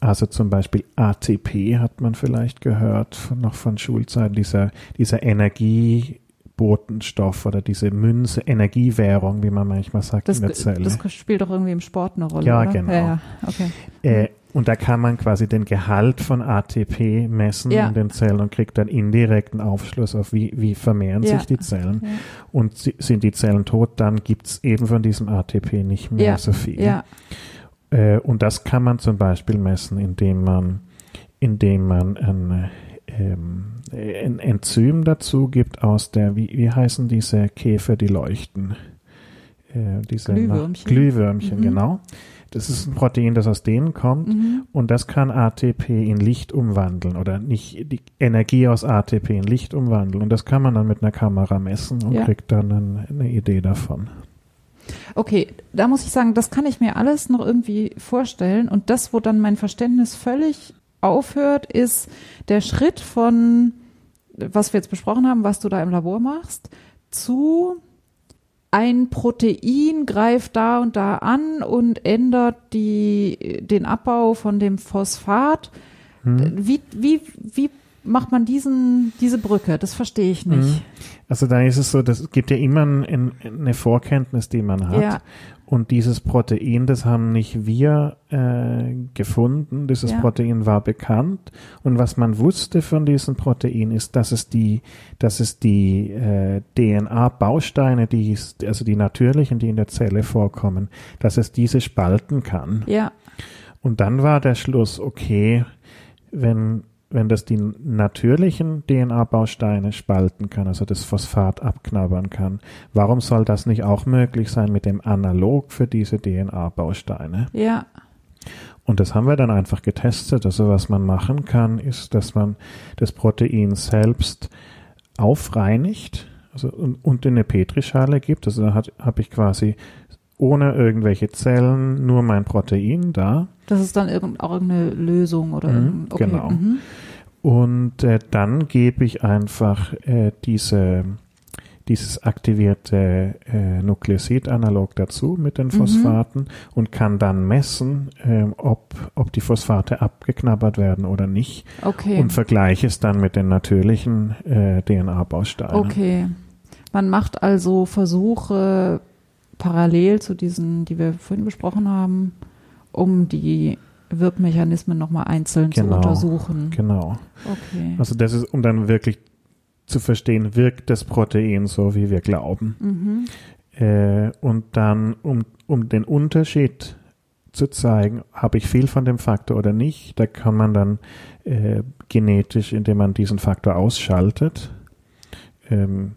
Also zum Beispiel ATP hat man vielleicht gehört, von, noch von Schulzeiten, dieser, dieser Energiebotenstoff oder diese Münze, Energiewährung, wie man manchmal sagt Das, in der Zelle. das spielt doch irgendwie im Sport eine Rolle. Ja, oder? genau. Ja, ja. Okay. Äh, und da kann man quasi den Gehalt von ATP messen Ja. in den Zellen und kriegt dann indirekten Aufschluss auf, wie, wie vermehren Ja. sich die Zellen. Ja. Und si- sind die Zellen tot, dann gibt's eben von diesem ATP nicht mehr so viel. Äh, und das kann man zum Beispiel messen, indem man, indem man ein, ähm, ein Enzym dazu gibt aus der, wie, wie heißen diese Käfer, die leuchten? Äh, diese Glühwürmchen. Glühwürmchen, Mhm. genau. Das ist ein Protein, das aus denen kommt. Mhm. Und das kann ATP in Licht umwandeln oder nicht die Energie aus ATP in Licht umwandeln. Und das kann man dann mit einer Kamera messen und Ja. kriegt dann ein, eine Idee davon. Okay, da muss ich sagen, das kann ich mir alles noch irgendwie vorstellen. Und das, wo dann mein Verständnis völlig aufhört, ist der Schritt von, was wir jetzt besprochen haben, was du da im Labor machst, zu ein Protein greift da und da an und ändert die, den Abbau von dem Phosphat. Hm? Wie, wie, wie macht man diesen, diese Brücke? Das verstehe ich nicht. Also da ist es so, das es gibt ja immer ein, eine Vorkenntnis, die man hat. Ja. Und dieses Protein, das haben nicht wir äh, gefunden. Dieses Ja. Protein war bekannt. Und was man wusste von diesem Protein ist, dass es die, dass es die äh, DNA-Bausteine, die also die natürlichen, die in der Zelle vorkommen, dass es diese spalten kann. Ja, Und dann war der Schluss, okay, wenn, wenn das die natürlichen DNA-Bausteine spalten kann, also das Phosphat abknabbern kann, warum soll das nicht auch möglich sein mit dem Analog für diese DNA-Bausteine? ja, Und das haben wir dann einfach getestet. Also was man machen kann, ist, dass man das Protein selbst aufreinigt also, und, und in eine Petrischale gibt. Also da habe ich quasi ohne irgendwelche Zellen nur mein Protein da. das ist dann irgend, auch irgendeine Lösung oder Mhm, okay. genau. Mhm. Und äh, dann gebe ich einfach äh, diese, dieses aktivierte äh, Nukleosid-Analog dazu mit den Mhm. Phosphaten und kann dann messen, ähm, ob, ob die Phosphate abgeknabbert werden oder nicht Okay. und vergleiche es dann mit den natürlichen äh, DNA-Bausteinen. Okay. Man macht also Versuche parallel zu diesen, die wir vorhin besprochen haben, um die Wirkmechanismen nochmal einzeln zu Genau. untersuchen. Genau. Okay. Also das ist, um dann wirklich zu verstehen, wirkt das Protein so, wie wir glauben. Mhm. Äh, und dann, um, um den Unterschied zu zeigen, habe ich viel von dem Faktor oder nicht, da kann man dann äh, genetisch, indem man diesen Faktor ausschaltet, ähm,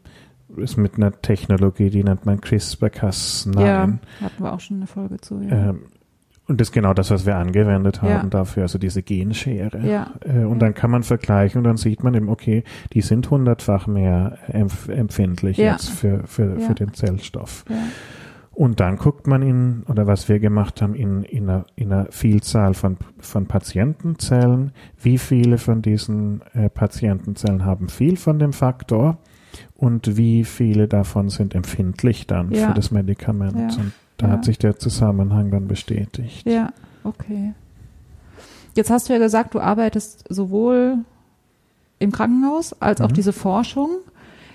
ist mit einer Technologie, die nennt man CRISPR-Cas9. Ja, hatten wir auch schon eine Folge zu. Ja. Ähm, und das ist genau das, was wir angewendet haben Ja. dafür, also diese Genschere. Ja. Äh, und Ja. dann kann man vergleichen und dann sieht man eben, okay, die sind hundertfach mehr empf empfindlich jetzt für, für, für den Zellstoff. Und dann guckt man in, oder was wir gemacht haben, in, in, einer, in einer Vielzahl von, von Patientenzellen, wie viele von diesen äh, Patientenzellen haben viel von dem Faktor und wie viele davon sind empfindlich dann Ja. für das Medikament. Ja. Und da Ja. hat sich der Zusammenhang dann bestätigt. Ja, okay. Jetzt hast du ja gesagt, du arbeitest sowohl im Krankenhaus als auch Mhm. diese Forschung.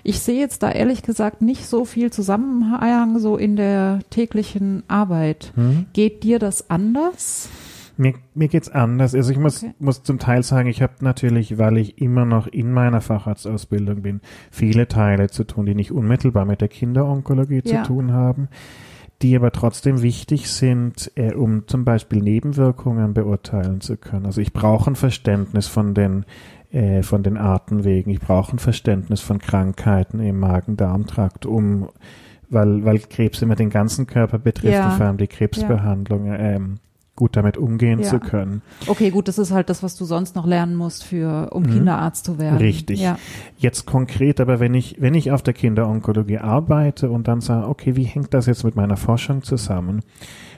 Ich sehe jetzt da ehrlich gesagt nicht so viel Zusammenhang so in der täglichen Arbeit. Hm? Geht dir das anders? Mir, mir geht's anders. Also ich muss, Okay. muss zum Teil sagen, ich habe natürlich, weil ich immer noch in meiner Facharztausbildung bin, viele Teile zu tun, die nicht unmittelbar mit der Kinderonkologie Ja. zu tun haben, die aber trotzdem wichtig sind, äh, um zum Beispiel Nebenwirkungen beurteilen zu können. Also ich brauche ein Verständnis von den äh, von den Atemwegen. Ich brauche ein Verständnis von Krankheiten im Magen-Darm-Trakt, um weil, weil Krebs immer den ganzen Körper betrifft, Ja. und vor allem die Krebsbehandlung, ähm, gut damit umgehen Ja. zu können. Okay, gut, das ist halt das, was du sonst noch lernen musst für, um Mhm. Kinderarzt zu werden. Richtig. Ja, Jetzt konkret, aber wenn ich, wenn ich auf der Kinderonkologie arbeite und dann sage, okay, wie hängt das jetzt mit meiner Forschung zusammen?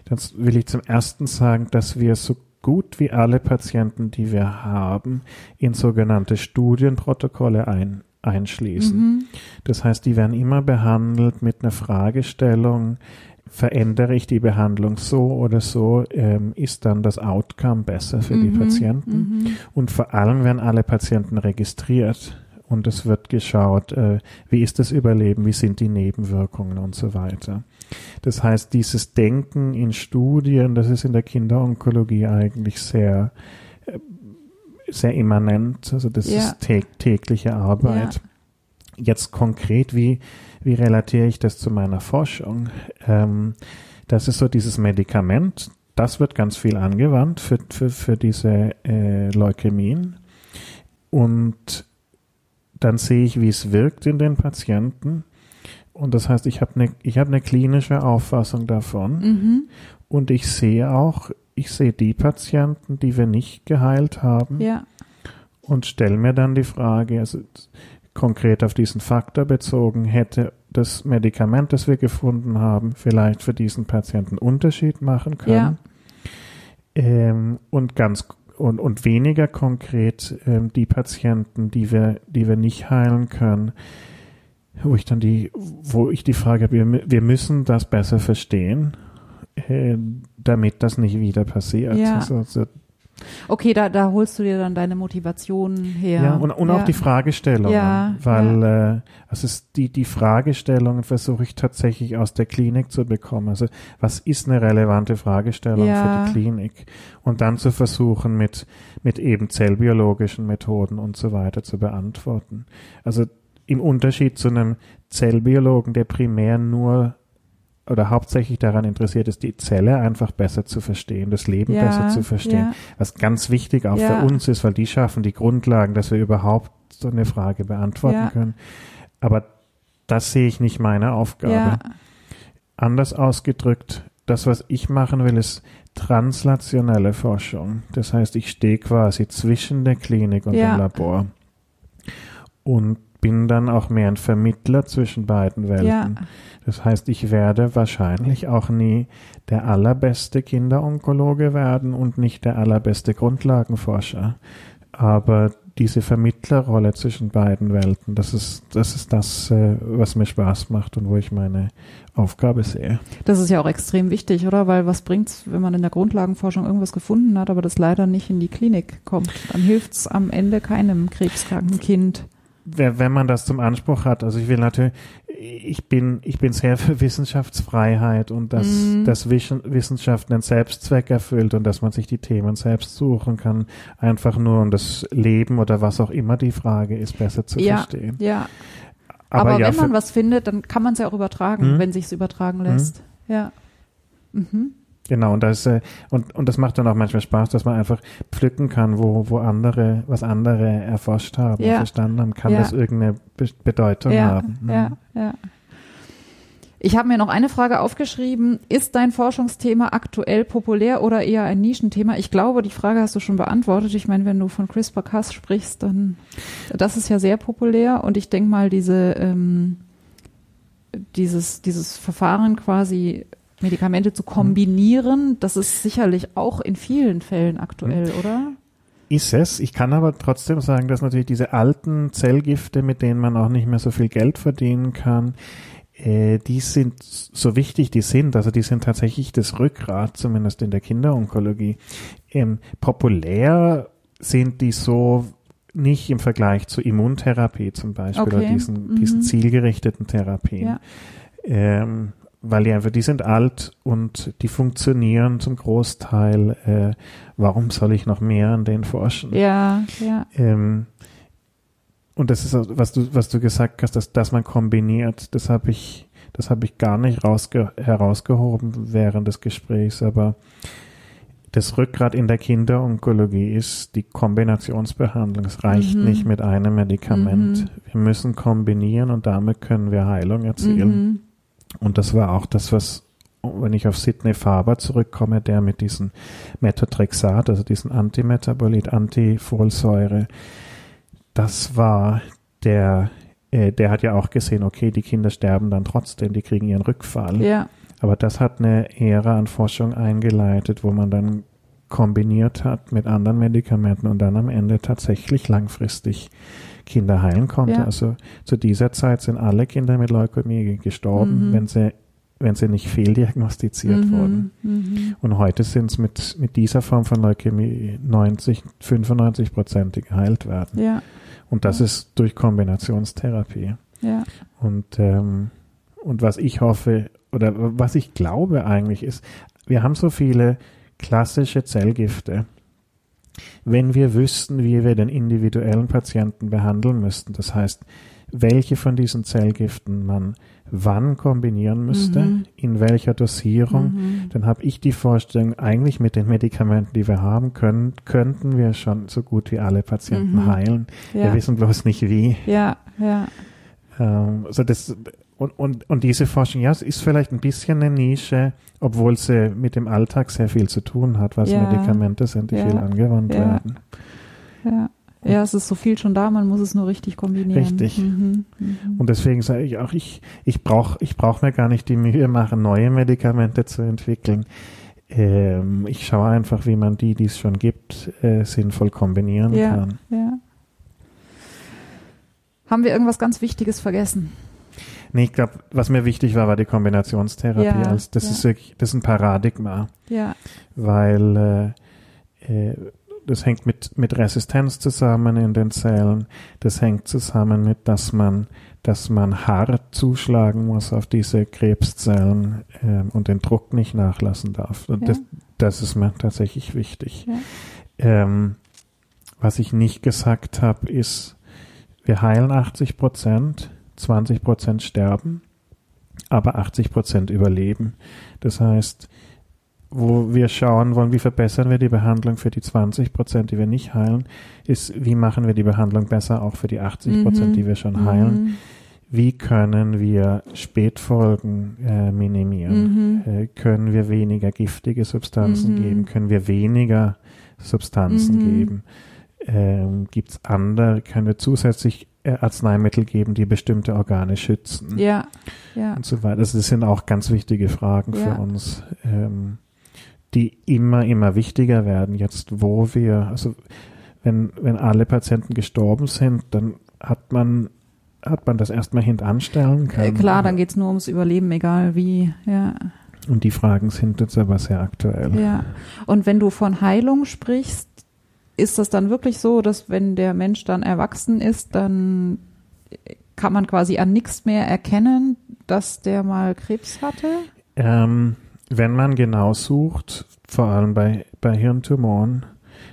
Dann will ich zum ersten sagen, dass wir so gut wie alle Patienten, die wir haben, in sogenannte Studienprotokolle ein, einschließen. mhm. Das heißt, die werden immer behandelt mit einer Fragestellung, verändere ich die Behandlung so oder so, ähm, ist dann das Outcome besser für die Mhm. Patienten? Mhm. Und vor allem werden alle Patienten registriert und es wird geschaut, äh, wie ist das Überleben, wie sind die Nebenwirkungen und so weiter. Das heißt, dieses Denken in Studien, das ist in der Kinderonkologie eigentlich sehr, äh, sehr immanent. Also das Ja. ist tä tägliche Arbeit. Jetzt konkret, wie, wie relatiere ich das zu meiner Forschung? Ähm, das ist so dieses Medikament, das wird ganz viel angewandt für, für, für diese äh, Leukämien. Und dann sehe ich, wie es wirkt in den Patienten. Und das heißt, ich habe eine ich habe eine klinische Auffassung davon. Mhm. Und ich sehe auch, ich sehe die Patienten, die wir nicht geheilt haben Ja, und stelle mir dann die Frage, also konkret auf diesen Faktor bezogen, hätte das Medikament, das wir gefunden haben, vielleicht für diesen Patienten Unterschied machen können. Ähm, und ganz und, und weniger konkret ähm, die Patienten, die wir, die wir nicht heilen können, wo ich dann die, wo ich die Frage habe, wir, wir müssen das besser verstehen, äh, damit das nicht wieder passiert. Ja. Also, so, okay, da, da holst du dir dann deine Motivation her. Ja, und, und auch die Fragestellungen, Ja, weil äh, also die, die Fragestellungen versuche ich tatsächlich aus der Klinik zu bekommen. Also was ist eine relevante Fragestellung Ja. für die Klinik? Und dann zu versuchen, mit, mit eben zellbiologischen Methoden und so weiter zu beantworten. Also im Unterschied zu einem Zellbiologen, der primär nur oder hauptsächlich daran interessiert ist, die Zelle einfach besser zu verstehen, das Leben ja, besser zu verstehen Ja, was ganz wichtig auch Ja. für uns ist, weil die schaffen die Grundlagen, dass wir überhaupt so eine Frage beantworten können. Aber das sehe ich nicht meine Aufgabe. Anders ausgedrückt, das, was ich machen will, ist translationelle Forschung. Das heißt, ich stehe quasi zwischen der Klinik und dem Labor und bin dann auch mehr ein Vermittler zwischen beiden Welten. ja, Das heißt, ich werde wahrscheinlich auch nie der allerbeste Kinderonkologe werden und nicht der allerbeste Grundlagenforscher. Aber diese Vermittlerrolle zwischen beiden Welten, das ist das, ist das äh, was mir Spaß macht und wo ich meine Aufgabe sehe. das ist ja auch extrem wichtig, oder? Weil was bringt's, wenn man in der Grundlagenforschung irgendwas gefunden hat, aber das leider nicht in die Klinik kommt? Dann hilft's am Ende keinem krebskranken Kind. Wenn man das zum Anspruch hat, also ich will natürlich, ich bin, ich bin sehr für Wissenschaftsfreiheit und dass, Mhm. dass Wissenschaft einen Selbstzweck erfüllt und dass man sich die Themen selbst suchen kann, einfach nur um das Leben oder was auch immer die Frage ist, besser zu Ja. verstehen. Ja, Aber, ja, wenn man was findet, dann kann man es ja auch übertragen, Mhm. wenn sich's übertragen lässt. Ja. Mhm. Genau, und das, äh, und, und das macht dann auch manchmal Spaß, dass man einfach pflücken kann, wo, wo andere, was andere erforscht haben, Ja. und verstanden haben, kann Ja. das irgendeine Be Bedeutung Ja, haben. Mhm. ja, ja. Ich habe mir noch eine Frage aufgeschrieben. Ist dein Forschungsthema aktuell populär oder eher ein Nischenthema? Ich glaube, die Frage hast du schon beantwortet. Ich meine, wenn du von CRISPR-Cas sprichst, dann das ist ja sehr populär und ich denke mal, diese ähm, dieses dieses Verfahren quasi Medikamente zu kombinieren, das ist sicherlich auch in vielen Fällen aktuell, oder? Ist es. Ich kann aber trotzdem sagen, dass natürlich diese alten Zellgifte, mit denen man auch nicht mehr so viel Geld verdienen kann, äh, die sind so wichtig, die sind, also die sind tatsächlich das Rückgrat, zumindest in der Kinderonkologie. Ähm, populär sind die so nicht im Vergleich zu Immuntherapie zum Beispiel Okay. oder diesen, Mhm. diesen zielgerichteten Therapien. Ja. Ähm, weil die einfach, die sind alt und die funktionieren zum Großteil. Äh, warum soll ich noch mehr an denen forschen? Ja, ja. Ähm, und das ist, was du, was du gesagt hast, dass, dass man kombiniert, das habe ich, das habe ich gar nicht rausge herausgehoben während des Gesprächs, aber das Rückgrat in der Kinderonkologie ist die Kombinationsbehandlung. Es reicht Mhm. nicht mit einem Medikament. Mhm. Wir müssen kombinieren und damit können wir Heilung erzielen. Mhm. Und das war auch das, was, wenn ich auf Sidney Faber zurückkomme, der mit diesem Methotrexat, also diesen Antimetabolit, Antifolsäure, das war der, äh, der hat ja auch gesehen, okay, die Kinder sterben dann trotzdem, die kriegen ihren Rückfall. Ja, Aber das hat eine Ära an Forschung eingeleitet, wo man dann kombiniert hat mit anderen Medikamenten und dann am Ende tatsächlich langfristig Kinder heilen konnte. Ja. Also zu dieser Zeit sind alle Kinder mit Leukämie gestorben, Mhm. wenn sie wenn sie nicht fehldiagnostiziert Mhm, wurden. mhm. Und heute sind es mit, mit dieser Form von Leukämie 90, 95 Prozent geheilt werden. Ja, Und das Ja. ist durch Kombinationstherapie. ja. Und, ähm, und was ich hoffe oder was ich glaube eigentlich ist, wir haben so viele klassische Zellgifte. Wenn wir wüssten, wie wir den individuellen Patienten behandeln müssten, das heißt, welche von diesen Zellgiften man wann kombinieren müsste, Mhm. in welcher Dosierung, Mhm. dann habe ich die Vorstellung, eigentlich mit den Medikamenten, die wir haben können, könnten wir schon so gut wie alle Patienten Mhm. heilen. Wir Ja, wissen bloß nicht wie. ja, ja. Ähm, also das, und, und, und diese Forschung, ja, es ist vielleicht ein bisschen eine Nische, obwohl sie mit dem Alltag sehr viel zu tun hat, was Ja. Medikamente sind, die Ja. viel angewandt Ja. werden. Ja. ja, es ist so viel schon da, man muss es nur richtig kombinieren. Richtig. Mhm. Mhm. Und deswegen sage ich auch, ich, ich brauche ich brauch mir gar nicht die Mühe machen, neue Medikamente zu entwickeln. Ähm, ich schaue einfach, wie man die, die es schon gibt, äh, sinnvoll kombinieren Ja. kann. ja. Haben wir irgendwas ganz Wichtiges vergessen? Nee, ich glaube, was mir wichtig war, war die Kombinationstherapie. Ja, als, das ja. ist wirklich, das ist ein Paradigma. Ja, weil äh, äh, das hängt mit, mit Resistenz zusammen in den Zellen. Das hängt zusammen mit, dass man, dass man hart zuschlagen muss auf diese Krebszellen ähm, und den Druck nicht nachlassen darf. Und Ja. das, das ist mir tatsächlich wichtig. Ähm, was ich nicht gesagt habe, ist, wir heilen 80 Prozent, 20 Prozent sterben, aber 80 Prozent überleben. Das heißt, wo wir schauen wollen, wie verbessern wir die Behandlung für die 20 Prozent, die wir nicht heilen, ist, wie machen wir die Behandlung besser auch für die 80 Prozent, Mhm. die wir schon heilen. Mhm. Wie können wir Spätfolgen äh, minimieren? Mhm. Äh, können wir weniger giftige Substanzen Mhm. geben? Können wir weniger Substanzen Mhm. geben? Ähm, Gibt es andere? Können wir zusätzlich Arzneimittel geben, die bestimmte Organe schützen? Ja, ja. Und so weiter. Das sind auch ganz wichtige Fragen Ja. für uns, ähm, die immer, immer wichtiger werden. Jetzt, wo wir, also wenn, wenn alle Patienten gestorben sind, dann hat man hat man das erstmal hintanstellen Äh, können. klar, dann geht's nur ums Überleben, egal wie. Ja, Und die Fragen sind jetzt aber sehr aktuell. ja. Und wenn du von Heilung sprichst, ist das dann wirklich so, dass wenn der Mensch dann erwachsen ist, dann kann man quasi an nichts mehr erkennen, dass der mal Krebs hatte? Ähm, wenn man genau sucht, vor allem bei, bei Hirntumoren,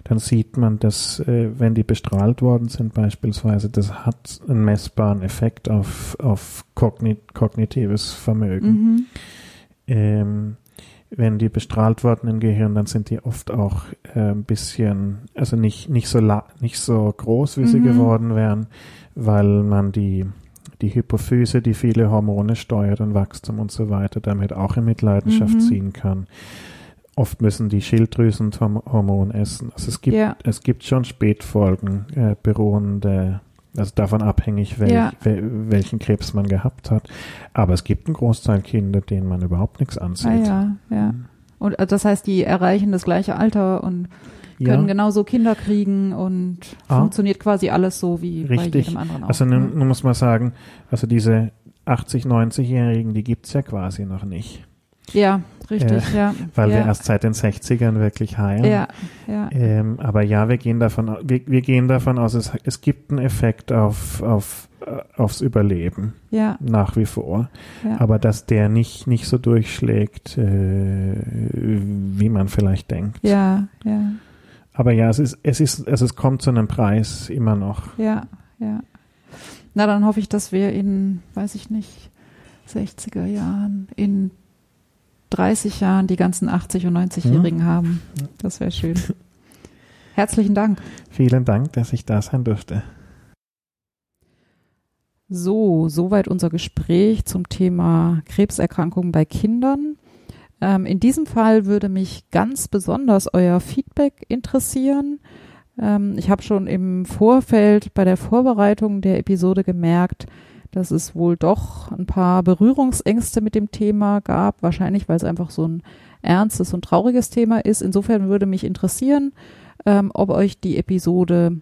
dann sieht man, dass äh, wenn die bestrahlt worden sind beispielsweise, das hat einen messbaren Effekt auf, auf kognit kognitives Vermögen. Mhm. Ähm, wenn die bestrahlt wurden im Gehirn, dann sind die oft auch äh, ein bisschen, also nicht, nicht, so, la nicht so groß, wie sie Mhm. geworden wären, weil man die, die Hypophyse, die viele Hormone steuert und Wachstum und so weiter, damit auch in Mitleidenschaft Mhm. ziehen kann. Oft müssen die Schilddrüsen Horm- Hormon essen. Also es gibt, Ja. es gibt schon Spätfolgen, äh, beruhende, also davon abhängig, welch, Ja. wel, welchen Krebs man gehabt hat. Aber es gibt einen Großteil Kinder, denen man überhaupt nichts ansieht. Ah, ja, ja. Und äh, das heißt, die erreichen das gleiche Alter und Ja. können genauso Kinder kriegen und Ah. funktioniert quasi alles so wie bei Richtig. jedem anderen auch. Also ne? nun, nun muss man sagen, also diese 80, 90-Jährigen, die gibt's ja quasi noch nicht, ja, richtig, ja. weil ja. wir erst seit den 60ern wirklich heilen. Ja, ja. Ähm, aber ja, wir gehen davon, wir, wir gehen davon aus, es, es gibt einen Effekt auf, auf, äh, aufs Überleben Ja, nach wie vor, ja. aber dass der nicht, nicht so durchschlägt, äh, wie man vielleicht denkt. ja, ja, Aber ja, es ist, es ist, also es kommt zu einem Preis immer noch. ja, ja. Na, dann hoffe ich, dass wir in, weiß ich nicht, 60er Jahren, in 30 Jahren die ganzen 80- und 90-Jährigen haben. Das wäre schön. Herzlichen Dank. Vielen Dank, dass ich da sein durfte. So, soweit unser Gespräch zum Thema Krebserkrankungen bei Kindern. Ähm, in diesem Fall würde mich ganz besonders euer Feedback interessieren. Ähm, ich habe schon im Vorfeld bei der Vorbereitung der Episode gemerkt, dass es wohl doch ein paar Berührungsängste mit dem Thema gab, wahrscheinlich weil es einfach so ein ernstes und trauriges Thema ist. Insofern würde mich interessieren, ähm, ob euch die Episode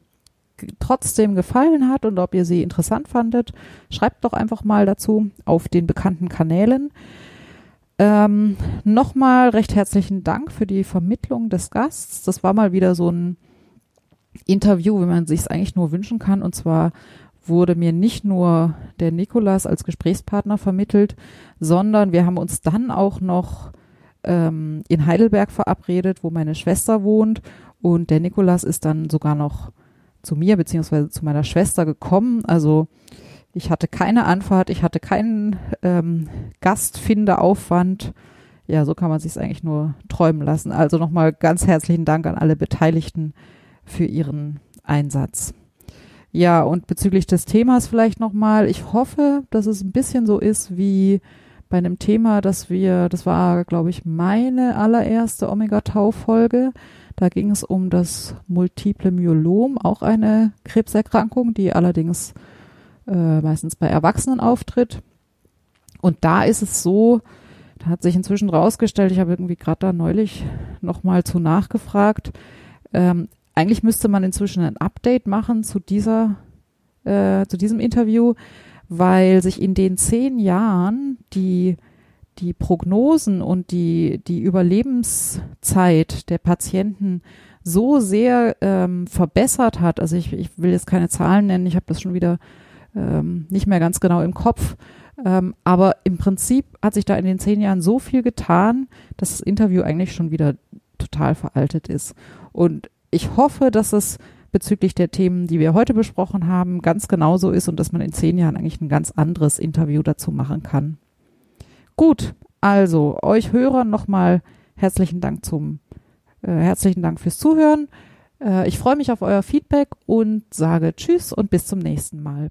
trotzdem gefallen hat und ob ihr sie interessant fandet. Schreibt doch einfach mal dazu auf den bekannten Kanälen. Ähm, Nochmal recht herzlichen Dank für die Vermittlung des Gasts. Das war mal wieder so ein Interview, wie man sich es eigentlich nur wünschen kann. Und zwar wurde mir nicht nur der Nikolas als Gesprächspartner vermittelt, sondern wir haben uns dann auch noch ähm, in Heidelberg verabredet, wo meine Schwester wohnt. Und der Nikolas ist dann sogar noch zu mir beziehungsweise zu meiner Schwester gekommen. Also ich hatte keine Anfahrt, ich hatte keinen ähm, Gastfindeaufwand. Ja, so kann man sich eigentlich nur träumen lassen. Also nochmal ganz herzlichen Dank an alle Beteiligten für ihren Einsatz. Ja, und bezüglich des Themas vielleicht nochmal. Ich hoffe, dass es ein bisschen so ist wie bei einem Thema, das wir, das war, glaube ich, meine allererste Omega-Tau-Folge. Da ging es um das multiple Myelom, auch eine Krebserkrankung, die allerdings äh, meistens bei Erwachsenen auftritt. Und da ist es so, da hat sich inzwischen rausgestellt, ich habe irgendwie gerade da neulich nochmal zu nachgefragt, ähm, eigentlich müsste man inzwischen ein Update machen zu dieser, äh, zu diesem Interview, weil sich in den zehn Jahren die, die Prognosen und die, die Überlebenszeit der Patienten so sehr ähm, verbessert hat. Also ich, ich will jetzt keine Zahlen nennen, ich habe das schon wieder ähm, nicht mehr ganz genau im Kopf. Ähm, aber im Prinzip hat sich da in den zehn Jahren so viel getan, dass das Interview eigentlich schon wieder total veraltet ist. Und ich hoffe, dass es bezüglich der Themen, die wir heute besprochen haben, ganz genauso ist und dass man in zehn Jahren eigentlich ein ganz anderes Interview dazu machen kann. Gut, also euch Hörern nochmal herzlichen Dank zum äh, herzlichen Dank fürs Zuhören. Äh, ich freue mich auf euer Feedback und sage Tschüss und bis zum nächsten Mal.